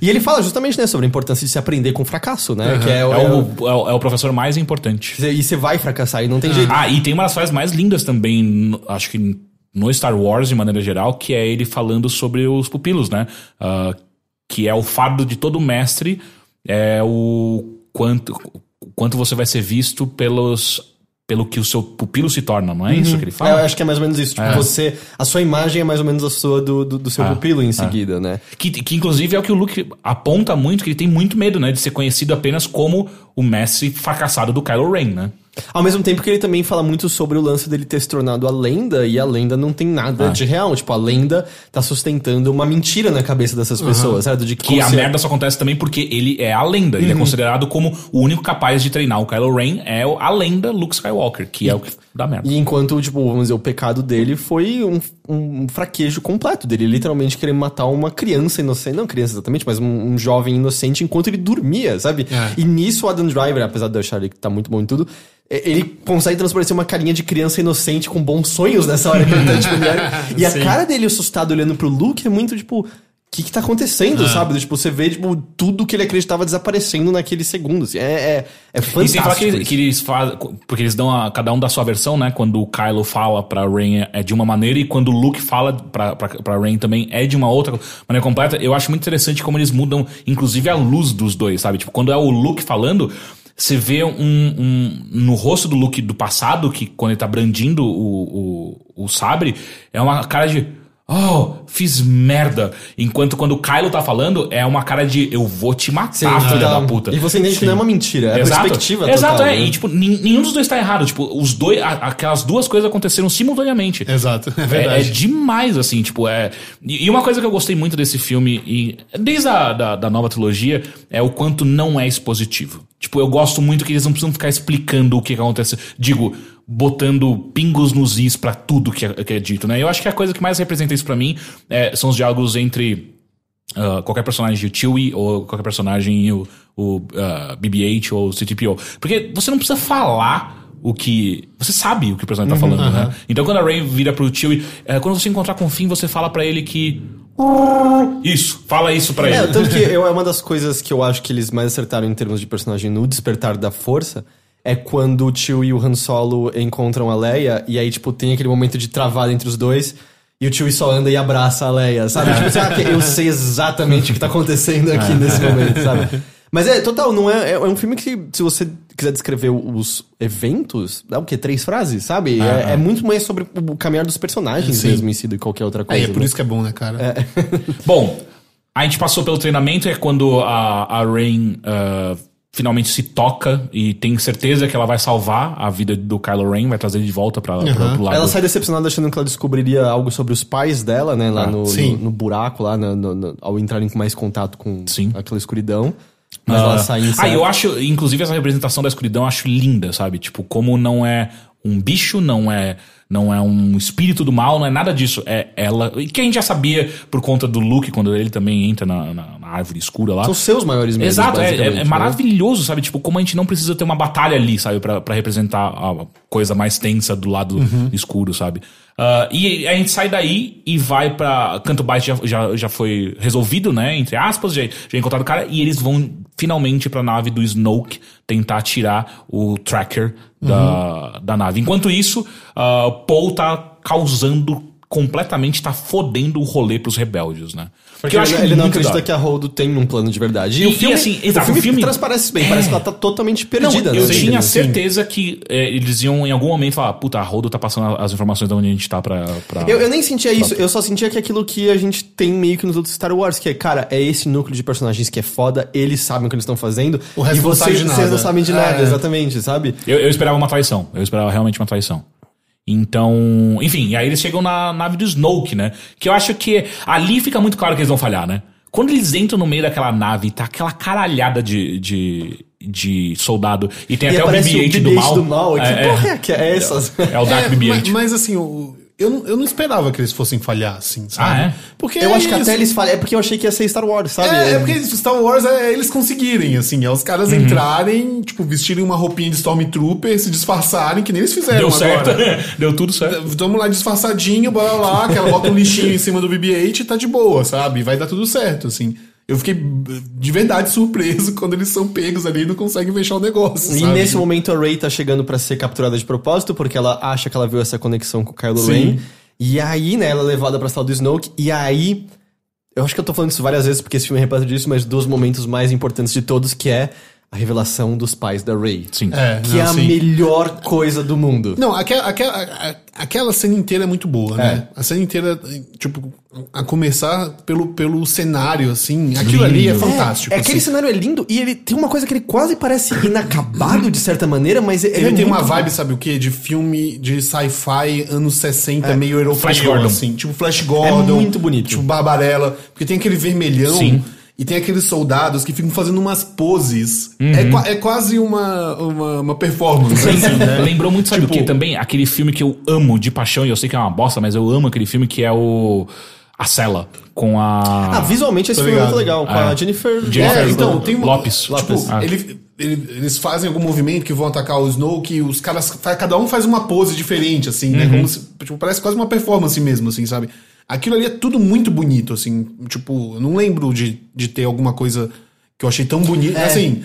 E ele fala justamente, né, sobre a importância de se aprender com fracasso, né? Que é, É o, é o- é o professor mais importante. E você vai fracassar e não tem jeito. Ah, e tem uma das frases mais lindas também, acho que no Star Wars, de maneira geral, que é ele falando sobre os pupilos, né? Ah, que é o fardo de todo mestre, é o quanto, o quanto você vai ser visto pelos pelo que o seu pupilo se torna, não é isso que ele É, eu fala? acho que é mais ou menos isso. Tipo, você. A sua imagem é mais ou menos a sua do, do, do seu Ah, pupilo em seguida, né? Que, que inclusive é o que o Luke aponta muito, que ele tem muito medo, né? De ser conhecido apenas como o mestre fracassado do Kylo Ren, né? Ao mesmo tempo que ele também fala muito sobre o lance dele ter se tornado a lenda, e a lenda não tem nada Ah. de real. Tipo, a lenda tá sustentando uma mentira na cabeça dessas pessoas, certo? De Que a se- merda só acontece também porque ele é a lenda. Ele é considerado como o único capaz de treinar o Kylo Ren, é a lenda Luke Skywalker, que é o que dá merda. E enquanto, tipo, vamos dizer, o pecado dele foi um, um fraquejo completo dele. Literalmente querer matar uma criança inocente. Não criança exatamente, mas um, um jovem inocente enquanto ele dormia, sabe? É. E nisso o Adam Driver, apesar de eu achar ele que tá muito bom em tudo, ele consegue transparecer uma carinha de criança inocente com bons sonhos nessa hora que ele tá, tipo, olhando. E a cara dele assustado olhando pro Luke é muito, tipo... O que que tá acontecendo, sabe? Tipo, você vê, tipo, tudo que ele acreditava desaparecendo naquele segundo. assim. É, é, é E fantástico. sem falar que, isso. que eles fazem. Porque eles dão a, cada um da sua versão, né? Quando o Kylo fala pra Ren é- é de uma maneira e quando o Luke fala pra, pra, pra Ren também é de uma outra maneira completa. Eu acho muito interessante como eles mudam, inclusive, a luz dos dois, sabe? Tipo, quando é o Luke falando. Você vê um, um- no rosto do Luke do passado, que quando ele tá brandindo o, o, o sabre, é uma cara de. Oh, fiz merda. Enquanto quando o Kylo tá falando, é uma cara de eu vou te matar, Sim, filha da puta. E você entende que não é uma mentira, é a perspectiva Exato, total. é. né? E, tipo, nenhum dos dois tá errado. Tipo, os dois, aquelas duas coisas aconteceram simultaneamente. Exato, é É, é verdade. demais, assim, tipo, é. E e uma coisa que eu gostei muito desse filme, e desde a da, da nova trilogia, é o quanto não é expositivo. Tipo, eu gosto muito que eles não precisam ficar explicando o que, que acontece. Digo, botando pingos nos is pra tudo que é, que é dito, né? Eu acho que a coisa que mais representa isso pra mim é, são os diálogos entre Uh, qualquer personagem de Chewie ou qualquer personagem o, o uh, BB-8 ou C-3PO. Porque você não precisa falar o que... Você sabe o que o personagem tá falando, né? Então quando a Rey vira pro Chewie, eh, quando você encontrar com o Finn, você fala pra ele que... Isso, fala isso pra É, ele. tanto que eu, é uma das coisas que eu acho que eles mais acertaram em termos de personagem no Despertar da Força é quando o Tio e o Han Solo encontram a Leia e aí, tipo, tem aquele momento de travada entre os dois e o Tio só anda e abraça a Leia, sabe? Tipo, ah, que eu sei exatamente o que tá acontecendo aqui nesse momento, sabe? Mas é, total, não é, é um filme que, se você quiser descrever os eventos, dá o quê? Três frases, sabe? É, é muito mais sobre o caminhar dos personagens Sim. mesmo em si do que qualquer outra É, coisa. e é por né? isso que é bom, né, cara? Bom, a gente passou pelo treinamento, é quando a, a Rain uh, finalmente se toca e tem certeza que ela vai salvar a vida do Kylo Ren, vai trazer ele de volta pra, pra, pro lado. Ela sai decepcionada achando que ela descobriria algo sobre os pais dela, né? Lá Ah, no, sim. no, no buraco, lá no- no- no- ao entrarem com mais contato com Sim. aquela escuridão. Mas ela sai em Ah, eu acho, inclusive, essa representação da escuridão eu acho linda, sabe? Tipo, como não é um bicho, não é não é um espírito do mal, não é nada disso. É ela. E que a gente já sabia por conta do Luke, quando ele também entra na, na- árvore escura lá. São seus maiores medos, Exato, é, é- é né? maravilhoso, sabe? Tipo, como a gente não precisa ter uma batalha ali, sabe? Pra, pra representar a coisa mais tensa do lado Uhum. escuro, sabe? Ah, e a gente sai daí e vai pra. Canto Baixo já, já, já foi resolvido, né? Entre aspas, já, já encontraram o cara e eles vão finalmente pra nave do Snoke tentar tirar o tracker da, da nave. Enquanto isso, ah, Paul tá causando completamente tá fodendo o rolê pros rebeldes, né? Porque eu ele, acho ele não acredita que a Holdo tem um plano de verdade. E- e assim, exato, o filme, o filme- transparece bem, parece que ela tá totalmente Não, perdida. eu né? tinha Sim. certeza que é, eles iam em algum momento falar, puta, a Rodo tá passando as informações de onde a gente tá pra. pra... Eu, eu nem sentia isso, eu só sentia que aquilo que a gente tem meio que nos outros Star Wars, que é, cara, é esse núcleo de personagens que é foda, eles sabem o que eles estão fazendo. O resto e não sabe vocês, de vocês não sabem de nada, É. exatamente, sabe? Eu, eu esperava uma traição. Eu esperava realmente uma traição. Então, enfim, e aí eles chegam na nave do Snoke, né? Que eu acho que ali fica muito claro que eles vão falhar, né? Quando eles entram no meio daquela nave e tá aquela caralhada de, de, de soldado e tem e até o aparece BB-8 do BB-8 mal. do mal. É, que é, porra é, que é essas? é, é o Dark É, BB-8. mas, mas, assim, o- eu, não- eu não esperava que eles fossem falhar, assim, sabe? Ah, é? Porque Eu acho que até eles falam, é porque eu achei que ia ser Star Wars, sabe? É, é porque Star Wars é eles conseguirem, assim, é os caras Uhum. entrarem, tipo, vestirem uma roupinha de Stormtrooper, se disfarçarem, que nem eles fizeram Deu certo. agora. Deu tudo certo. Vamos lá disfarçadinho, bora lá, que ela bota um lixinho em cima do BB-8 e tá de boa, sabe? Vai dar tudo certo, assim. Eu fiquei de verdade surpreso quando eles são pegos ali e não conseguem fechar o negócio, E sabe? nesse momento a Rey tá chegando pra ser capturada de propósito, porque ela acha que ela viu essa conexão com o Kylo Sim. Ren. E aí, né, ela é levada pra sala do Snoke, e aí. Eu acho que eu tô falando isso várias vezes, porque esse filme é repleto disso, mas dos momentos mais importantes de todos, que é a revelação dos pais da Rey. Sim. É, Que não, é a sim. melhor coisa do mundo. Não, aquela, aquela, aquela cena inteira é muito boa, né? A cena inteira, tipo, a começar pelo, pelo cenário, assim, aquilo ali é fantástico. É, aquele assim. cenário é lindo e ele tem uma coisa que ele quase parece inacabado de certa maneira, mas ele, Ele é tem muito uma vibe, sabe o quê? De filme de sci-fi anos 60, meio É. Flash europeu, Gordon. assim. Tipo Flash Gordon. muito bonito. Tipo Barbarella. Porque tem aquele vermelhão. Sim. E tem aqueles soldados que ficam fazendo umas poses. Uhum. É, é quase uma, uma, uma performance, assim, né? Lembrou muito, sabe Tipo- o que também? Aquele filme que eu amo de paixão, e eu sei que é uma bosta, mas eu amo aquele filme que é o. A Cela, com a. Ah, visualmente esse filme é muito legal, com É. a Jennifer... Jennifer É, então, Lopes. tem uma, Lopes. Tipo, Lopes. Ah. ele- ele- eles fazem algum movimento que vão atacar o Snow, que os caras. Cada um faz uma pose diferente, assim, Uhum. né? Como se, tipo, parece quase uma performance mesmo, assim, sabe? Aquilo ali é tudo muito bonito, assim. Tipo, eu não lembro de, de ter alguma coisa que eu achei tão bonita. É. Assim.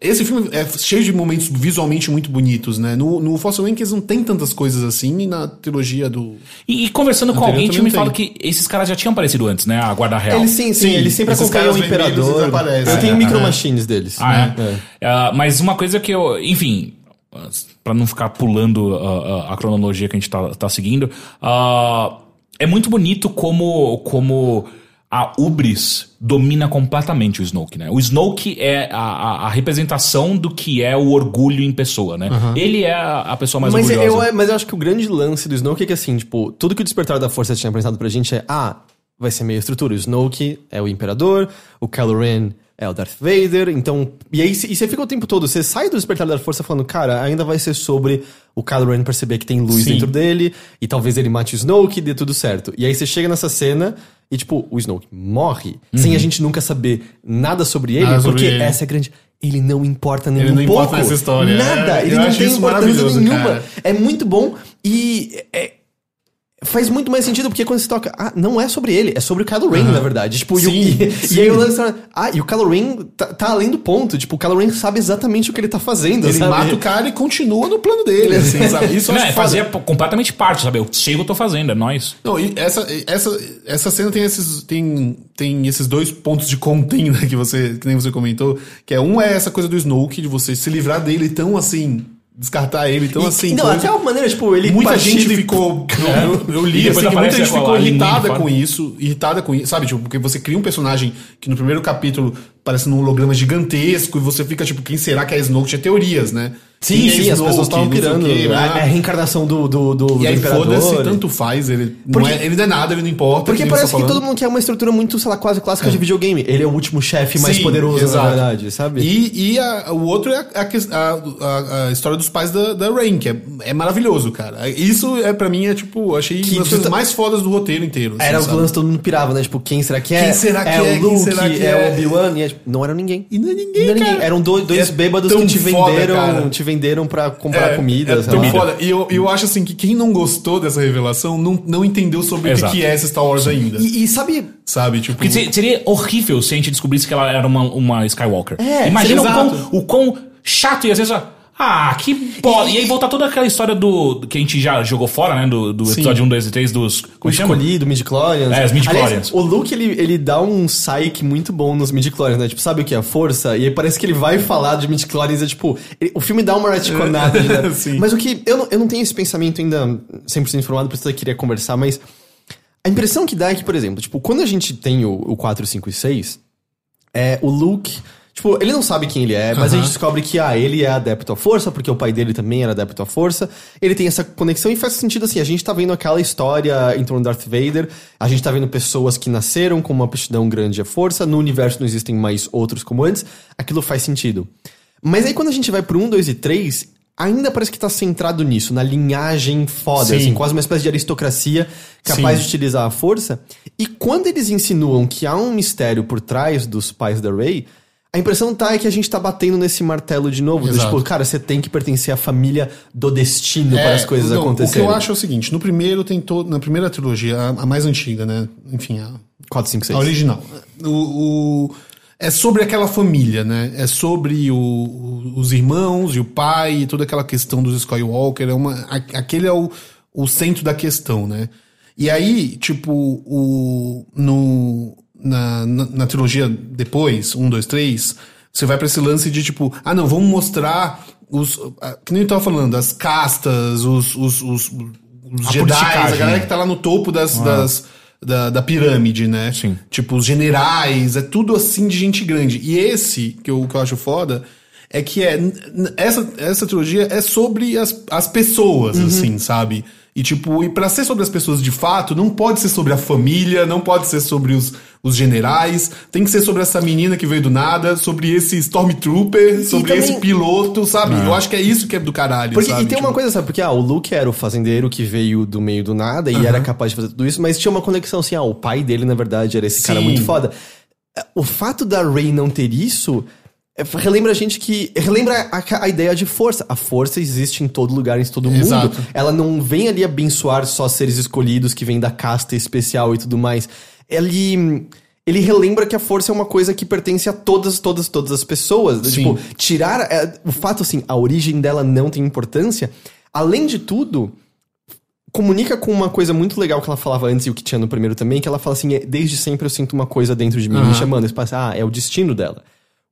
Esse filme é cheio de momentos visualmente muito bonitos, né? No, no Force Awakens não tem tantas coisas assim, e na trilogia do. E, e conversando com alguém, tinha me falado que esses caras já tinham aparecido antes, né? A Guarda Real. Eles sim, sim, Sim, eles sempre acompanham o Imperador. Eu tenho É, micro é. machines deles. Ah, é? É. Mas uma coisa que eu. Enfim, pra não ficar pulando ah, ah, a cronologia que a gente tá, tá seguindo, ah, é muito bonito como. como a Ubris domina completamente o Snoke, né? O Snoke é a, a- a representação do que é o orgulho em pessoa, né? Ele é a, a pessoa mais Mas orgulhosa. eu, mas eu acho que o grande lance do Snoke é que, assim, tipo, tudo que o Despertar da Força tinha apresentado pra gente é, ah, vai ser meio estrutura. O Snoke é o Imperador, o Kylo Ren é o Darth Vader, então... E aí, e você fica o tempo todo, você sai do Despertar da Força falando, cara, ainda vai ser sobre o Kylo Ren perceber que tem luz Sim. dentro dele, e talvez ele mate o Snoke e dê tudo certo. E aí você chega nessa cena... E, tipo, o Snoke morre sem a gente nunca saber nada sobre ele, Nada sobre porque ele. essa é a grande. Ele não importa nem Ele um não pouco. importa nessa história. Nada. É, ele não tem importância nenhuma. cara. É muito bom e é- faz muito mais sentido porque quando você toca, ah, não é sobre ele, é sobre o Kylo Ren, na verdade. Tipo, e, o- Sim, e, sim. e aí o lance, ah, e o Kylo Ren tá, tá além do ponto. Tipo, o Kylo Ren sabe exatamente o que ele tá fazendo, Ele sabe? mata o cara e continua no plano dele, assim, sabe? Isso Não, é, fazia completamente parte, sabe? Eu chego, eu tô fazendo, é nóis. Não, e essa, essa, essa cena tem esses, tem, tem esses dois pontos de contenda que você, que nem você comentou, que é um é essa coisa do Snoke, de você se livrar dele tão assim, descartar ele tão E- assim. não, até uma maneira, tipo, ele Muita gente e- ficou. É. Eu, eu li assim, que muita gente ficou irritada com isso. Irritada com isso. Sabe, tipo, porque você cria um personagem que no primeiro capítulo parece num holograma gigantesco e você fica, tipo, quem será que é Snoke? Tinha teorias, né? Sim, Quem é sim, as pessoas estavam não pirando. quê, é, blá. é a reencarnação do, do, do, E aí foda-se, tanto faz. Ele, não Porque- é, ele não é nada, ele não importa. Porque nem parece tá que todo mundo quer uma estrutura muito, sei lá, quase clássica de videogame. Ele é o último chefe mais Sim, poderoso, exato. na verdade, sabe? E, e a- o outro é a, a que- a- história dos pais da, da Rain, que é, é maravilhoso, cara. Isso é para mim é tipo, achei Que uma das coisas mais fodas do roteiro inteiro. assim, Era o lance todo mundo pirava, né? Tipo, quem será que é? Quem será que é? o Quem Luke, será que é, é? o Obi-Wan? E é, não era ninguém. E não é ninguém, Não era ninguém. Eram dois, dois É bêbados que te foda, venderam, cara. te venderam pra comprar É, comida, é tão foda. E eu, eu acho assim que quem não gostou dessa revelação não, não entendeu sobre o Exato. que, que é esse Star Wars ainda. E, e sabe, sabe? Tipo. Porque se- seria horrível se a gente descobrisse que ela era uma, uma Skywalker. É, Imagina o quão, o quão chato ia ser só. Ah, que bola. E aí voltar toda aquela história do. que a gente já jogou fora, né? Do, do episódio 1, 2 e 3 dos. Como chama? escolhido, midi-chlorians. É, os midi-chlorians. O Luke, ele, ele dá um psyche muito bom nos midi-chlorians, né? Tipo, sabe o que é a força? E aí parece que ele vai falar de midi-chlorians, é tipo... ele- o filme dá uma retconada. né? Sim. Mas o que... Eu não, eu não tenho esse pensamento ainda 100% informado, por isso eu queria conversar, mas... A impressão que dá é que, por exemplo, tipo, quando a gente tem o, o 4, 5 e 6, é o Luke... Tipo, ele não sabe quem ele é, mas a gente descobre que, ah, ele é adepto à força, porque o pai dele também era adepto à força. Ele tem essa conexão e faz sentido assim. A gente tá vendo aquela história em torno do Darth Vader, a gente tá vendo pessoas que nasceram com uma aptidão grande à força, no universo não existem mais outros como antes, aquilo faz sentido. Mas aí quando a gente vai pro 1, 2 e 3, ainda parece que tá centrado nisso, na linhagem foda, Sim. assim, quase uma espécie de aristocracia capaz Sim. de utilizar a força. E quando eles insinuam que há um mistério por trás dos pais da Rey, a impressão tá é que a gente tá batendo nesse martelo de novo. do. Tipo, cara, você tem que pertencer à família do destino para as coisas É, não, acontecerem. O que eu acho é o seguinte: no primeiro tem todo. Na primeira trilogia, a, a mais antiga, né? Enfim, a, 4, 5, 6. a original. O, o- é sobre aquela família, né? É sobre o- o- os irmãos e o pai e toda aquela questão dos Skywalker. É uma, a- aquele é o, o centro da questão, né? E aí, tipo, o, no, na, na, na trilogia depois, um, dois, três, você vai pra esse lance de tipo, ah, não, vamos mostrar os. ah, Que nem eu tava falando, as castas, os, os, os, os A Jedi, a galera né? que tá lá no topo das, das, da, da pirâmide, né? Sim. Tipo, os generais, é tudo assim de gente grande. E esse, que eu, que eu acho foda, é que é. Essa, essa trilogia é sobre as, as pessoas, Uhum. assim, sabe? E tipo, e pra ser sobre as pessoas de fato, não pode ser sobre a família, não pode ser sobre os, os generais, tem que ser sobre essa menina que veio do nada, sobre esse Stormtrooper, sobre também- esse piloto, sabe? Eu acho que é isso que é do caralho, Porque, sabe? e tem uma Tipo, coisa, sabe? Porque, ah, o Luke era o fazendeiro que veio do meio do nada e era capaz de fazer tudo isso, mas tinha uma conexão assim, ah, o pai dele, na verdade, era esse cara Sim. muito foda. O fato da Rey não ter isso é, relembra a gente que. Relembra a, a ideia de força. A força existe em todo lugar, em todo mundo. Exato. Ela não vem ali abençoar só seres escolhidos que vêm da casta especial e tudo mais. Ele. Ele relembra que a força é uma coisa que pertence a todas, todas, todas as pessoas. Sim. Tipo, tirar é, o fato assim, a origem dela não tem importância. Além de tudo, comunica com uma coisa muito legal que ela falava antes e o que tinha no primeiro também, que ela fala assim, é, desde sempre eu sinto uma coisa dentro de mim me Aham. chamando, Você pensa, ah, é o destino dela.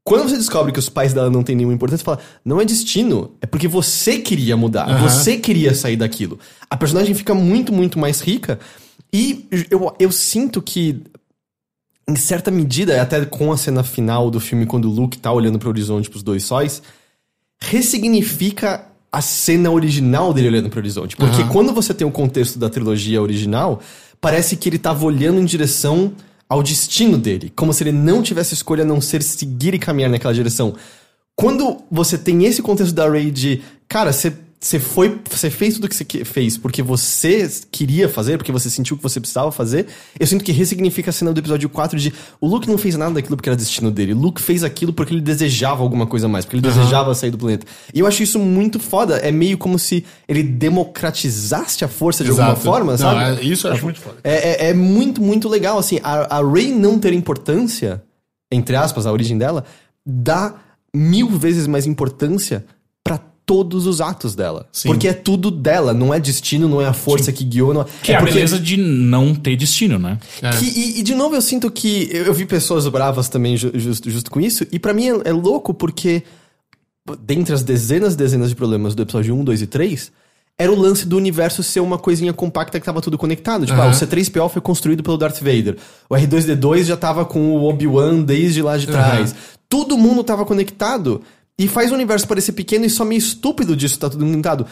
Quando você descobre que os pais dela não têm nenhuma importância, você fala, não é destino, é porque você queria mudar, Aham. você queria sair daquilo. A personagem fica muito, muito mais rica e eu, eu sinto que em certa medida, até com a cena final do filme, quando o Luke tá olhando pro horizonte pros dois sóis, ressignifica a cena original dele olhando pro horizonte. Porque Aham. quando você tem o contexto da trilogia original, parece que ele tava olhando em direção ao destino dele. Como se ele não tivesse escolha a não ser seguir e caminhar naquela direção. Quando você tem esse contexto da Rey de, cara, você você foi, você fez tudo que você fez porque você queria fazer, porque você sentiu que você precisava fazer. Eu sinto que ressignifica a cena do episódio 4 de o Luke não fez nada daquilo porque era destino dele. O Luke fez aquilo porque ele desejava alguma coisa mais, porque ele desejava sair do planeta. E eu acho isso muito foda. É meio como se ele democratizasse a força de alguma Exato. forma, Não, sabe? é- isso eu acho muito foda. É, é- é muito, muito legal, assim, a, a Rey não ter importância, entre aspas, a origem dela, dá mil vezes mais importância todos os atos dela. Sim. Porque é tudo dela, não é destino, não é a força que guiou. Não é, Que é, a porque- beleza de não ter destino, né? que- e, e, de novo eu sinto que eu, eu vi pessoas bravas também ju- justo, justo com isso, e pra mim é, é louco porque dentre as dezenas e dezenas de problemas do episódio 1, 2 e 3, era o lance do universo ser uma coisinha compacta que tava tudo conectado. Tipo, ah, o Aham. C3PO foi construído pelo Darth Vader. O R2D2 já tava com o Obi-Wan desde lá de trás. Todo mundo tava conectado. E faz o universo parecer pequeno e só meio estúpido disso tá tudo conectado.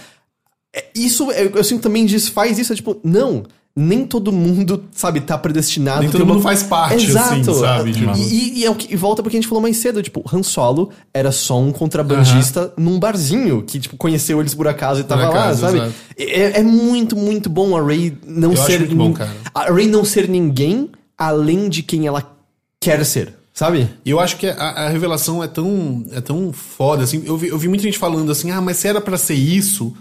É, Isso, eu, eu sinto também desfaz isso, é tipo, não, nem todo mundo, sabe, tá predestinado. Nem todo uma- mundo faz parte, assim, sabe? Tipo- E, e- é o que e volta porque a gente falou mais cedo, tipo, Han Solo era só um contrabandista num barzinho, que, tipo, conheceu eles por acaso e tava Por lá, acaso, sabe? exato. É, é muito, muito bom a Rey não Eu acho ser... muito bom, cara. A Rey não ser ninguém além de quem ela quer ser, sabe? E eu acho que a, a revelação é tão, é tão foda, assim. Eu vi, eu vi muita gente falando assim, ah, mas se era pra ser isso,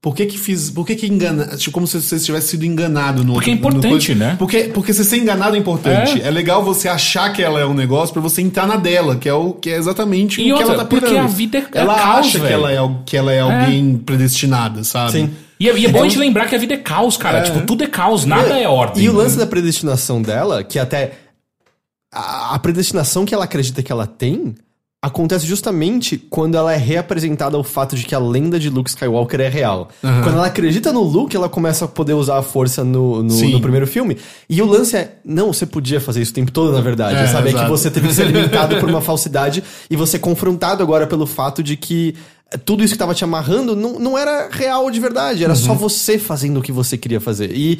Por que que fiz. Por que que engana. Tipo, como se você tivesse sido enganado no Porque é no- no importante, né? Porque, porque você ser enganado é importante. É. É. legal você achar que ela é um negócio pra você entrar na dela, que é, o, que é exatamente E o que outra, ela tá porque pirando. a vida é- é Ela caos, acha que ela, é, que ela é alguém predestinada, sabe? Sim. E é, e é bom a gente lembrar que a vida é caos, cara. Tipo, tudo é caos, nada é ordem. E o lance da predestinação dela, que até. A, a predestinação que ela acredita que ela tem acontece justamente quando ela é reapresentada ao fato de que a lenda de Luke Skywalker é real. Quando ela acredita no Luke, ela começa a poder usar a força no, no, no primeiro filme. E o lance é, não, você podia fazer isso o tempo todo, na verdade. É, sabe? É que você teve que ser alimentado por uma falsidade e você é confrontado agora pelo fato de que tudo isso que tava te amarrando não, não era real de verdade. Era só você fazendo o que você queria fazer. E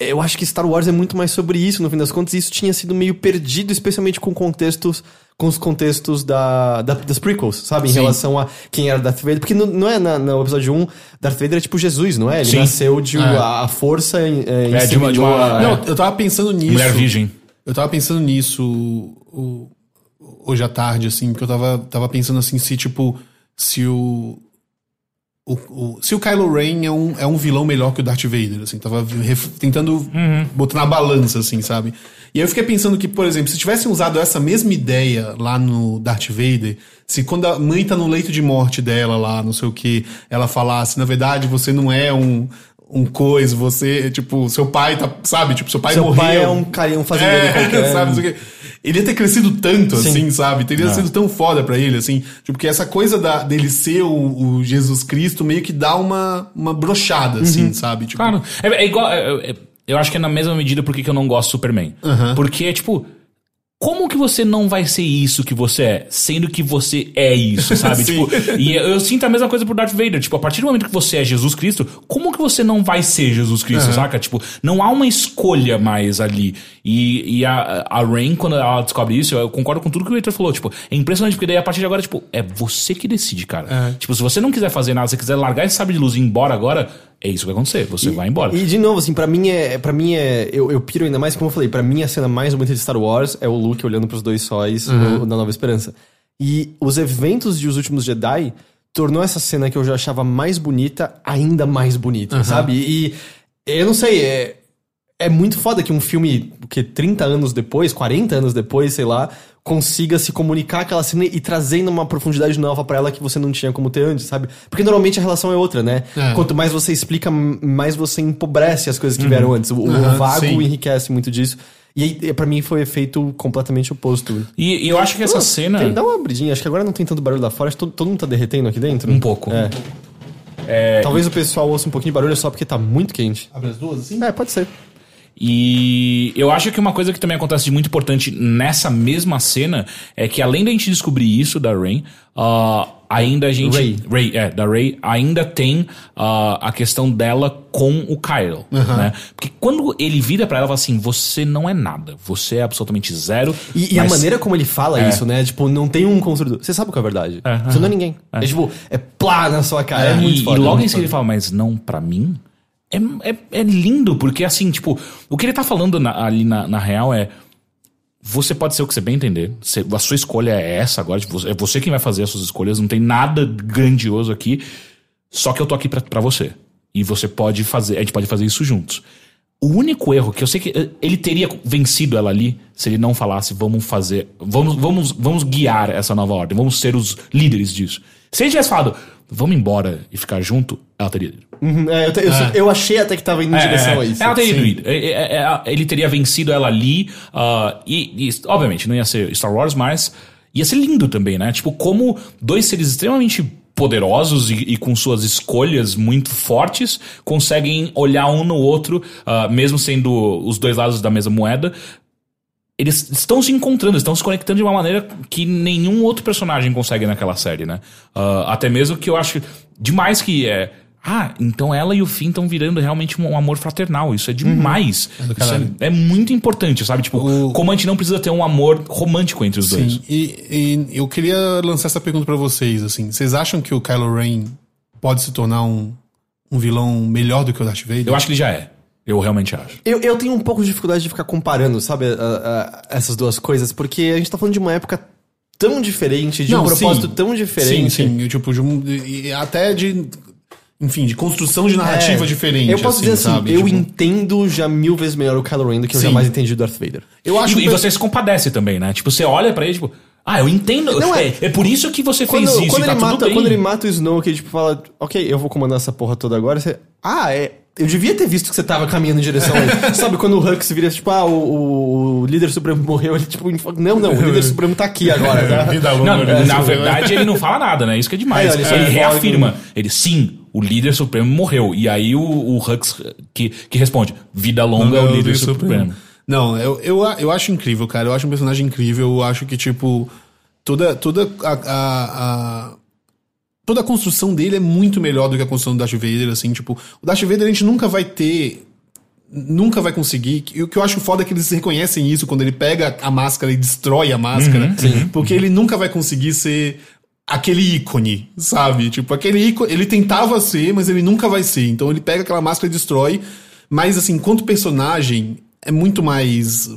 eu acho que Star Wars é muito mais sobre isso, no fim das contas, e isso tinha sido meio perdido, especialmente com contextos, com os contextos da, da- das prequels, sabe? Em Sim. relação a quem era Darth Vader. Porque no, não é na- no episódio 1, Darth Vader é tipo Jesus, não é? Ele Sim. nasceu de É. a, a força é, É, de uma- de uma- Não, eu tava pensando nisso. Mulher virgem. Eu tava pensando nisso o- hoje à tarde, assim, porque eu tava, tava pensando assim, se tipo, se o. o, o- se o Kylo Ren é um, é um vilão melhor que o Darth Vader, assim, tava ref- tentando botar na balança, assim, sabe? E aí eu fiquei pensando que, por exemplo, se tivessem usado essa mesma ideia lá no Darth Vader, se quando a mãe tá no leito de morte dela lá, não sei o que, ela falasse, na verdade, você não é um. Um coisa, você, tipo, seu pai tá, sabe? Tipo, seu pai Seu morreu. pai é um carinha, um fazendeiro É, qualquer. sabe, o quê. Ele ia ter crescido tanto, Sim. assim, sabe? Teria sido tão foda pra ele, assim. Tipo, que essa coisa da, dele ser o, o Jesus Cristo meio que dá uma, uma brochada, assim, sabe? Tipo, Claro. É, é igual. é- é- eu acho que é na mesma medida porque que eu não gosto do Superman. Porque, tipo. Como que você não vai ser isso que você é, sendo que você é isso, sabe? Tipo, e eu sinto a mesma coisa pro Darth Vader. Tipo, a partir do momento que você é Jesus Cristo, como que você não vai ser Jesus Cristo, saca? Tipo, não há uma escolha mais ali. E, e a, a Rain, quando ela descobre isso, eu concordo com tudo que o Heitor falou. Tipo, é impressionante, porque daí a partir de agora, tipo, é você que decide, cara. Tipo, se você não quiser fazer nada, se você quiser largar esse sabre de luz e ir embora agora, é isso que vai acontecer. Você vai embora. E de novo, assim, pra mim é. para mim é. Eu, eu piro ainda mais, como eu falei, pra mim a cena mais bonita de Star Wars é o Luke olhando pros dois sóis no- na Nova Esperança. E os eventos de Os Últimos Jedi tornou essa cena que eu já achava mais bonita ainda mais bonita, sabe? E eu não sei, é. É muito foda que um filme, que 30 anos depois, 40 anos depois, sei lá, consiga se comunicar aquela cena e trazendo uma profundidade nova pra ela que você não tinha como ter antes, sabe? Porque normalmente a relação é outra, né? É. Quanto mais você explica, mais você empobrece as coisas que vieram antes. O, o Aham, vago sim. enriquece muito disso. E aí, pra mim foi efeito completamente oposto. E, e eu acho que essa cena. Tem, dá uma abridinha, acho que agora não tem tanto barulho lá fora, acho que todo, todo mundo tá derretendo aqui dentro. Um pouco. É. É, Talvez o pessoal ouça um pouquinho de barulho só porque tá muito quente. Abre as duas, assim? É, pode ser. E eu acho que uma coisa que também acontece de muito importante nessa mesma cena é que além da gente descobrir isso da Rain, ah, ainda a gente. Rey. Rey, é, da Ray, ainda tem ah, a questão dela com o Kylo, né? Porque quando ele vira pra ela fala assim: você não é nada, você é absolutamente zero. E, e a maneira como ele fala É. isso, né? Tipo, não tem um construtor. Você sabe qual é a verdade. É, Você não é ninguém. É, tipo, é plá na sua cara. É, muito e, foda. e logo é em muito seguida ele fala, mas não pra mim? É, é, é lindo, porque assim, tipo, o que ele tá falando na- ali na, na real é. Você pode ser o que você bem entender. Você- a sua escolha é essa agora. tipo, É você quem vai fazer as suas escolhas. Não tem nada grandioso aqui. Só que eu tô aqui pra você. E você pode fazer. A gente pode fazer isso juntos. O único erro que eu sei que eh, ele teria vencido ela ali se ele não falasse vamos fazer, vamos, vamos, vamos guiar essa nova ordem, vamos ser os líderes disso. Se ele tivesse falado vamos embora e ficar junto, ela teria ido. Uhum, é, eu, te- eu, eu achei até que tava indo em direção a isso. Ela teria ido. É, é, é, Ele teria vencido ela ali. ah, e, e, obviamente, não ia ser Star Wars, mas ia ser lindo também, né? Tipo, como dois seres extremamente poderosos e, e com suas escolhas muito fortes conseguem olhar um no outro, ah, mesmo sendo os dois lados da mesma moeda. Eles estão se encontrando, estão se conectando de uma maneira que nenhum outro personagem consegue naquela série, né? Ah, até mesmo que eu acho demais que é. Ah, então ela e o Finn estão virando realmente um amor fraternal. Isso é demais. Isso caralho. é, é muito importante, sabe? Tipo, O- como a gente não precisa ter um amor romântico entre os dois. Sim, e, e eu queria lançar essa pergunta pra vocês, assim. Vocês acham que o Kylo Ren pode se tornar um, um vilão melhor do que o Darth Vader? Eu acho que ele já é. Eu realmente acho. Eu, eu tenho um pouco de dificuldade de ficar comparando, sabe, a- a- essas duas coisas, porque a gente tá falando de uma época tão diferente, de um Não, propósito sim. tão diferente. Sim, sim. Tipo, de um- e- e até de. enfim, de construção de narrativa É, diferente. Eu posso assim, dizer assim, sabe? eu Tipo, entendo já mil vezes melhor o Kylo Ren do que eu Sim. jamais entendi do Darth Vader. Eu acho e, e que- você se compadece também, né? Tipo, você olha pra ele, tipo, ah, eu entendo. Não, é, é- é por isso que você Quando, fez isso quando e tá ele mata, quando ele mata o Snow, que ele tipo fala, ok, eu vou comandar essa porra toda agora, você. Ah, é. Eu devia ter visto que você tava caminhando em direção a ele. Sabe quando o Hux vira, tipo, ah, o, o líder supremo morreu, ele tipo, não, não, o líder supremo tá aqui agora, tá? Vida longa, Não, né? na verdade ele não fala nada, né? Isso que é demais. É, ele ele reafirma. Ele, sim, o líder supremo morreu. E aí o, o Hux que, que responde, vida longa ao líder supremo. Não, eu, eu, eu acho incrível, cara. Eu acho um personagem incrível. Eu acho que, tipo, toda, toda a, a- a- toda a construção dele é muito melhor do que a construção do Darth Vader, assim, tipo, o Darth Vader a gente nunca vai ter nunca vai conseguir. E o que eu acho foda é que eles reconhecem isso quando ele pega a máscara e destrói a máscara, porque ele nunca vai conseguir ser aquele ícone, sabe? Tipo, aquele ícone, ele tentava ser, mas ele nunca vai ser. Então ele pega aquela máscara e destrói, mas assim, enquanto personagem é muito mais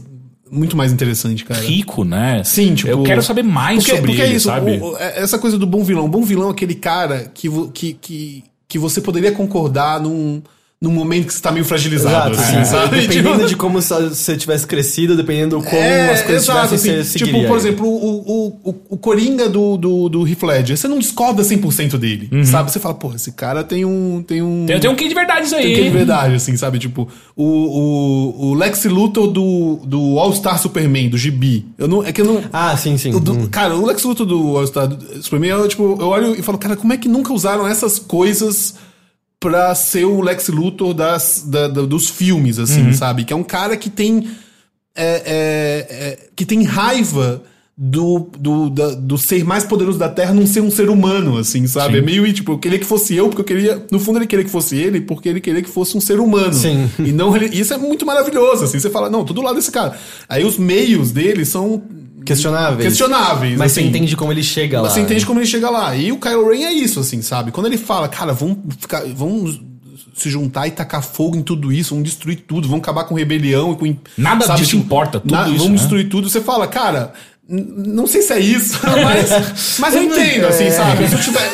muito mais interessante, cara. Rico, né? Sim, tipo. Eu quero saber mais porque, sobre porque ele, é isso, sabe? o- é- essa coisa do bom vilão. Bom vilão é aquele cara que, que, que, que você poderia concordar num, num momento que você tá meio fragilizado, Exato, assim, sim. sabe? Dependendo Tipo, de como você tivesse crescido, dependendo como é, as coisas exato, tivessem assim, Tipo, por ele. exemplo, o, o, o, o Coringa do, do, do Heath Ledger, você não discorda 100% dele, sabe? Você fala, pô, esse cara tem um... Tem um Tem, tem um quê de verdade isso aí. tem que é de verdade, assim, sabe? Tipo, o, o, o Lex Luthor do, do All-Star Superman, do Gibi. Eu não, é que eu não... Ah, sim, sim. do- Hum. Cara, o Lex Luthor do All-Star Superman, eu, tipo, eu olho e falo, cara, como é que nunca usaram essas coisas pra ser o Lex Luthor das, da- da- dos filmes, assim, Uhum. sabe? Que é um cara que tem. é, é, é, que tem raiva do, do, da- do ser mais poderoso da Terra não ser um ser humano, assim, sabe? Sim. É meio, tipo, eu queria que fosse eu, porque eu queria. No fundo, ele queria que fosse ele, porque ele queria que fosse um ser humano. Sim. E não ele- Isso é muito maravilhoso, assim. Você fala, não, tudo lado desse cara. Aí os meios dele são. Questionáveis. Questionáveis. Mas assim. você entende como ele chega lá. Você entende como ele chega lá. E o Kylo Ren é isso, assim, sabe? Quando ele fala, cara, vamos ficar. Vamos se juntar e tacar fogo em tudo isso, vamos destruir tudo, vamos acabar com rebelião e com. Nada disso importa, tudo isso, Vamos né? destruir tudo. Você fala, cara. Não sei se é isso, mas, mas eu não- entendo, assim, é. sabe? Se eu tiver.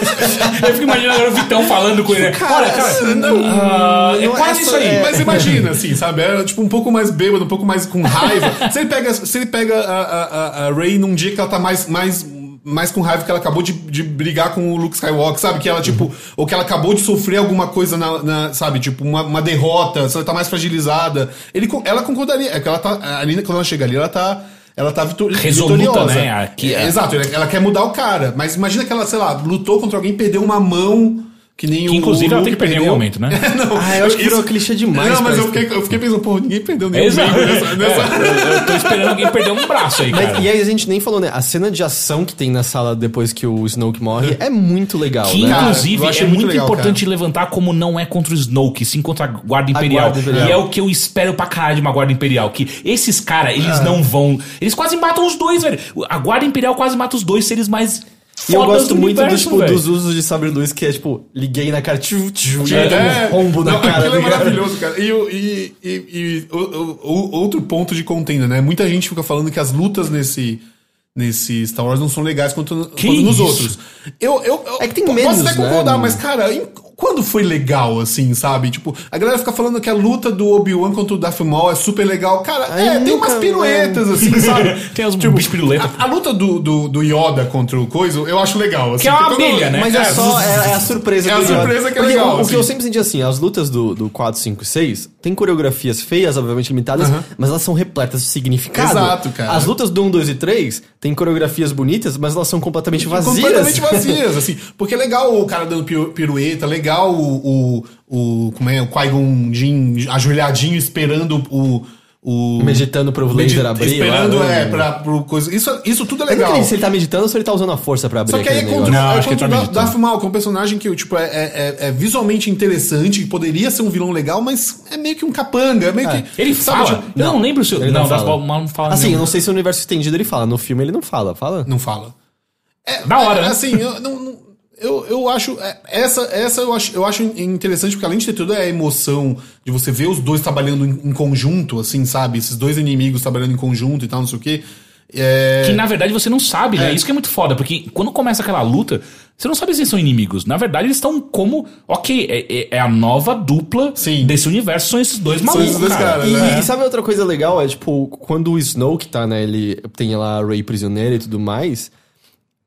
Eu fico imaginando agora o Vitão falando com ele. né? Olha, cara, não, ah, é não é quase isso aí. é. Mas imagina, assim, sabe? É tipo um pouco mais bêbado, um pouco mais com raiva. se ele pega, se ele pega a, a, a- a Ray num dia que ela tá mais, mais, mais com raiva que ela acabou de, de brigar com o Luke Skywalker, sabe? Que ela, tipo, ou que ela acabou de sofrer alguma coisa na, na- sabe? Tipo, uma, uma derrota, se ela tá mais fragilizada. Ele, ela concordaria. É que ela tá. Ali, quando ela chega ali, ela tá. Ela tá vitor, Resoluta, vitoriosa. né? Aqui é- Exato, ela, ela quer mudar o cara. Mas imagina que ela, sei lá, lutou contra alguém, perdeu uma mão. Que nem Que, o inclusive ela Luke tem que perder em algum momento, né? Não, Ah, eu acho que virou clichê demais Não, mas eu isso. fiquei, eu fiquei pensando, pô, ninguém perdeu nenhum Exato. membro nessa. nessa... É, eu, eu tô esperando alguém perder um braço aí, Mas, cara. e aí a gente nem falou, né? A cena de ação que tem na sala depois que o Snoke morre é muito legal, Que, né? Cara, inclusive, achei é muito muito legal, importante levantar como não é contra o Snoke, sim contra a Guarda Imperial. Guarda Imperial. E é o que eu espero pra caralho de uma Guarda Imperial. Que esses caras, Ah. eles não vão. Eles quase matam os dois, velho. A Guarda Imperial quase mata os dois seres mais. E eu gosto do muito do, universo, tipo, dos usos de sabre luz, que é tipo, liguei na cara, tchu, tchu, e É, um rombo na não, cara. Aquilo é cara. maravilhoso, cara. E, e, e, e o- o- o- outro ponto de contenda, né? Muita gente fica falando que as lutas nesse. Nesse Star Wars não são legais quanto, quanto nos outros. Eu, eu, eu É que tem posso menos, até né? concordar, mas, cara, quando foi legal, assim, sabe? Tipo, a galera fica falando que a luta do Obi-Wan contra o Darth Maul é super legal. Cara, Aí é, tem umas piruetas, assim, sabe? Tem uns bichos piruleta. A, a luta do, do, do Yoda contra o Coisa, eu acho legal. Assim, Que é uma abelha, né? Mas é É, só, é, é a surpresa É a surpresa que é Porque legal, O, o que assim. eu sempre senti assim, as lutas do, do 4, 5 e 6 tem coreografias feias, obviamente limitadas, mas elas são repletas de significado. Exato, cara. As lutas do 1, 2 e 3 tem coreografias bonitas, mas elas são completamente vazias. Completamente vazias, assim. Porque é legal o cara dando piru- pirueta, legal o. o, o como é? O Qui-Gon Jinn ajoelhadinho esperando o. o Meditando pro medi- laser abrir. Esperando, lá, né? é, pra, pro coisa. Isso, isso tudo é Eu não legal. se ele tá meditando ou se ele tá usando a força pra abrir Só que aí é contra, negócio. Não, é acho que contra ele tá o que é um personagem que tipo, é, é, é- é visualmente interessante, que poderia ser um vilão legal, mas é meio que um capanga. É meio que, Ele sabe, fala. tipo, eu não lembro se. Ele Não, não Darth fala. Maul não fala Assim, nenhum. eu não sei se o universo estendido ele fala. No filme ele não fala. Fala? Não fala. É, Da hora, é, né? Assim, eu, não, não- eu, eu acho. é, Essa, essa eu, acho, eu acho interessante, porque além de ter toda a emoção de você ver os dois trabalhando em, em conjunto, assim, sabe? Esses dois inimigos trabalhando em conjunto e tal, não sei o quê. É, Que na verdade você não sabe, né? É. Isso que é muito foda, porque quando começa aquela luta, você não sabe se eles são inimigos. Na verdade, eles estão como. Ok, é, é- é a nova dupla Sim. desse universo, são esses dois malucos. esses dois cara. caras. E, né? e sabe outra coisa legal? É tipo, quando o Snoke tá, né? Ele tem lá a Rey prisioneira e tudo mais.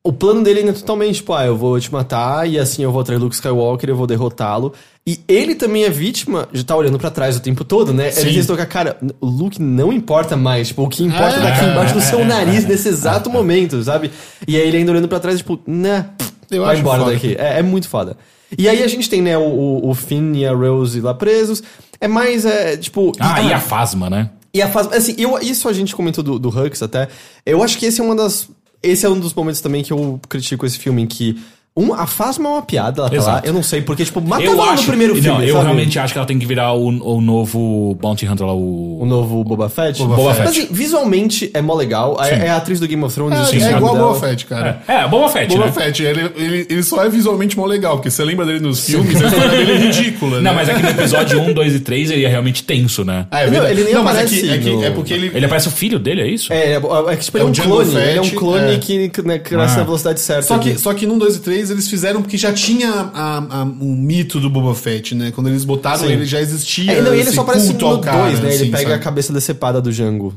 O plano dele ainda é totalmente, tipo, ah, eu vou te matar e assim eu vou atrair Luke Skywalker, eu vou derrotá-lo. E ele também é vítima de estar olhando pra trás o tempo todo, né? Sim. Ele diz tocar, cara, o Luke não importa mais, tipo, o que importa é É, daqui embaixo do é, seu é, nariz nesse exato momento, sabe? E aí ele ainda olhando pra trás, tipo, né, vai embora foda. daqui. É, é muito foda. E aí a gente tem, né, o, o, Finn e a Rose lá presos. É mais, é, tipo... Ah, e a Fasma, né? E a fase. Assim, eu, isso a gente comentou do, do Hux até. Eu acho que esse é uma das. Esse é um dos momentos também que eu critico esse filme, em que. Um, a Fasma é uma piada, ela tá lá. Eu não sei, porque, tipo, matava Eu ela acho. no primeiro não, filme. eu sabe? realmente acho que ela tem que virar o, o novo Bounty Hunter lá, o. O novo Boba Fett. Boba Boba Fett. Mas, assim, visualmente é mó legal. Sim. É, é a atriz do Game of Thrones. É, eu é igual dela. Boba Fett, cara. É, Boba Fett, Boba né? Fett, ele, ele, ele só é visualmente mó legal, porque você lembra dele nos filmes, a história dele é ridícula, né? Não, mas aqui no episódio 1, 2 e 3 ele é realmente tenso, né? Ah, é Não, ele nem não, mas é aparece que, é, que- é porque ele... Ele aparece o filho dele, é isso? É, é, é que, tipo, É ele é o um clone. ele é um clone é. que né, cresce Ah. na velocidade certa. Só que, só que num 2 e 3 eles fizeram porque já tinha a, a- um mito do Boba Fett, né? Quando eles botaram Sim. ele, já existia É, não, e ele só aparece culto no ao 2, cara, né? Ele assim, pega sabe? a cabeça decepada do Jango.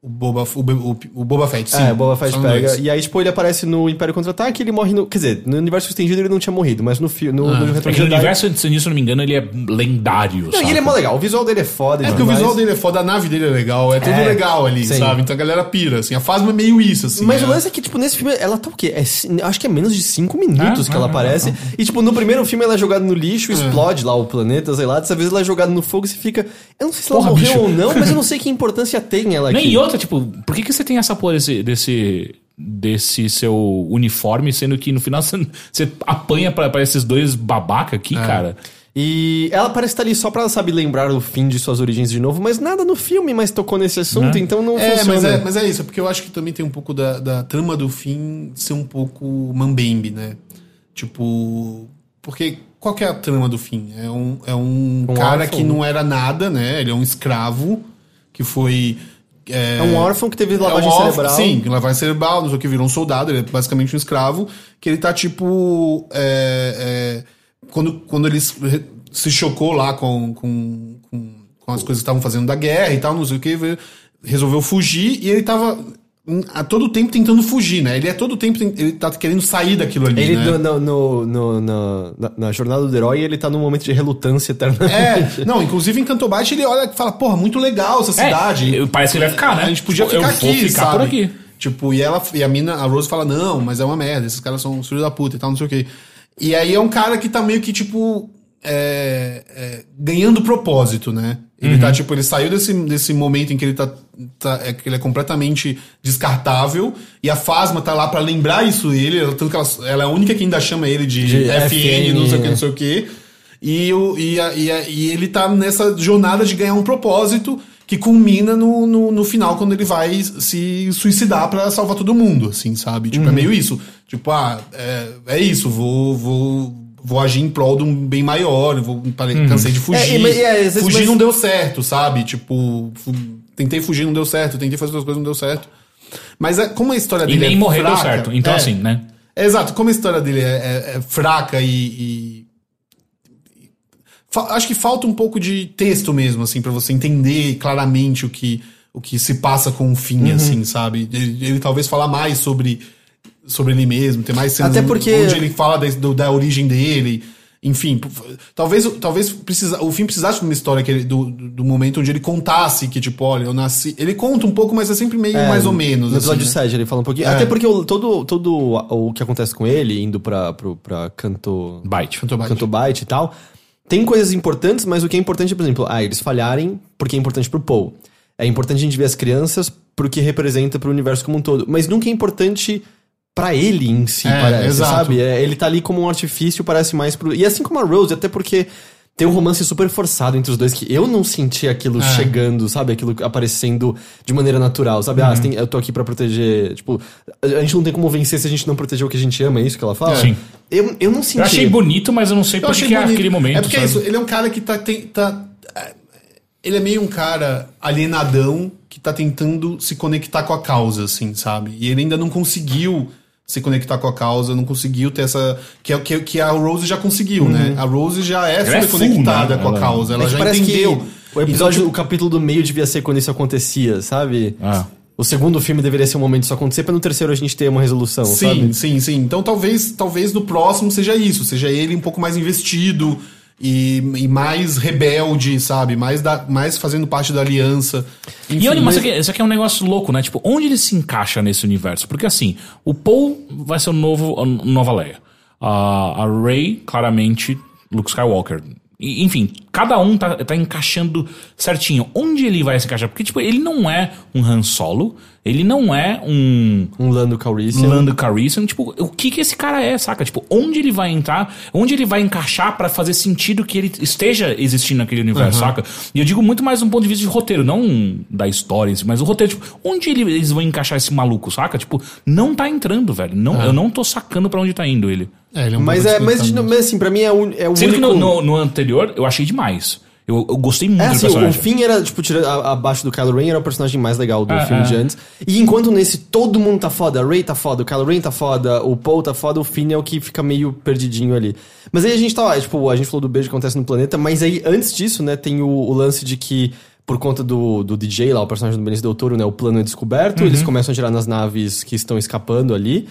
O Boba, o, o, o Boba Fett, sim. É, Boba Fett Só no pega. dois. E aí, tipo, ele aparece no Império Contra-Ataque ele morre no. Quer dizer, no universo estendido ele não tinha morrido, mas no filme. No, Ah, no Retorno Porque de no universo, se eu não me engano, ele é lendário. Não, e ele é mó legal. O visual dele é foda. É porque o visual dele é foda, a nave dele é legal, é tudo É, legal ali, sim. sabe? Então a galera pira, assim. A Fasma é meio isso, assim. Mas é. o lance é que, tipo, nesse filme, ela tá o quê? É, acho que é menos de 5 minutos É, que é, ela é, aparece. E, tipo, no primeiro filme ela é jogada no lixo, explode lá o planeta, sei lá. Dessa vez ela é jogada no fogo e você fica. Eu não sei se ela Porra, morreu bicho. ou não, mas eu não sei que importância tem ela Nem aqui. Outra, tipo, por que, que você tem essa porra desse, desse, desse seu uniforme, sendo que no final você, você apanha pra, pra esses dois babaca aqui, É. cara? E ela parece estar ali só pra, sabe, lembrar o fim de suas origens de novo, mas nada no filme mais tocou nesse assunto, Né? então não É, funciona. mas é, mas é isso, é porque eu acho que também tem um pouco da, da trama do fim ser um pouco mambembe, né? Tipo. Porque qual que é a trama do fim? É um, é um, Um cara órfão, que não era nada, né? Ele é um escravo que foi. É um órfão que teve É um lavagem órfão, cerebral. Sim, lavagem cerebral, não sei o que, virou um soldado, ele é basicamente um escravo, que ele tá tipo. é, é, quando, quando ele se- chocou lá com, com, com, com as coisas que estavam fazendo da guerra e tal, não sei o que, resolveu fugir e ele tava a todo tempo tentando fugir, né? Ele é todo tempo, tem- ele tá querendo sair daquilo ali. Ele, né? no, no, no- no- na, na- na jornada do herói, ele tá num momento de relutância eternamente. É, não, inclusive em Cantobate ele olha e fala, porra, muito legal essa cidade. É, parece que ele vai ficar, né? A gente podia Eu ficar vou aqui, ficar sabe? por aqui. Tipo, e ela e a mina, a Rose fala: "Não, mas é uma merda, esses caras são os filhos da puta e tal, não sei o quê". E aí é um cara que tá meio que tipo é, é, ganhando propósito, né? Ele Uhum. tá tipo, ele saiu desse, desse momento em que ele tá, tá- é, que ele é completamente descartável e a Fasma tá lá pra lembrar isso ele, ela- tanto que ela, ela é a única que ainda chama ele de, De FN, não sei o que, FN, não sei o que. E, o, e, a- e, a- e ele tá nessa jornada de ganhar um propósito que culmina no, no, no final, quando ele vai se suicidar pra salvar todo mundo, assim, sabe? Uhum. Tipo, é meio isso. Tipo, ah, é, é isso, vou, vou, vou agir em prol de um bem maior, vou, parei, cansei de fugir. É, e- mas- é, vezes- fugir mas- não deu certo, sabe? Tipo, fu- tentei fugir, não deu certo, tentei fazer outras coisas, não deu certo. Mas é, como a história E dele nem é morrer deu fraca, certo. Então, é, assim, né? é, exato, como a história dele é, é- é fraca e. e- acho que falta um pouco de texto mesmo, assim, pra você entender claramente o que, o que se passa com o fim, Uhum. assim, sabe? Ele, ele talvez falar mais sobre, sobre ele mesmo, ter mais cenas Até porque- onde ele fala da, do- da origem dele. Enfim, talvez, talvez precisa, o fim precisasse de uma história que ele- do, do momento onde ele contasse que, tipo, olha, eu nasci. Ele conta um pouco, mas é sempre meio mais ou menos. No episódio assim, né? 7 ele fala um pouquinho. É. Até porque o- todo, todo o que acontece com ele, indo pra, pro, pra canto. Byte. Canto Byte. Canto Byte e tal. Tem coisas importantes, mas o que é importante é, por exemplo, ah, eles falharem porque é importante pro Paul. É importante a gente ver as crianças porque representa pro universo como um todo. Mas nunca é importante pra ele em si, É, parece, exato. sabe? É, ele tá ali como um artifício, parece mais pro. E assim como a Rose, até porque tem um romance super forçado entre os dois que eu não senti aquilo É. chegando, sabe? Aquilo aparecendo de maneira natural, sabe? Uhum. Ah, tem- eu tô aqui pra proteger. Tipo, a gente não tem como vencer se a gente não proteger o que a gente ama, é isso que ela fala? Sim. Eu, eu não senti. Eu achei bonito, mas eu não sei por que é aquele momento. É porque é sabe? isso, ele é um cara que tá, tem, tá. é, Ele é meio um cara alienadão, que que tá tentando se conectar com a causa, assim, sabe? E ele ainda não conseguiu se conectar com a causa, não conseguiu ter essa. Que, é, que, que a Rose já conseguiu, né? A Rose já é é super full, conectada né? com a Ela- causa, ela É já entendeu. que o episódio, o capítulo do meio devia ser quando isso acontecia, sabe? Ah. O segundo filme deveria ser o momento disso acontecer, pra no terceiro a gente ter uma resolução, Sim, sabe? sim, sim. Então talvez, talvez no próximo seja isso, seja ele um pouco mais investido e, e mais rebelde, sabe? Mais, da, mais fazendo parte da aliança. Enfim, E olha, mas mas- isso aqui, isso aqui é um negócio louco, né? Tipo, onde ele se encaixa nesse universo? Porque assim, o Paul vai ser o novo a Nova Leia. A, a Rey, claramente, Luke Skywalker. E, enfim, cada um tá, tá encaixando certinho. Onde ele vai se encaixar? Porque, tipo, ele não é um Han Solo, ele não é um Um Lando Calrissian. Lando Calrissian, tipo, o que que esse cara é, saca? Tipo, onde ele vai entrar, onde ele vai encaixar pra fazer sentido que ele esteja existindo naquele universo, saca? E eu digo muito mais um ponto de vista de roteiro, não da história, em si, mas o roteiro, tipo, onde ele- eles vão encaixar esse maluco, saca? Tipo, não tá entrando, velho. Não, Eu não tô sacando pra onde tá indo ele. É, ele é um Mas, pouco é, mas, desconectado. mas assim, pra mim é, o- é o Sendo único... que no, no- no anterior eu achei demais. Eu, eu gostei muito É assim, o. Finn era, tipo, tirando a- abaixo do Kylo Ren, era o personagem mais legal do É, filme é. de antes. E enquanto nesse todo mundo tá foda, a Rey tá foda, o Kylo Ren tá foda, o Paul tá foda, o Finn é o que fica meio perdidinho ali. Mas aí a gente tá lá, tipo, a gente falou do beijo que acontece no planeta, mas aí antes disso, né, tem o, o lance de que por conta do, do DJ lá, o personagem do Benício Del Toro, né, o plano é descoberto, Uhum. eles começam a tirar nas naves que estão escapando ali.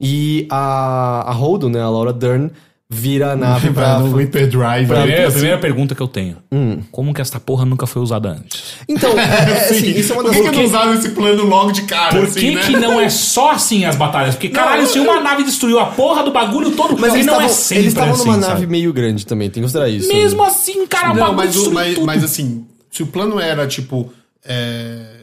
E a, a Holdo, né, a Laura Dern, vira a nave pra... no Hyperdrive. A primeira, a assim. primeira pergunta que eu tenho. Hum. Como que esta porra nunca foi usada antes? Então, é, é, assim, isso é uma Por das... que, que não usaram esse plano logo de cara, Por assim, que, né? que não é só assim as batalhas? Porque, caralho, se uma nave destruiu a porra do bagulho todo, Mas e eles não estavam é sempre eles estavam numa assim, nave sabe? meio grande também, tem que considerar isso. Mesmo assim, cara, o Não, mas, o- mas, tudo. mas assim, se o plano era, tipo, é,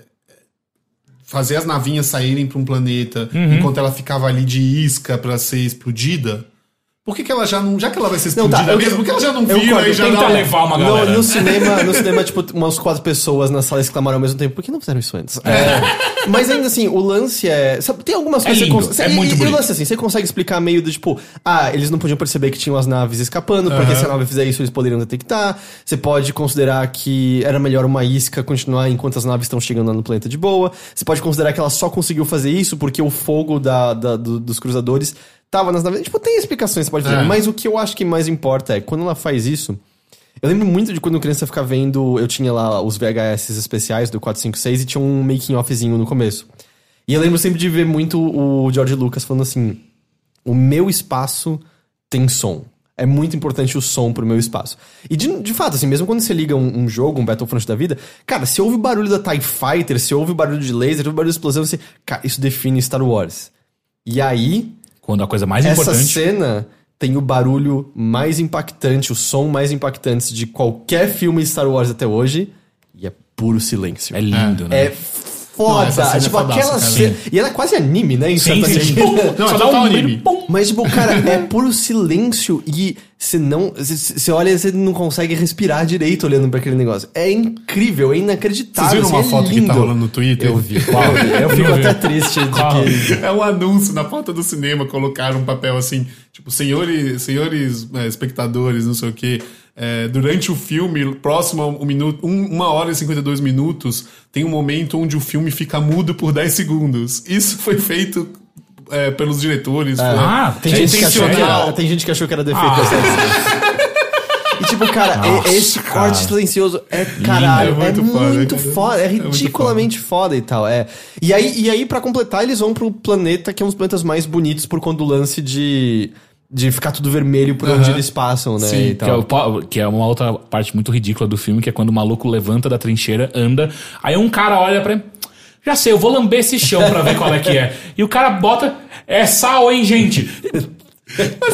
fazer as navinhas saírem pra um planeta Uhum. enquanto ela ficava ali de isca pra ser explodida, por que, que ela já não. Já que ela vai ser Não, explodida tá, eu- mesmo, por que ela já não vira concordo, e já tenta levar uma No, galera. no cinema, no cinema, tipo, umas quatro pessoas na sala exclamaram ao mesmo tempo, por que não fizeram isso antes? É, mas ainda assim, o lance é. Sabe, tem algumas coisas lindo, que você é consegue. muito e, e o bonito. lance assim, você consegue explicar meio do tipo, ah, eles não podiam perceber que tinham as naves escapando, porque se a nave fizer isso, eles poderiam detectar. Você pode considerar que era melhor uma isca continuar enquanto as naves estão chegando lá no planeta de boa. Você pode considerar que ela só conseguiu fazer isso porque o fogo da, da- do- dos cruzadores tava nas naves. Tipo, tem explicações, você pode fazer. É. Mas o que eu acho que mais importa é quando ela faz isso. Eu lembro muito de quando criança ficar vendo. Eu tinha lá os VHS especiais do 456 e tinha um making offzinho no começo. E eu lembro sempre de ver muito o George Lucas falando assim: o meu espaço tem som. É muito importante o som pro meu espaço. E de, de fato, assim, mesmo quando você liga um, um jogo, um Battlefront da vida, cara, se ouve o barulho da TIE Fighter, se ouve o barulho de laser, se ouve o barulho de explosão, você. Cara, isso define Star Wars. E aí, Quando a coisa mais essa importante. cena tem o barulho mais impactante, o som mais impactante de qualquer filme Star Wars até hoje. E é puro silêncio. É lindo, né? É foda. Não, é tipo, fodaça, aquela cara. cena. E ela é quase anime, né? Em Sim, certa sim. medida. Não, é Só dá um anime. brilho. Mas, tipo, cara, é puro silêncio e você não. Você olha e você não consegue respirar direito olhando pra aquele negócio. É incrível, é inacreditável. Vocês viram uma assim, é foto que tá lindo. rolando no Twitter? Eu vi. Qual? Eu fico até triste de que. É um anúncio na porta do cinema, colocaram um papel assim, tipo, senhores, senhores é, espectadores, não sei o quê. É, durante o filme, próximo a um minuto, um- uma hora e 52 minutos, tem um momento onde o filme fica mudo por 10 segundos. Isso foi feito é, pelos diretores. Ah, Tem, é gente que achou que era, tem gente que achou que era defeito. Ah. E tipo, cara, é- Nossa, esse cara. corte silencioso é caralho, É é muito muito, foda, foda, é é muito ridiculamente foda. e tal, é. E aí, e aí para completar, eles vão pro planeta que é um dos planetas mais bonitos por conta do lance de de ficar tudo vermelho por onde eles passam, né, Sim, Que é, o que é uma outra parte muito ridícula do filme, que é quando o maluco levanta da trincheira, anda, aí um cara olha pra ele, já sei, eu vou lamber esse chão pra ver qual é que é. E o cara bota, é sal, hein, gente?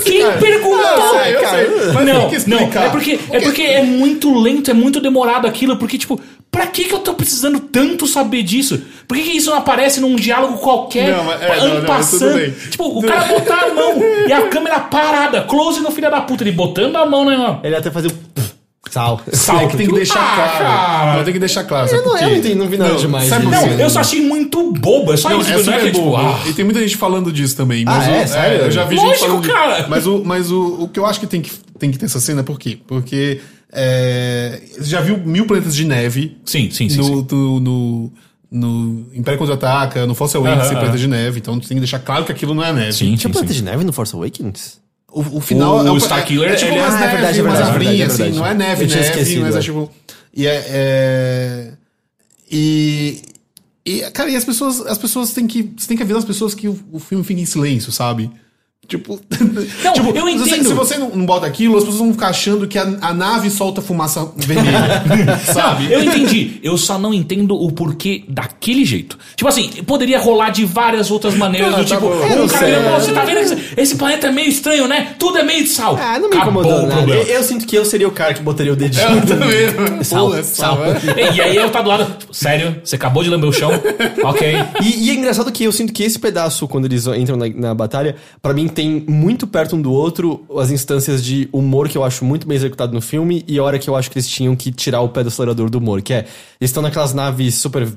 Quem cara, perguntou? eu sei, eu sei, mas não, não, é porque, é porque é muito lento, é muito demorado aquilo, porque, tipo, pra que que eu tô precisando tanto saber disso? Por que que isso não aparece num diálogo qualquer, Não, mas- é, não, não, tudo bem. Tipo, o cara botar a mão e a câmera parada, close no filho da puta, ele botando a mão, né, mano? Ele até fazia sal. Sal, É que tem que deixar Ah, claro. cara. Não, tem que deixar claro. Eu não- eu não entendi, não vi nada demais Sabe quê? Não, eu só achei muito bobo, é só Não, isso. é não super que, tipo, bobo. ah, E tem muita gente falando disso também. Mas Ah, o- é? Sério? eu já vi Lógico, gente falando cara. Mas, o, mas o, o que eu acho que tem que, tem que ter essa cena, por quê? Porque é, você já viu Mil Planetas de Neve Sim, sim, sim. no, sim. no, no, no Império Contra-Ataca, no Force Awakens tem aham. planeta de neve, então tem que deixar claro que aquilo não é neve. Sim, Tinha sim, Planeta sim. de Neve no Force Awakens? O, o final O é, Starkiller, é, é tipo ele umas é neve, verdade, é umas é assim, verdade. não é neve, neve, esquecido, mas é é. tipo... E é... é- E... E, cara, e as pessoas, as pessoas têm que. Você tem que avisar as pessoas que o, o filme fica em silêncio, sabe? Tipo. Não, tipo, eu se você- entendo. Se você não, não bota aquilo, as pessoas vão ficar achando que a, a nave solta fumaça vermelha. sabe? Eu entendi. Eu só não entendo o porquê daquele jeito. Tipo assim, poderia rolar de várias outras maneiras. Ah, do tá tipo, bom. Eu um não cara "Pô, você tá vendo que esse- esse planeta é meio estranho, né? Tudo é meio de sal. Ah, não me Acabou incomodou o nada. problema. Eu, eu sinto que eu seria o cara que botaria o dedinho. Eu também. Sal, é sal. é. E aí eu tá do lado, tipo, sério, você acabou de lamber o chão? Ok. E, e é engraçado que eu sinto que esse pedaço, quando eles entram na, na batalha, pra mim tem muito perto um do outro as instâncias de humor que eu acho muito bem executado no filme e a hora que eu acho que eles tinham que tirar o pé do acelerador do humor, que é, eles estão naquelas naves super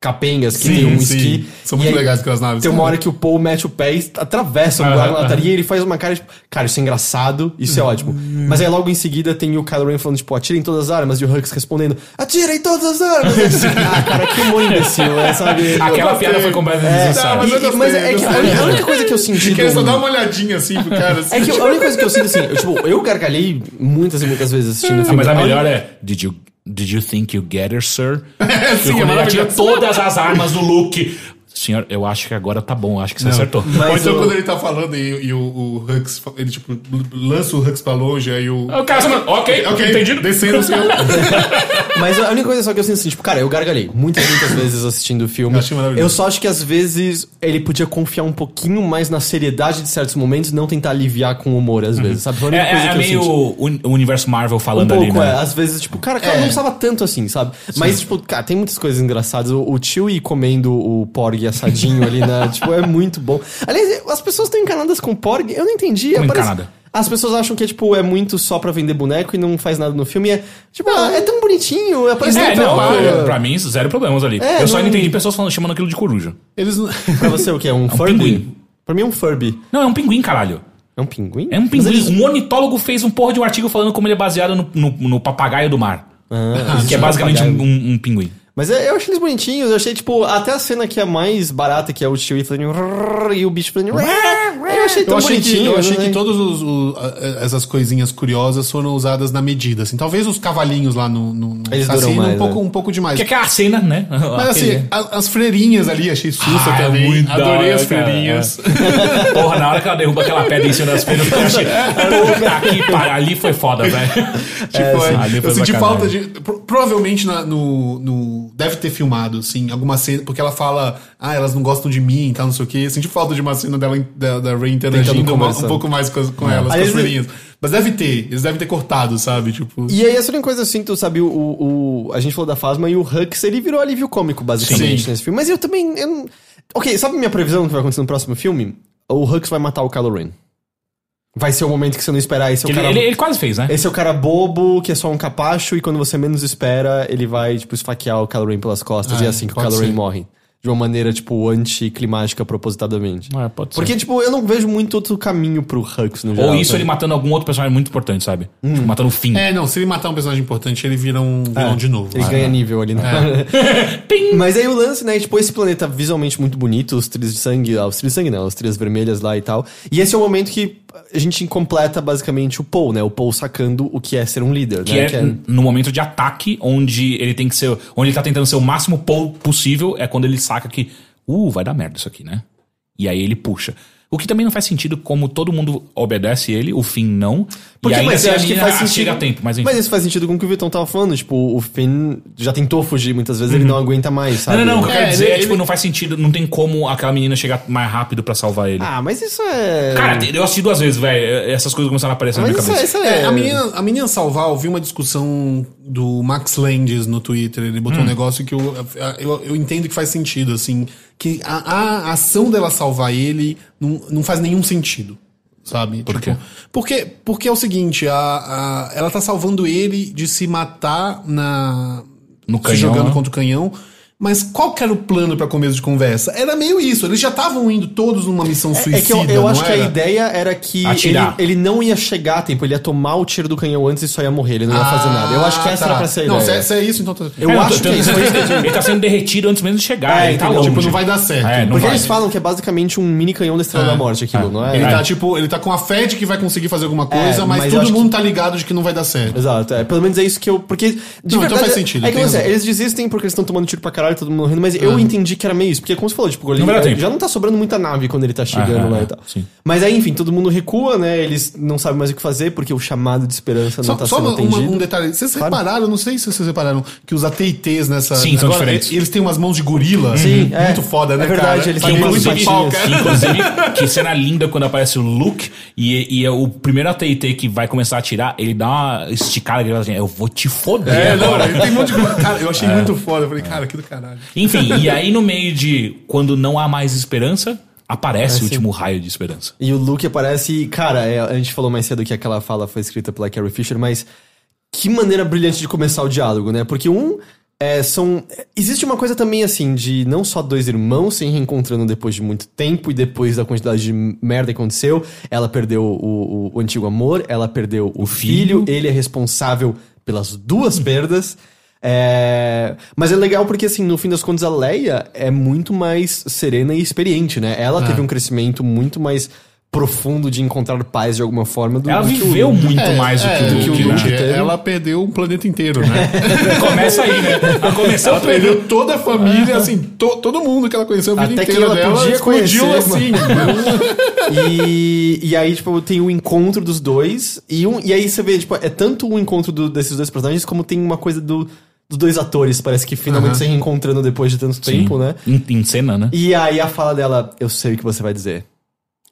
capengas que Sim, tem um sim. esqui. São muito aí legais aquelas naves. Tem uma hora que o Paul mete o pé e atravessa um Aham, buraco na lataria e ele faz uma cara tipo, cara, isso é engraçado, isso é ótimo. Mas aí logo em seguida tem o Kylo Ren falando, tipo, atira em todas as armas, e o Hux respondendo, atira em todas as armas! Disse, ah, cara, que humor imbecil, é, sabe? Aquela piada foi completamente É, desnecessária. mas gostei, mas é que a única- coisa que eu senti Queria só dar uma olhadinha assim pro cara. Assim, É que a única coisa que eu sinto assim, eu, tipo, eu gargalhei muitas e muitas vezes assistindo o Ah, filme. mas a melhor é. Did you, did you think you get her, sir? Sim, é maravilhoso. todas as armas do Luke. Senhor, eu acho que agora tá bom, acho que você acertou. Mas Ou então o- quando ele tá falando e, e o, o Hux, ele tipo, lança o Hux pra longe, aí o. O cara, ok, Ok, entendido. Descendo assim. Mas a única coisa só que eu sinto assim, tipo, cara, eu gargalhei muitas, muitas vezes assistindo o filme. Eu achei maravilhoso. Eu só acho que às vezes ele podia confiar um pouquinho mais na seriedade de certos momentos e não tentar aliviar com humor às vezes, sabe? Foi a É, única coisa é, é que eu meio senti. o, o universo Marvel Um falando pouco, ali, né? é. Às vezes, tipo, cara, cara, É. não precisava tanto assim, sabe? Mas, tipo, cara, tem muitas coisas engraçadas. O, o Chewie comendo o Porg assadinho ali na. tipo, é muito bom. Aliás, as pessoas estão encanadas com Porg, eu não entendi. Como Parece- encanada? As pessoas acham que é, tipo, é muito só pra vender boneco e não faz nada no filme. E é, tipo, ah, é tão bonitinho, aparece É, tão não, é, pra mim, zero problemas ali. É, eu só não- entendi pessoas falando, chamando aquilo de coruja. Eles não. Pra você, o que? É um Furby? pinguim. Pra mim é um Furby. Não, é um pinguim, caralho. É um pinguim? É um pinguim. eles- Um ornitólogo fez um porra de um artigo falando como ele é baseado no, no, no papagaio do mar. Ah, que é basicamente um, um- um pinguim. Mas é- eu achei eles bonitinhos, eu achei, tipo, até a cena que é mais barata, que é o Chewie fazendo e o bicho fazendo eu achei tão Eu achei, que, bonitinho. eu achei né? que todas essas coisinhas curiosas foram usadas na medida. Assim. Talvez os cavalinhos lá no, no, no Eles cassino, mais, um, pouco, né? um pouco demais. Que é aquela cena, né? Mas assim, a- as freirinhas ali, achei sussa Ah, é também. muito da Adorei hora, as cara. freirinhas. Porra, na hora que ela derruba aquela pedra em cima das pedras, eu achei. Puta que pariu. Ali foi foda, velho. Tipo, É, é, ali foi eu senti sacanagem. falta de. pro- provavelmente na- no, no. Deve ter filmado, sim, alguma cena. Porque ela fala, ah, elas não gostam de mim e tal, não sei o quê. Eu senti falta de uma cena dela, da, da Ray interagindo uma- um conversar. pouco mais com, com elas, com Aliás, as freirinhas. Mas deve ter, eles devem ter cortado, sabe? Tipo. E aí, essa única coisa assim, tu sabe, o, o, a gente falou da Fasma e o Hux, ele virou alívio cômico, basicamente, Sim. nesse filme. Mas eu também. eu não- Ok, sabe minha previsão do que vai acontecer no próximo filme? O Hux vai matar o Kylo Ren. Vai ser o momento que você não esperar. Esse é o Ele, cara. ele- ele quase fez, né? Esse é o cara bobo, que é só um capacho, e quando você menos espera, ele vai, tipo, esfaquear o Ren pelas costas, Ah, e é assim que o ser. morre. De uma maneira, tipo, anticlimática propositadamente. É, pode ser. Porque, tipo, eu não vejo muito outro caminho pro Hux no geral. Ou isso sabe? ele matando algum outro personagem muito importante, sabe? Tipo, matando o Finn. É, não, se ele matar um personagem importante, ele vira um vilão de novo. Ele Ah, ganha nível ali, né? Pim! Mas aí o lance, né? Tipo, esse planeta visualmente muito bonito, os trilhos de sangue, ah, os trilhos de sangue não, as trilhas vermelhas lá e tal. E esse é o momento que a gente completa basicamente o Paul, né? O Paul sacando o que é ser um líder, Que né? é, no momento de ataque, onde ele tem que ser. Onde ele tá tentando ser o máximo Paul possível, é quando ele saca que. Uh, vai dar merda isso aqui, né? E aí ele puxa. O que também não faz sentido, como todo mundo obedece ele, o Finn não. Porque, e ainda mas assim eu acho que faz sentido. chega a tempo, mas enfim. Mas isso faz sentido com o que o Vitão tava falando. Tipo, o Finn já tentou fugir muitas vezes, ele não aguenta mais, sabe? Uhum. Não, não, não. O que eu É, quero dizer ele- é, tipo, ele- não faz sentido, não tem como aquela menina chegar mais rápido pra salvar ele. Ah, mas isso é. Cara, eu assisti duas vezes, velho. Essas coisas começaram a aparecer na mas minha isso, é- cabeça. isso é. É, a menina, a menina salvar, eu vi uma discussão do Max Landis no Twitter, ele botou Hum. um negócio que eu, eu, eu entendo que faz sentido, assim, que a, a ação dela salvar ele não, não faz nenhum sentido, sabe? Por Tipo, quê? Porque, porque é o seguinte, a, a- ela tá salvando ele de se matar na... No se canhão, jogando né? contra o canhão, Mas qual que era o plano pra começo de conversa? Era meio isso. Eles já estavam indo todos numa missão suicida. É que eu, eu não acho que a era? ideia era que ele, ele não ia chegar a tempo, ele ia tomar o tiro do canhão antes e só ia morrer, ele não ia fazer nada. Eu acho que essa Ah, era tá. pra ser a Não, se ideia. é, se é isso, então tá. Eu É, acho tô- que tô- isso ele tá sendo derretido antes mesmo de chegar. É, ele tá longe. Tipo, não vai dar certo. É, Porque vai. eles falam que é basicamente um mini canhão da Estrela da Morte aquilo, não é? Ele É. tá, tipo, ele tá com a fé de que vai conseguir fazer alguma coisa, É, mas, mas todo mundo tá ligado de que não vai dar certo. Exato, é. Pelo menos é isso que eu. Porque. De Não, então faz sentido, É que eles desistem porque eles estão tomando tiro pra caralho, todo mundo morrendo, mas eu entendi que era meio isso. Porque, como você falou, tipo, ele, Não já não tá sobrando muita nave quando ele tá chegando Ah, lá e tal. sim. Mas aí, enfim, todo mundo recua, né? Eles não sabem mais o que fazer porque o chamado de esperança não Só, tá só sendo uma- atendido. um detalhe. Vocês Claro. repararam, não sei se vocês repararam, que os AT&Ts nessa... Sim, são diferentes. Eles têm umas mãos de gorila. Sim, é. Muito foda, né, É verdade, cara? eles têm umas muito patinhas. pau, cara. Inclusive, que cena linda quando aparece o Luke e, e é o primeiro AT&T que vai começar a atirar, ele dá uma esticada e ele fala assim, eu vou te foder É, não, agora. ele tem um monte de gorila. Cara, eu É. achei muito foda. Eu falei, cara, que do caralho. Enfim, e aí no meio de quando não há mais esperança, aparece o último raio de esperança. E o Luke aparece e, cara, é, a gente falou mais cedo que aquela fala foi escrita pela Carrie Fisher, mas que maneira brilhante de começar o diálogo, né? Porque um. É, são. Existe uma coisa também assim, de não só dois irmãos se reencontrando depois de muito tempo e depois da quantidade de merda que aconteceu. Ela perdeu o, o- o antigo amor, ela perdeu o, filho, filho. ele é responsável pelas duas perdas. É, Mas é legal porque, assim, no fim das contas, a Leia é muito mais serena e experiente, né? Ela teve um crescimento muito mais profundo de encontrar paz de alguma forma do Ela do que viveu Luke. muito mais do que, é, do que o Luke, teve. Ela perdeu o planeta inteiro, né? Começa aí, né? Ela começou ela perdeu toda a família, assim, to- todo mundo que ela conheceu a vida Até que inteira ela dela podia explodiu conhecer, assim. E, e aí, tipo, tem o encontro dos dois. E, um, e aí você vê, tipo, é tanto o encontro do- desses dois personagens, como tem uma coisa do, dos dois atores. Parece que finalmente Aham. se reencontrando depois de tanto tempo, né? Em, em cena, né? E aí a fala dela, eu sei o que você vai dizer.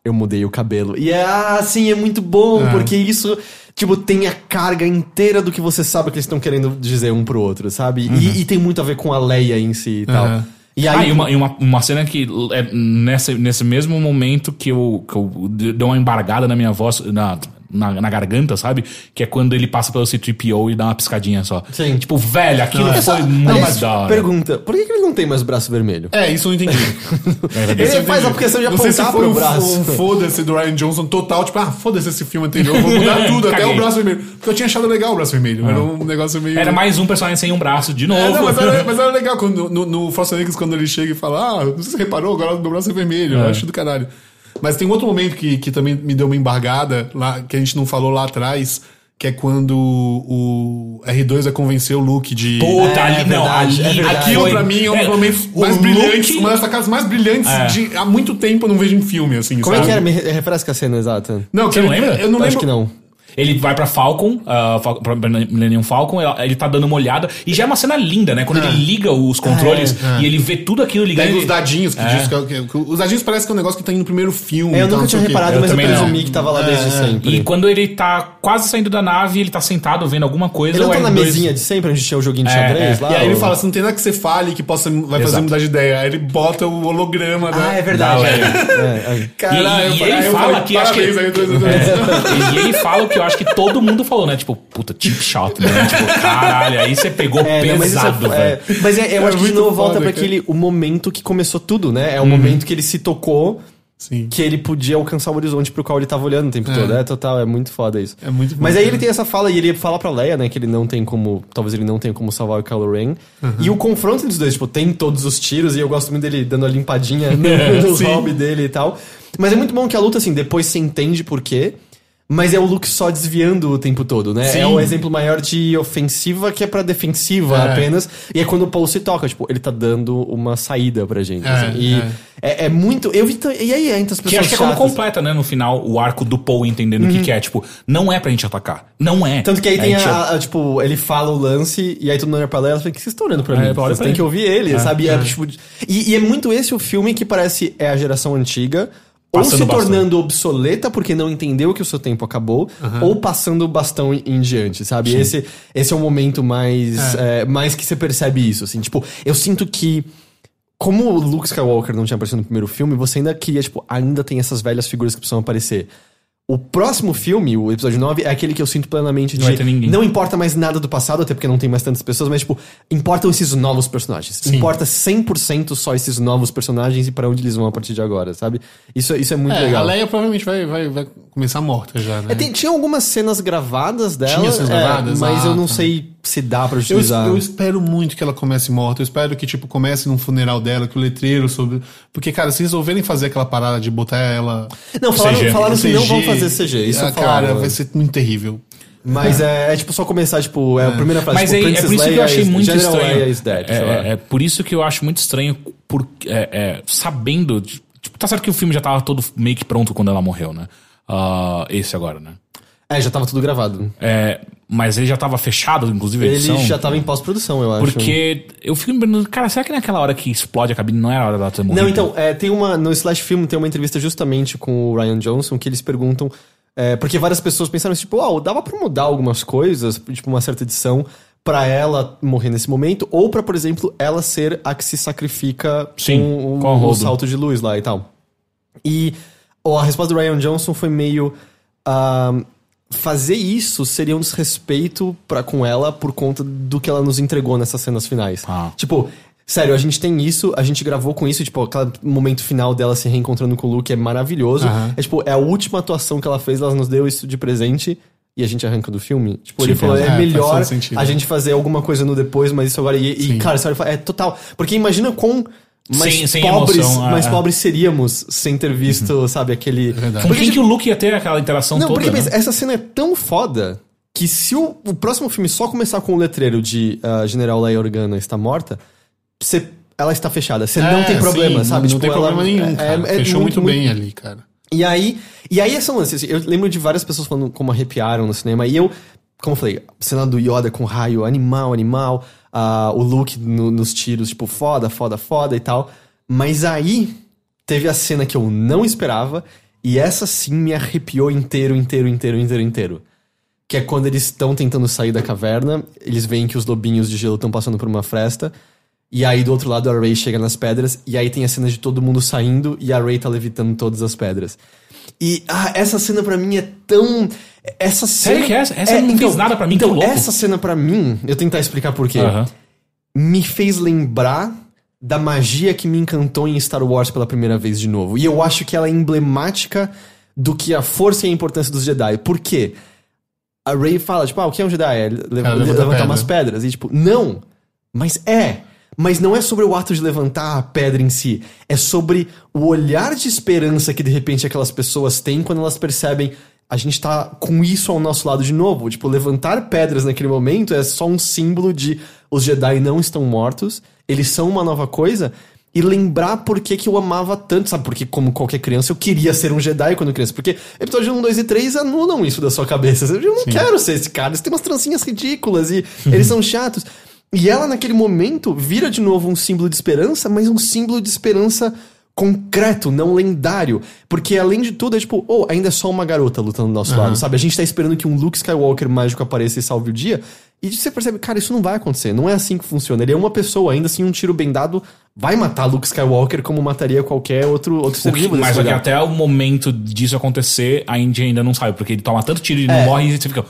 Eu mudei o cabelo. E é assim, é muito bom, É. porque isso, tipo, tem a carga inteira do que você sabe que eles estão querendo dizer um pro outro, sabe? E, e tem muito a ver com a Leia em si e tal. Uhum. E Ah, aí. e uma, e uma, uma cena que é nessa, nesse mesmo momento que eu, que eu uma embargada na minha voz, na, na, na garganta, sabe? Que é quando ele passa pelo C-3PO e dá uma piscadinha só. Sim. Tipo, velho, aquilo Não, é foi só- muito Aliás, da hora. pergunta, por que, que ele não tem mais braço vermelho? É, isso eu não entendi. Ele faz a questão de Não sei se apontar foi pro um, braço. um foda-se do Ryan Johnson total, tipo, ah, foda-se esse filme anterior, vou mudar tudo, até o braço vermelho. Porque eu tinha achado legal o braço vermelho, era um negócio meio... Era mais um personagem sem um braço de novo. É, não, mas, era, mas era legal quando, no, no Force Awakens, quando ele chega e fala, ah, não sei se você reparou, agora meu braço é vermelho, eu acho do caralho. Mas tem outro momento que, que também me deu uma embargada, lá, que a gente não falou lá atrás, que é quando o R2 vai convencer o Luke de... Puta, É ali, não, verdade, ali, é verdade. Aquilo foi- pra mim é um dos é, momentos o mais brilhantes, Luke- uma das sacadas mais brilhantes É. de há muito tempo eu não vejo em filme, assim, Como é sabe? que era? Me re- refresca a cena exata. Não, Você que não ele- lembra? Eu não Eu lembro. Acho que não. Ele vai pra Falcon, uh, pra Millennium Falcon, ele tá dando uma olhada. E já é uma cena linda, né? Quando ele liga os controles é. e ele vê tudo aquilo ligado. Tem ele- os dadinhos que É. diz que, é que, que os dadinhos parece que é um negócio que tá indo no primeiro filme. É, eu e tal, nunca tinha reparado, Eu mas eu também não. presumi que tava lá desde É, sempre. E quando ele tá quase saindo da nave, ele tá sentado vendo alguma coisa. Ele não tá na R2 mesinha de sempre, onde tinha o joguinho de É, xadrez é. lá? E aí ele ou- fala assim: não tem nada que você fale que possa, vai fazer Exato. mudar de ideia. Aí ele bota o holograma, né? Ah, é verdade. Da É, é, é. Caralho, E- ele fala que dois, dois, dois. E ele fala o que eu acho que todo mundo falou, né? Tipo, puta, cheap shot, né? Tipo, caralho, aí você pegou É, mas isso pesado, é, velho. é, mas é, eu É acho que de novo volta cara. aquele o momento que começou tudo, né? Uhum. É o momento que ele se tocou Sim. que ele podia alcançar o horizonte pro qual ele tava olhando o tempo todo. É total, é muito foda isso. É muito Mas aí ele tem essa fala e ele fala pra Leia, né, que ele não tem como, talvez ele não tenha como salvar o Kylo Ren. E o confronto dos dois, tipo, tem todos os tiros e eu gosto muito dele dando a limpadinha no, no hobby dele e tal. Mas é muito bom que a luta, assim, depois você entende por quê. Mas é o Luke só desviando o tempo todo, né? Sim. É o exemplo maior de ofensiva que é pra defensiva É. apenas. E é quando o Paul se toca, tipo, ele tá dando uma saída pra gente. É, assim. E é. é muito. Eu vi. E aí, entre as pessoas. Que acho que é como completa, né, no final, o arco do Paul entendendo o que, que é. Tipo, não é pra gente atacar. Não é. Tanto que aí É, tem gente- a, a- tipo, ele fala o lance e aí todo mundo olha pra ela e ela fala, o que vocês estão olhando pra É, mim? Vocês têm que ouvir ele, sabe? É, tipo, e, e é muito esse o filme que parece é a geração antiga, ou se tornando obsoleta porque não entendeu que o seu tempo acabou, ou passando o bastão em, em diante, sabe? Esse, esse é o momento mais, é, mais que você percebe isso, assim. Tipo, eu sinto que como o Luke Skywalker não tinha aparecido no primeiro filme, você ainda queria, tipo, ainda tem essas velhas figuras que precisam aparecer. O próximo filme, o episódio 9, é aquele que eu sinto plenamente Não vai de. ter ninguém. Não importa mais nada do passado, até porque não tem mais tantas pessoas, mas, tipo, importam esses novos personagens. Importa 100% só esses novos personagens e pra onde eles vão a partir de agora, sabe? Isso, isso é muito É, legal. a Leia provavelmente vai, vai, vai começar morta já, né? É, tem- tinha algumas cenas gravadas dela, Tinha cenas é, gravadas? mas Ah, eu não tá. sei se dá pra Eu, utilizar. eu espero muito que ela comece morta. Eu espero que, tipo, comece num funeral dela, que o letreiro sobre. Porque, cara, se resolverem fazer aquela parada de botar ela. Não, falaram, CG. falaram que não vão fazer CG. Isso ah, eu falaram. cara, vai ser muito terrível. Mas é, é tipo só começar, tipo, é a primeira frase. Mas tipo, é, é por isso que eu Leia achei is- muito General estranho. Leia dead, sei lá. é, é por isso que eu acho muito estranho, por, é, é, sabendo. de- Tipo, tá certo que o filme já tava todo meio que pronto quando ela morreu, né? Ah, esse agora, né? É, já tava tudo gravado. É, mas ele já tava fechado, inclusive, a Ele edição. já tava em pós-produção, eu acho. Porque eu fico me perguntando, cara, será que naquela hora que explode a cabine não era a hora dela ter morrido? Não, então, é, tem uma. No Slash Film tem uma entrevista justamente com o Ryan Johnson que eles perguntam. é, porque várias pessoas pensaram tipo, oh, dava pra mudar algumas coisas, tipo, uma certa edição, pra ela morrer nesse momento, ou pra, por exemplo, ela ser a que se sacrifica Sim, com, o- com o, salto de luz lá e tal. E ó, a resposta do Ryan Johnson foi meio. ah, fazer isso seria um desrespeito pra, com ela por conta do que ela nos entregou nessas cenas finais. Ah. Tipo, sério, a gente tem isso, a gente gravou com isso, tipo, aquele momento final dela se reencontrando com o Luke é maravilhoso. É tipo, é a última atuação que ela fez, ela nos deu isso de presente. E a gente arranca do filme. Tipo, ele Sim, falou, é, é, melhor sentido. a gente fazer alguma coisa no depois, mas isso agora. E, e, cara, sério, é total. Porque imagina quão mais Sem- sem pobres, emoção, é, mais é. pobres seríamos sem ter visto, sabe, aquele. verdade. Com quem que o Luke ia ter aquela interação Não, toda? porque né? essa cena é tão foda que se o, o próximo filme só começar com o letreiro de ah, General Leia Organa está morta, você, ela está fechada. Você não É, tem problema, sim, sabe? Não Tipo, tem ela- problema nenhum. é- cara. é Fechou muito, bem ali, cara. E aí, e aí esse lance, assim, eu lembro de várias pessoas falando como arrepiaram no cinema, e eu, como eu falei, cena do Yoda com raio, animal, animal, ah, o Luke no- nos tiros, tipo, foda, foda, foda e tal. Mas aí, teve a cena que eu não esperava, e essa sim me arrepiou inteiro, inteiro, inteiro, inteiro, inteiro. Que é quando eles estão tentando sair da caverna, eles veem que os lobinhos de gelo estão passando por uma fresta, e aí do outro lado a Rey chega nas pedras, e aí tem a cena de todo mundo saindo e a Rey tá levitando todas as pedras. E ah, essa cena pra mim é tão. Essa cena. Sério que essa? Essa não fez nada pra mim, Então, que louco. essa cena pra mim, eu tentar explicar por quê. Aham. Me fez lembrar da magia que me encantou em Star Wars pela primeira vez de novo. E eu acho que ela é emblemática do que a força e a importância dos Jedi. Por quê? A Rey fala, tipo, ah, o que é um Jedi? É levantar umas pedras. E tipo, não. Mas é. Mas não é sobre o ato de levantar a pedra em si. É sobre o olhar de esperança que de repente aquelas pessoas têm quando elas percebem a gente tá com isso ao nosso lado de novo. Tipo, levantar pedras naquele momento é só um símbolo de os Jedi não estão mortos, eles são uma nova coisa. E lembrar por que, que eu amava tanto, sabe? Porque, como qualquer criança, eu queria ser um Jedi quando criança. Porque episódio 1, 2 e 3 anulam isso da sua cabeça. Eu não quero ser esse cara. Eles têm umas trancinhas ridículas e eles são chatos. E ela, naquele momento, vira de novo um símbolo de esperança, mas um símbolo de esperança concreto, não lendário. Porque, além de tudo, é tipo, oh, ainda é só uma garota lutando do nosso lado, sabe? A gente tá esperando que um Luke Skywalker mágico apareça e salve o dia. E você percebe, cara, isso não vai acontecer. Não é assim que funciona. Ele é uma pessoa, ainda assim, um tiro bem dado vai matar Luke Skywalker como mataria qualquer outro, outro ser vivo mas até o momento disso acontecer, a Índia ainda não sabe, porque ele toma tanto tiro e não É. morre e você fica.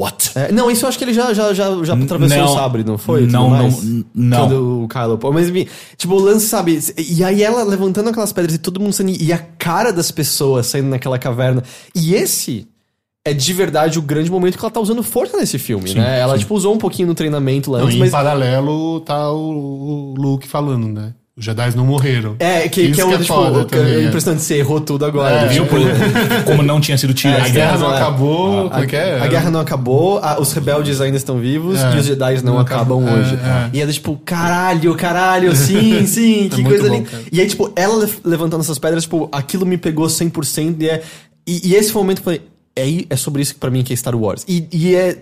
What? É, não, isso eu acho que ele já, já, já, já atravessou Não. o sabre, não foi? Não, mais? não, não. Quando o Kylo... Pô, Mas, enfim, tipo, o lance, sabe? E aí ela levantando aquelas pedras e todo mundo saindo... E a cara das pessoas saindo naquela caverna. E esse é de verdade o grande momento que ela tá usando força nesse filme, né? Ela, tipo, usou um pouquinho no treinamento lá Não, antes, e mas... em paralelo tá o, o Luke falando, né? Os Jedi não morreram. É, que, Isso que é o, tipo, foda o- é é. impressionante, você errou tudo agora. É, Viu? Viu? Por- como não tinha sido tiro. É, A ainda. guerra não é. acabou, como é que é? A guerra não acabou, a- os rebeldes ainda estão vivos É. e os Jedi não, Não acabam hoje. é, é. E ela, tipo, caralho, caralho, sim, sim, que coisa linda. E aí, tipo, ela le- levantando essas pedras, tipo, aquilo me pegou 100% e é. E, e esse foi o momento que eu falei, é, é sobre isso que pra mim que é Star Wars. E, e é.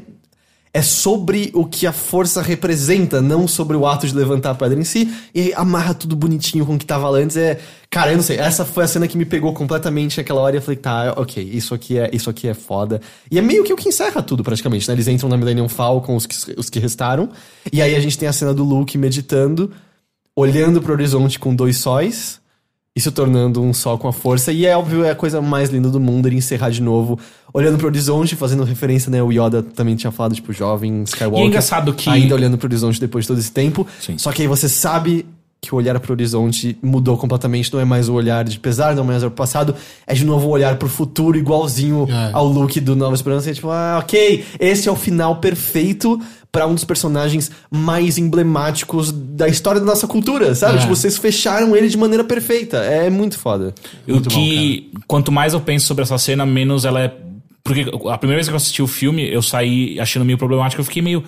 É sobre o que a força representa, não sobre o ato de levantar a pedra em si. E aí amarra tudo bonitinho com o que tava lá antes. É. Cara, eu não sei. Essa foi a cena que me pegou completamente naquela hora. E eu falei, tá, ok, isso aqui é, isso aqui é foda. E é meio que o que encerra tudo, praticamente, né? Eles entram na Millennium Falcon, os que, os que restaram. E aí a gente tem a cena do Luke meditando, olhando pro horizonte com dois sóis. e se tornando um só com a força. E é óbvio, é a coisa mais linda do mundo ele encerrar de novo, olhando pro horizonte, fazendo referência, né? O Yoda também tinha falado, tipo, jovem Skywalker. E é engraçado que- Ainda olhando pro horizonte depois de todo esse tempo. Sim. Só que aí você sabe que o olhar pro horizonte mudou completamente, não é mais o olhar de pesar, não é mais o passado, é de novo o olhar pro futuro, igualzinho É. ao look do Nova Esperança. É tipo, ah, ok, esse é o final perfeito pra um dos personagens mais emblemáticos da história da nossa cultura, sabe? É. Tipo, vocês fecharam ele de maneira perfeita. É muito foda. O Muito bom, que, quanto mais eu penso sobre essa cena, menos ela é. Porque a primeira vez que eu assisti o filme, eu saí achando meio problemático. Eu fiquei meio.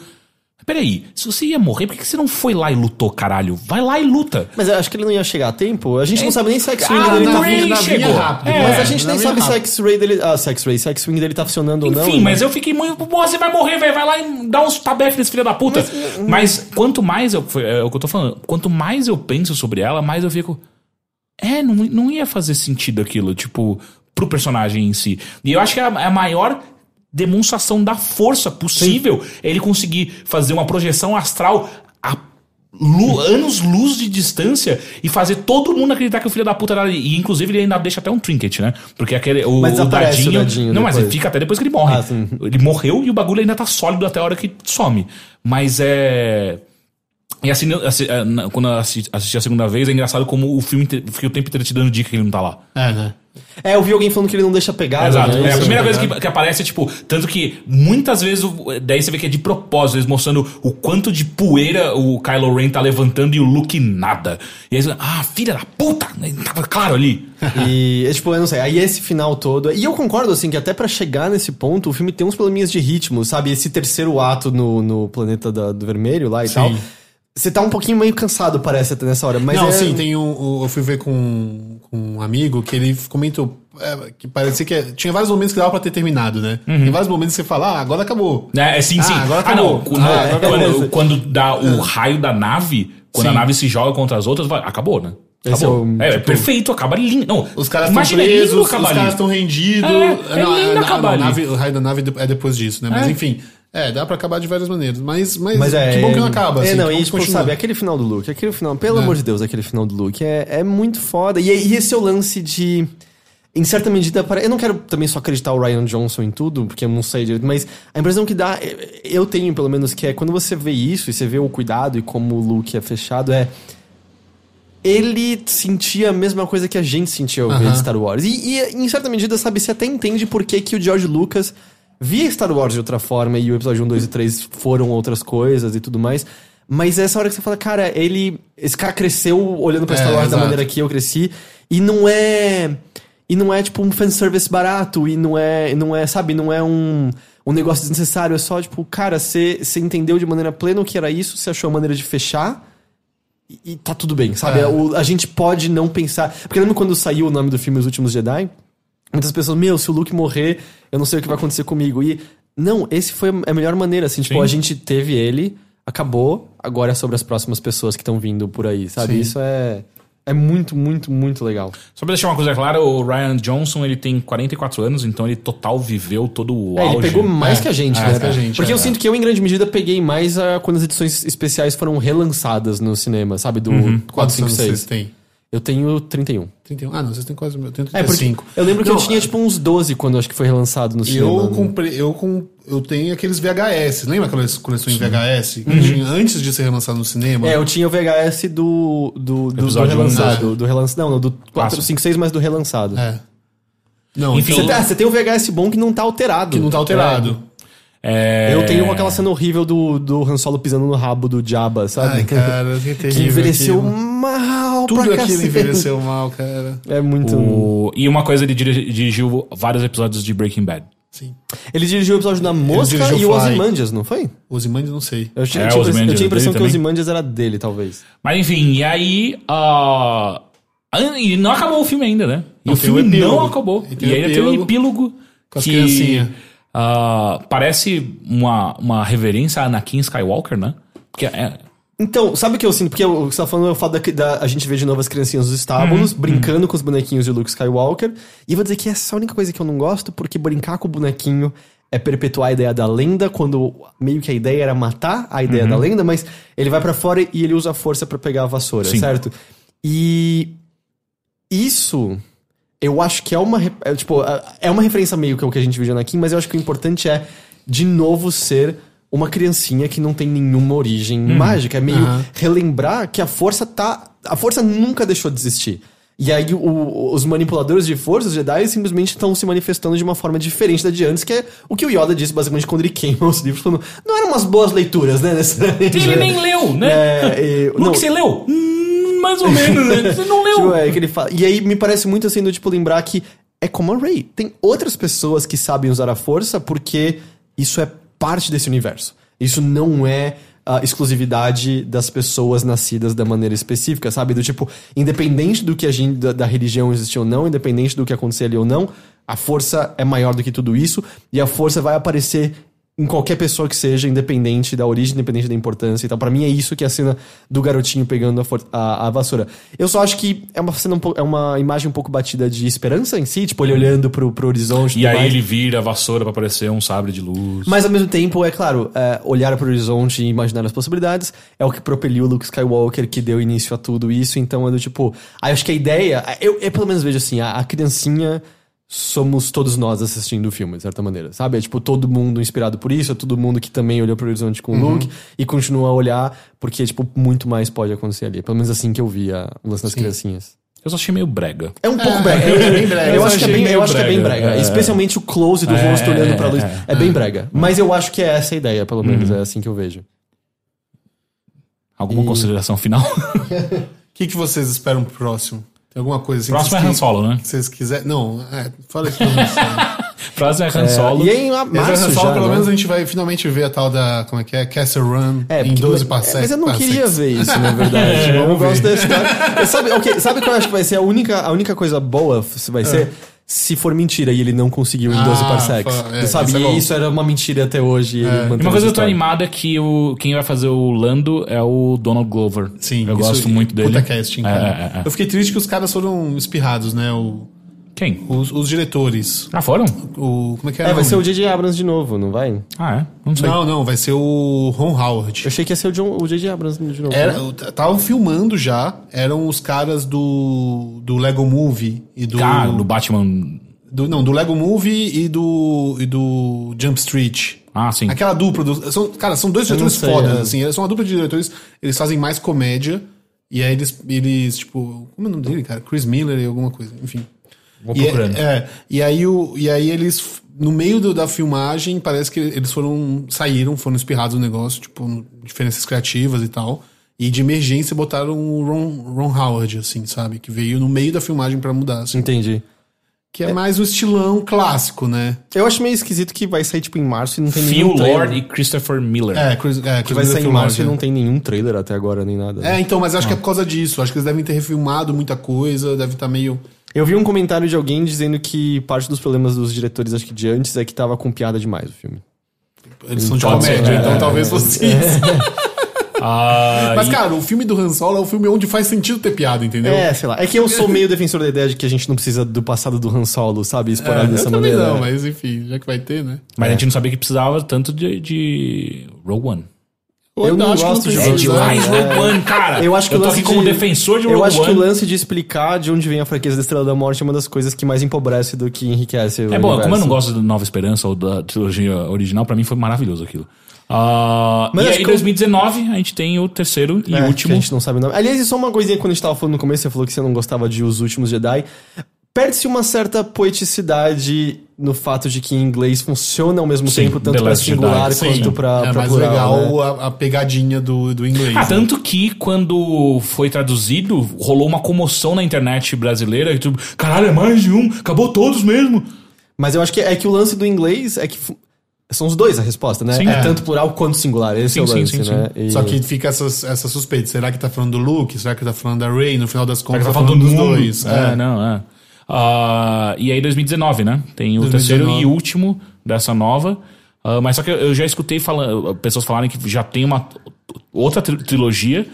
Peraí, se você ia morrer, por que você não foi lá e lutou, caralho? Vai lá e luta. Mas eu acho que ele não ia chegar a tempo. A gente não sabe nem se a X-Wing Ah, dele tá Ray na chegou. rápido. É, Mas a gente na nem sabe se a. X-Ray dele. Ah, se a X-Ray, se a X-Wing dele tá funcionando ou não. Enfim, né? mas eu fiquei muito. Pô, você vai morrer, velho. Vai lá e dá uns tabef nesse filho da puta. Mas, quanto mais eu. foi- É o que eu tô falando. Quanto mais eu penso sobre ela, mais eu fico. É, não, não ia fazer sentido aquilo, tipo, pro personagem em si. E eu acho que é a, é a maior demonstração da força possível ele conseguir fazer uma projeção astral a lu- anos luz de distância e fazer todo mundo acreditar que o filho da puta era ali. E inclusive ele ainda deixa até um trinket, né? Porque aquele. O, Mas o desaparece o dadinho. dadinho não, mas depois. ele fica até depois que ele morre. Ah, sim. Ele morreu e o bagulho ainda tá sólido até a hora que some. Mas é. E assim, assi- é, quando eu assi- assisti a segunda vez, é engraçado como o filme fica o tempo inteiro te dando dica que ele não tá lá. É, né? É, eu vi alguém falando que ele não deixa pegar. Exato. Né? É, a Isso. primeira coisa que, que aparece é tipo. Tanto que muitas vezes. Daí você vê que é de propósito, eles mostrando o quanto de poeira o Kylo Ren tá levantando e o Luke nada. E aí você ah, filha da puta! Tava claro ali. E, é, tipo, eu não sei. Aí esse final todo. E eu concordo, assim, que até pra chegar nesse ponto, o filme tem uns probleminhas de ritmo, sabe? Esse terceiro ato no, no planeta da- do vermelho lá e Sim. tal. Você tá um pouquinho meio cansado, parece, até nessa hora. Mas não, é... sim, tem um, o- eu fui ver com, com um amigo que ele comentou é, que parecia que é- tinha vários momentos que dava pra ter terminado, né? Tem vários momentos que você fala, ah, agora acabou. É, é sim, Ah, sim. agora ah, não. acabou. Quando, Ah, agora quando, beleza. quando dá o raio da nave, quando Sim. a nave se joga contra as outras, vai- acabou, né? Esse Acabou. é o- É, é tipo- perfeito, acaba lindo. Não, Os caras estão é presos, lindo os caras estão rendidos. É, é lindo a- acabar ali. nave- o raio da nave é depois disso, né? Mas É. enfim, é, dá pra acabar de várias maneiras. Mas, mas, Mas é. que bom que não acaba. É, assim, não, que bom e tipo, continua. sabe, aquele final do Luke, aquele final, pelo É. amor de Deus, aquele final do Luke é, é muito foda. E, e esse é o lance de. Em certa medida, eu não quero também só acreditar o Ryan Johnson em tudo, porque eu não sei direito, mas a impressão que dá, eu tenho pelo menos, que é quando você vê isso e você vê o cuidado e como o Luke é fechado, é. Ele sentia a mesma coisa que a gente sentia ao ver Star Wars. E, e, em certa medida, sabe, você até entende por que, que o George Lucas via Star Wars de outra forma e o episódio 1, 2 e 3 foram outras coisas e tudo mais. Mas é essa hora que você fala, cara, ele. Esse cara cresceu olhando pra É, Star Wars da exato. maneira que eu cresci. E não é. E não é tipo um fanservice barato. E não é. Não é, sabe, não é um. Um negócio desnecessário, é só, tipo, cara, você você entendeu de maneira plena o que era isso, você achou a maneira de fechar, e, e tá tudo bem, sabe? É. O- a gente pode não pensar. Porque lembra quando saiu o nome do filme Os Últimos Jedi? Muitas pessoas, meu, se o Luke morrer, eu não sei o que vai acontecer comigo. E não, esse foi a melhor maneira, assim, tipo, Sim. a gente teve ele, acabou, agora é sobre as próximas pessoas que estão vindo por aí, sabe? Sim. Isso é é muito, muito, muito legal. Só pra deixar uma coisa clara, o Ryan Johnson ele tem 44 anos, então ele total viveu todo o É, auge. ele pegou mais É, que a gente, é, né? que a gente, Porque é. eu sinto que eu, em grande medida, peguei mais ah, quando as edições especiais foram relançadas no cinema, sabe? Do 4, Quantos 5, anos vocês 6. têm? Eu tenho 31. 31. Ah, não, vocês têm quase. Eu tenho É, porque 35. eu lembro que eu Não, tinha, tipo, uns 12 quando acho que foi relançado no cinema. eu comprei, eu, com, eu tenho aqueles VHS. Lembra aquelas coleções VHS? Que tinha antes de ser relançado no cinema? É, eu tinha o VHS do. do, do, do Episódio um, relançado. Do relançado. Não, do 4, Clássico. 5, 6, mas do relançado. É. Não, Enfim, então, Você, tem- ah, você tem o VHS bom que não tá alterado. que não tá alterado. É... Eu tenho aquela cena horrível do, do Han Solo pisando no rabo do Jabba, sabe? Ai, cara, que que envelheceu aquilo. mal Tudo pra aquilo cacete. envelheceu mal, cara. É muito. O... E uma coisa, ele diri- dirigiu vários episódios de Breaking Bad. Sim. Ele dirigiu o episódio da Mosca e o. Ozymandias, não foi? Ozymandias, não sei. Eu tinha, É, eu tinha, eu tinha a impressão que o. Ozymandias era dele, talvez. Mas enfim, e aí. ah, E não acabou o filme ainda, né? E o filme não acabou. E E, ainda tem um epílogo epílogo com as que criancinhas. Ah, parece uma, uma reverência a Anakin Skywalker, né? Porque é, Então, sabe o que eu sinto? Porque o que você tá falando é o fato da, da- a gente ver de novo as criancinhas nos estábulos, brincando com os bonequinhos de Luke Skywalker. E vou dizer que essa é a única coisa que eu não gosto, porque brincar com o bonequinho é perpetuar a ideia da lenda, quando meio que a ideia era matar a ideia da lenda, mas ele vai pra fora e ele usa a força pra pegar a vassoura, Sim. certo? E isso eu acho que é uma. É, tipo, é- é uma referência meio que ao que a gente viu aqui, mas eu acho que o importante é, de novo, ser uma criancinha que não tem nenhuma origem mágica. É meio Aham. relembrar que a força tá. A força nunca deixou de existir. E aí o- os manipuladores de forças, os Jedi, simplesmente estão se manifestando de uma forma diferente da de antes, que é o que o Yoda disse basicamente quando ele queima os livros, falando, não eram umas boas leituras, né. Ele nem leu, né? É, e- Luke, não, você leu? Mais ou menos, né? Você não leu. Tipo, é, que ele fala. E aí me parece muito assim, do tipo, lembrar que é como a Rey. Tem outras pessoas que sabem usar a força porque isso é parte desse universo. Isso não é a exclusividade das pessoas nascidas da maneira específica, sabe? Do tipo, independente do que a gente, da, da religião existir ou não, independente do que acontecer ali ou não, a força é maior do que tudo isso e a força vai aparecer em qualquer pessoa que seja, independente da origem, independente da importância e tal. Pra mim é isso que é a cena do garotinho pegando a, a, a vassoura. Eu só acho que é uma cena um é uma imagem um pouco batida de esperança em si, tipo, ele olhando pro, pro horizonte E aí mais. ele vira a vassoura pra aparecer um sabre de luz. Mas ao mesmo tempo, é claro, é, olhar pro horizonte e imaginar as possibilidades é o que propeliu o Luke Skywalker, que deu início a tudo isso. Então é do tipo. Aí eu acho que a ideia. Eu, eu pelo menos vejo assim, a, a criancinha somos todos nós assistindo o filme, de certa maneira, sabe? É tipo todo mundo inspirado por isso, é todo mundo que também olhou pro horizonte com o Luke e continua a olhar, porque, tipo, muito mais pode acontecer ali. Pelo menos assim que eu vi a, o lance das criancinhas. Eu só achei meio brega. É um pouco É, brega. é Eu, bem brega. eu Eu acho que é achei bem, eu acho que é bem brega. É. Especialmente o close do É, rosto olhando pra luz. é, É, bem brega. Mas eu acho que é essa a ideia, pelo menos. Uhum. É assim que eu vejo. Alguma consideração final? O que, que vocês esperam pro próximo? Tem alguma coisa assim? Próximo é Han Solo, né? que vocês quiserem. Não, é, fala isso pra Han Solo. Próximo é Han Solo. E em Esse março Han Solo, já, pelo né? menos a gente vai finalmente ver a tal da. Como é que é? Castle Run É, em porque- 12 mas- parsecs. Mas eu não queria ver isso, na verdade. eu não gosto da história. Eu Sabe, ok, sabe qual eu acho que vai ser a única, a única coisa boa se vai ser? Se for mentira e ele não conseguiu em Ah, 12 parsecs. é, sabe? isso é e isso era uma mentira até hoje. É. uma coisa que eu tô animado é que o, quem vai fazer o Lando é o Donald Glover. Sim, Eu gosto muito dele. Puta casting, cara. É, é, é. Eu fiquei triste que os caras foram espirrados, né? O, Quem? os, os diretores. Ah, foram? O, como é que é? É, vai ser o? J.J. Abrams de novo, não vai? Ah, é? Não sei. Não, não, vai ser o Ron Howard. Eu achei que ia ser o, John- o J.J. Abrams de novo. Era, né? estavam filmando já, eram os caras do, do Lego Movie e do, Ah, no Batman. do. Não, do Lego Movie e do, e do Jump Street. Ah, sim. Aquela dupla. Do, são, cara, são dois diretores sei, fodas, é. assim. Eles são uma dupla de diretores, eles fazem mais comédia. E aí eles, eles tipo. Como é o nome dele, cara? Chris Miller e alguma coisa, enfim. Vou E, procurando. é, e aí, o, e aí eles, no meio do- da filmagem, parece que eles foram, saíram, foram espirrados no negócio, tipo, diferenças criativas e tal. E de emergência botaram o Ron, Ron Howard, assim, sabe? Que veio no meio da filmagem pra mudar, assim. Entendi. Que é, mais o estilão clássico, né? Eu acho meio esquisito que vai sair, tipo, em março e não tem Phil nenhum trailer. Lord e Christopher Miller. É, Chris, é, Que Chris vai Miller sair em março e né? não tem nenhum trailer até agora, nem nada. É, então, mas acho que é por causa disso. Acho que eles devem ter refilmado muita coisa, deve estar meio. Eu vi um comentário de alguém dizendo que parte dos problemas dos diretores, acho que de antes, é que tava com piada demais o filme. Eles são de Pode ser, comédia, é, então é, talvez fosse isso. Ah, Mas, e- cara, o filme do Han Solo é o filme onde faz sentido ter piada, entendeu? É, sei lá. É que eu sou meio defensor da ideia de que a gente não precisa do passado do Han Solo, sabe? Explorar É, dessa maneira. não, mas enfim, já que vai ter, né? Mas a gente não sabia que precisava tanto de, de Rogue One. Eu não acho que gosto de precisa, É Rogue demais, One, Rogue One, cara. Eu acho que o tô aqui como de- defensor de Eu Rogue acho que One. o lance de explicar de onde vem a fraqueza da Estrela da Morte é uma das coisas que mais empobrece do que enriquece É bom, universo. como eu não gosto do Nova Esperança ou da trilogia original, pra mim foi maravilhoso aquilo. Ah, Mas e aí, em que eu- 2019, a gente tem o terceiro e É, último. a gente não sabe o nome. Aliás, só uma coisinha quando a gente tava falando no começo, você falou que você não gostava de Os Últimos Jedi. Perde-se uma certa poeticidade no fato de que em inglês funciona ao mesmo Sim, tempo, tanto Last singular Jedi. quanto pra, é pra mais plural, né? legal a, a pegadinha do, do inglês. Ah, né? tanto que quando foi traduzido, rolou uma comoção na internet brasileira. que, Tipo, caralho, é mais de um, acabou todos mesmo. Mas eu acho que é que o lance do inglês é que fu- são os dois a resposta, né? Sim. é, É. tanto plural quanto singular. Esse Sim, é o sim, lance, sim, né? E- Só que fica essa, essa suspeita. Será que tá falando do Luke? Será que tá falando da Rey? No final das contas, Tá tá falando falando dos do mundo. dois. É, É. não, é. Ah, e aí 2019, né? Tem o 2019. terceiro e último dessa nova. Ah, mas só que eu- já escutei falando, pessoas falarem que já tem uma outra tri- trilogia.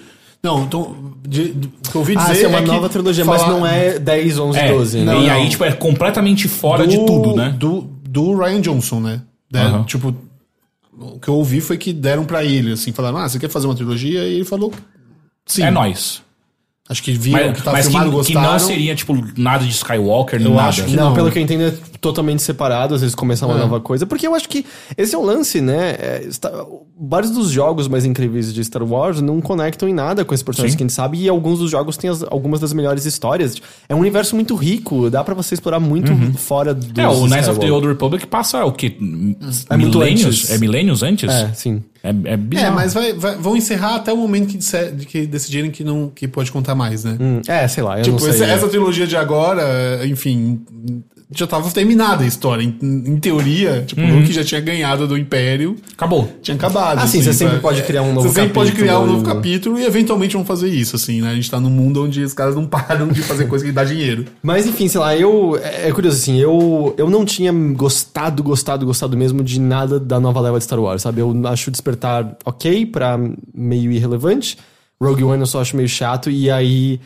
Não, então, de, de- o que eu ouvi dizer Ah, é uma que nova trilogia, mas não é 10, 11, É, 12, né? Não, e não. aí, tipo, é completamente fora de do- tudo, né? Do, do Ryan Johnson, né? né? Aham. Tipo, o que eu ouvi foi que deram pra ele, assim, falaram, ah, você quer fazer uma trilogia? E ele falou, sim. É nóis. Acho que viram Mas, que tá mas filmado, que, que gostaram. não seria, tipo, nada de Skywalker, Eu nada. acho que Não, não. pelo que eu entendo, é totalmente separado, às vezes começar uma É. nova coisa. Porque eu acho que esse é o lance, né? É, está- vários dos jogos mais incríveis de Star Wars não conectam em nada com esses personagens Sim. que a gente sabe, e alguns dos jogos têm as- algumas das melhores histórias. É um universo muito rico, dá pra você explorar muito fora do. É, o Knights of the Old Republic passa o quê? É milênios? É milênios antes? É, sim. É, é bizarro. É, mas vai, vai- vão encerrar até o momento que, disser- que decidirem que não que pode contar mais, né? Hum, é, sei lá, eu Tipo, não sei. esse- né? essa trilogia de agora, enfim, já tava terminada a história. Em, em teoria, tipo, o Luke já tinha ganhado do Império, Acabou. tinha acabado. Ah, sim, você sempre sabe? pode criar um novo Você sempre pode capítulo criar um novo e- capítulo e eventualmente vão fazer isso, assim, né? A gente tá num mundo onde os caras não param de fazer coisa que dá dinheiro. Mas enfim, sei lá, eu. É é curioso assim, eu, eu não tinha gostado, gostado, gostado mesmo de nada da nova leva de Star Wars, sabe? Eu acho o despertar ok pra meio irrelevante. Rogue One eu só acho meio chato, e aí.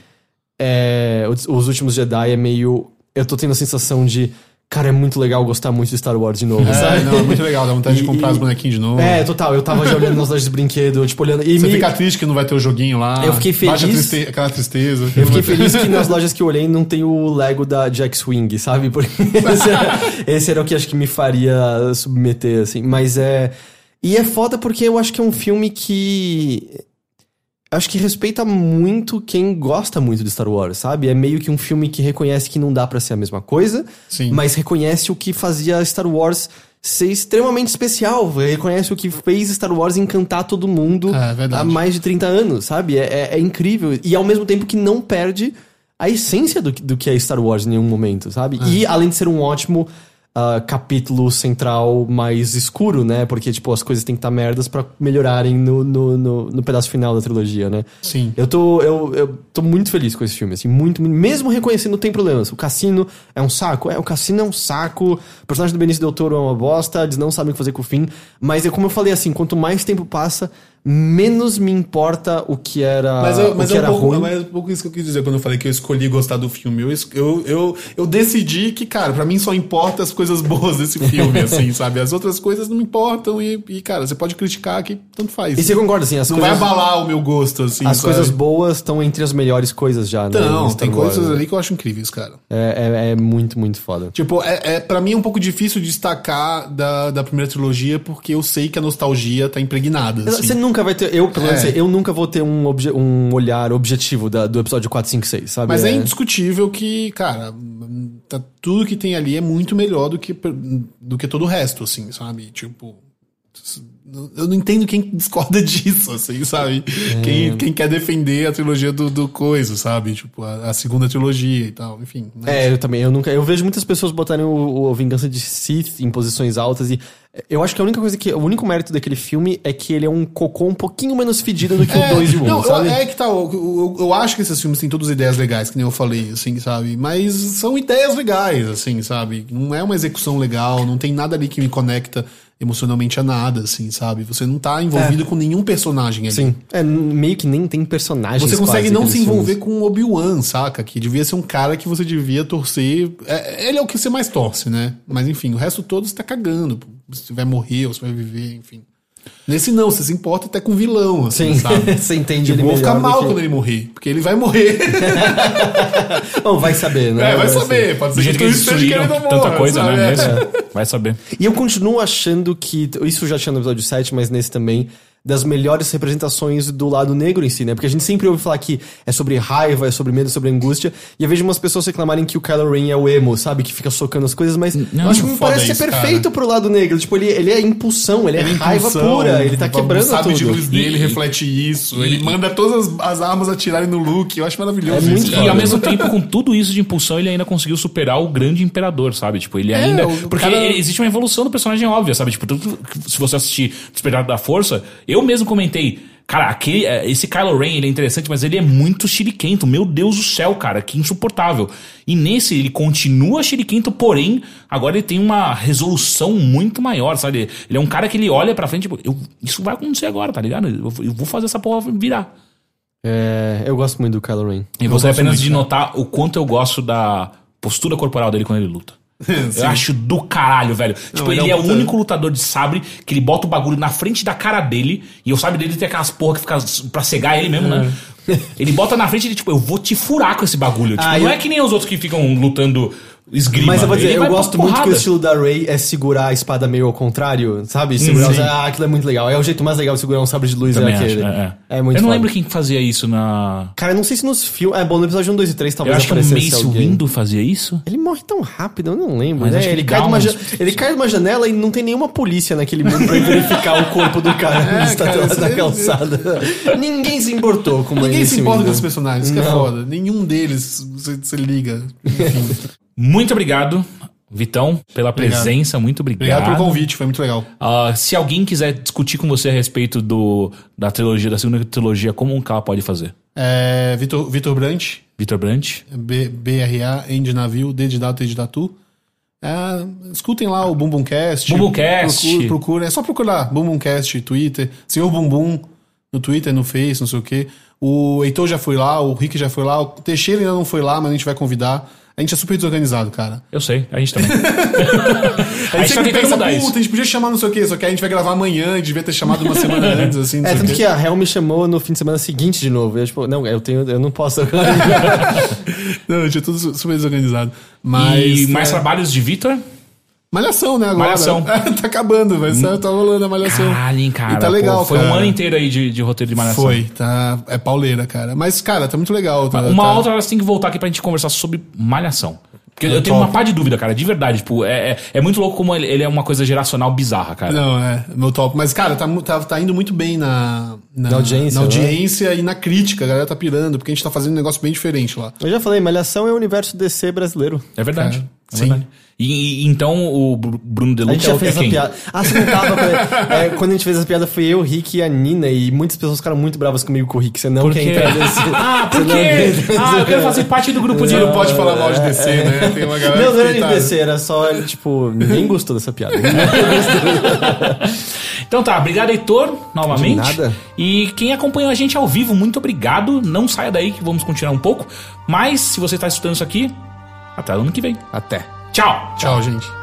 é, os, os últimos Jedi é meio. Eu tô tendo a sensação de. Cara, é muito legal gostar muito de Star Wars de novo, É, sabe? não, é muito legal, dá vontade E- de comprar e- os bonequinhos de novo. É, total. Eu tava já olhando nas lojas de brinquedo, tipo, olhando. E Você me- fica triste que não vai ter o joguinho lá. Eu fiquei Baixa feliz. triste- aquela tristeza. Eu fiquei feliz que nas lojas que eu olhei não tem o Lego da Jack Swing, sabe? Porque esse era, esse era o que acho que me faria submeter, assim. Mas é. E é foda porque eu acho que é um filme que. Acho que respeita muito quem gosta muito de Star Wars, sabe? É meio que um filme que reconhece que não dá pra ser a mesma coisa, Sim. mas reconhece o que fazia Star Wars ser extremamente especial. Reconhece o que fez Star Wars encantar todo mundo É, verdade. há mais de 30 anos, sabe? É, é- é incrível. E ao mesmo tempo que não perde a essência do, que- do que é Star Wars em nenhum momento, sabe? É. E além de ser um ótimo ah, capítulo central mais escuro, né? Porque, tipo, as coisas têm que estar merdas pra melhorarem no, no, no, no pedaço final da trilogia, né? Sim. Eu tô, eu, eu tô muito feliz com esse filme, assim, muito, muito- mesmo reconhecendo tem problemas. O Cassino é um saco, é, o Cassino é um saco, o personagem do Benício Del Toro é uma bosta, eles não sabem o que fazer com o fim, mas é como eu falei, assim, quanto mais tempo passa, menos me importa o que era, Mas, eu, mas o que é, um era pouco, ruim. mas é um pouco isso que eu quis dizer quando eu falei que eu escolhi gostar do filme. Eu, eu, eu, eu decidi que, cara, pra mim só importa as coisas boas desse filme, assim, sabe? As outras coisas não me importam e, e, cara, você pode criticar que tanto faz. E você concorda, assim, as não coisas, vai abalar o meu gosto, assim, as sabe? coisas boas estão entre as melhores coisas já, né? Não, tem Wars, coisas né? ali que eu acho incríveis, cara. É, é, é muito, muito foda. Tipo, é, é, pra mim é um pouco difícil destacar da, da primeira trilogia porque eu sei que a nostalgia tá impregnada. assim. Você nunca vai ter. Eu, pelo menos, É. eu nunca vou ter um, obje- um olhar objetivo da- do episódio 4, 5, 6, sabe? Mas é indiscutível que, cara, tá- tudo que tem ali é muito melhor do que, do que todo o resto, assim, sabe? Tipo. Eu não entendo quem discorda disso, assim, sabe? Quem, quem quer defender a trilogia do, do coisa, sabe? Tipo, a, a segunda trilogia e tal, enfim. mas- É, eu também. Eu nunca. Eu vejo muitas pessoas botarem o, o Vingança de Sith em posições altas e eu acho que a única coisa que. O único mérito daquele filme é que ele é um cocô um pouquinho menos fedido do que o 2 e o 1, não, eu- sabe? é que tá. Eu, eu, eu acho que esses filmes têm todas ideias legais, que nem eu falei, assim, sabe? Mas são ideias legais, assim, sabe? Não é uma execução legal, não tem nada ali que me conecta emocionalmente a nada, assim, sabe? Você não tá envolvido com nenhum personagem ali. Sim. É, meio que nem tem personagens. Você consegue não se envolver filmes. com o Obi-Wan, saca? Que devia ser um cara que você devia torcer. É, ele é o que você mais torce, né? Mas enfim, o resto todo você tá cagando. pô. Se vai morrer ou se vai viver, enfim. Nesse não, você se importa até com o vilão, assim, Sim, sabe? você entende Tipo, ele vou ficar mal que- quando ele morrer, porque ele vai morrer. Bom, vai saber, né? é, vai Assim. saber. Pode ser que que eles esteja destruíram querendo tanta morrer, coisa, sabe? né? É. Mesmo. Vai saber. E eu continuo achando que. Isso já tinha no episódio 7, mas nesse também. Das melhores representações do lado negro em si, né? Porque a gente sempre ouve falar que é sobre raiva, é sobre medo, é sobre angústia. E eu vejo umas pessoas reclamarem que o Kylo Ren é o emo, sabe? Que fica socando as coisas, mas Não, eu acho que me parece ser isso, perfeito pro lado negro. Tipo, ele, ele é impulsão, ele é Ele é raiva impulsão, pura, ele tá o quebrando sabre tudo. de luz dele E- reflete isso. ele manda todas as, as armas atirarem no Luke. Eu acho maravilhoso É isso. E cara. ao mesmo tempo, com tudo isso de impulsão, ele ainda conseguiu superar o grande imperador, sabe? Tipo, ele É, ainda. o porque cara- existe uma evolução do personagem óbvia, sabe? Tipo, se você assistir Despertar da Força, eu mesmo comentei. Cara, aquele, é, esse Kylo Ren, ele é interessante, mas ele é muito chiriquento. Meu Deus do céu, cara, que insuportável. E nesse, ele continua chiriquento, porém, agora ele tem uma resolução muito maior, sabe? Ele é um cara que ele olha pra frente, tipo, eu- isso vai acontecer agora, tá ligado? Eu, eu vou fazer essa porra virar. É, eu gosto muito do Kylo Ren. E você apenas muito, de cara. notar o quanto eu gosto da postura corporal dele quando ele luta. Eu acho do caralho, velho. tipo, ele ele é é, o único lutador de sabre que ele bota o bagulho na frente da cara dele. E o sabre dele tem aquelas porra que fica pra cegar ele mesmo, né? Ele bota na frente e ele, tipo, eu vou te furar com esse bagulho. Tipo, Ah, não eu- é que nem os outros que ficam lutando esgrima. Mas eu vou dizer, Ele eu gosto muito que o estilo da Ray é segurar a espada meio ao contrário, sabe? Segurar, sim. ah, aquilo é muito legal. É o jeito mais legal de segurar um sabre de luz Também é acho, aquele. é, é. É muito Eu não foda. lembro quem fazia isso na. Cara, eu não sei se nos filmes. É bom, no episódio 1, 2 e 3 Eu talvez acho que o aparecesse Mace alguém. Windu fazia isso. Ele morre tão rápido, eu não lembro. Mas né? acho que ele, ele cai de uma uns- ele cai de uma janela e não tem nenhuma polícia naquele mundo pra verificar o corpo do cara que está cara, na você- calçada. Ninguém se importou com Ninguém esse se importa com esses personagens, isso que é foda. Nenhum deles você, você liga. Enfim. Muito obrigado, Vitão, pela presença. Muito obrigado. Obrigado pelo convite, foi muito legal. Ah, se alguém quiser discutir com você a respeito do, da trilogia, da segunda trilogia, como que ela pode fazer? É, Vitor, Vitor Brant, Vitor Brandt? B- BRA, de navio, D de dado, T de tatu. É, escutem lá o Bumbumcast. Bumbumcast. Procure, procure, é só procurar Bumbumcast, Twitter. Senhor Bumbum no Twitter, no Face, não sei o quê. O Heitor já foi lá, o Rick já foi lá, o Teixeira ainda não foi lá, mas a gente vai convidar. A gente é super desorganizado, cara. Eu sei, a gente também. A a gente sempre pensa, puta, isso. a gente podia chamar não sei o quê, só que a gente vai gravar amanhã, a gente devia ter chamado uma semana antes, assim, É, tanto que a Hel me chamou no fim de semana seguinte de novo. Eu, tipo, não, eu tenho, eu não posso agora. Não, a gente é tudo su- super desorganizado. Mas. e mais é, trabalhos de Vitor? Malhação, né, agora. Malhação. tá acabando, vai ser, tá rolando a malhação. Caralho, cara. E tá legal, pô, Foi um cara. ano inteiro aí de, de roteiro de malhação. Foi, tá. É pauleira, cara. Mas, cara, tá muito legal. Tá, Uma tá- outra hora você tem que voltar aqui pra gente conversar sobre malhação. Porque É eu tenho top. uma pá de dúvida, cara, de verdade. Tipo, é, é, é muito louco como ele, ele é uma coisa geracional bizarra, cara. Não, é, meu top. Mas, cara, tá, tá, tá indo muito bem na, Na audiência, na né? audiência e na crítica. A galera tá pirando, porque a gente tá fazendo um negócio bem diferente lá. eu já falei, Malhação é o universo DC brasileiro. É verdade. Cara, é sim. verdade. E, e- então o Bru- Bruno A Deluca gente é, já o- fez é essa quem? piada. Ah, você não tava. quando- é, quando a gente fez essa piada, foi eu, o Rick e a Nina. E muitas pessoas ficaram muito bravas comigo com o Rick. Você não Por quer quê? entrar nesse. Ah, por quê? Ah, eu quero fazer parte do grupo de... Você não pode falar mal de DC, né? Tem uma galera. Não, não era de DC, era só, ele, tipo, ninguém gostou dessa piada. Então tá, obrigado, Heitor, novamente. De nada. E quem acompanhou a gente ao vivo, muito obrigado. Não saia daí que vamos continuar um pouco. Mas, se você tá escutando isso aqui, até ano que vem. Até. Tchau! Tchau, gente.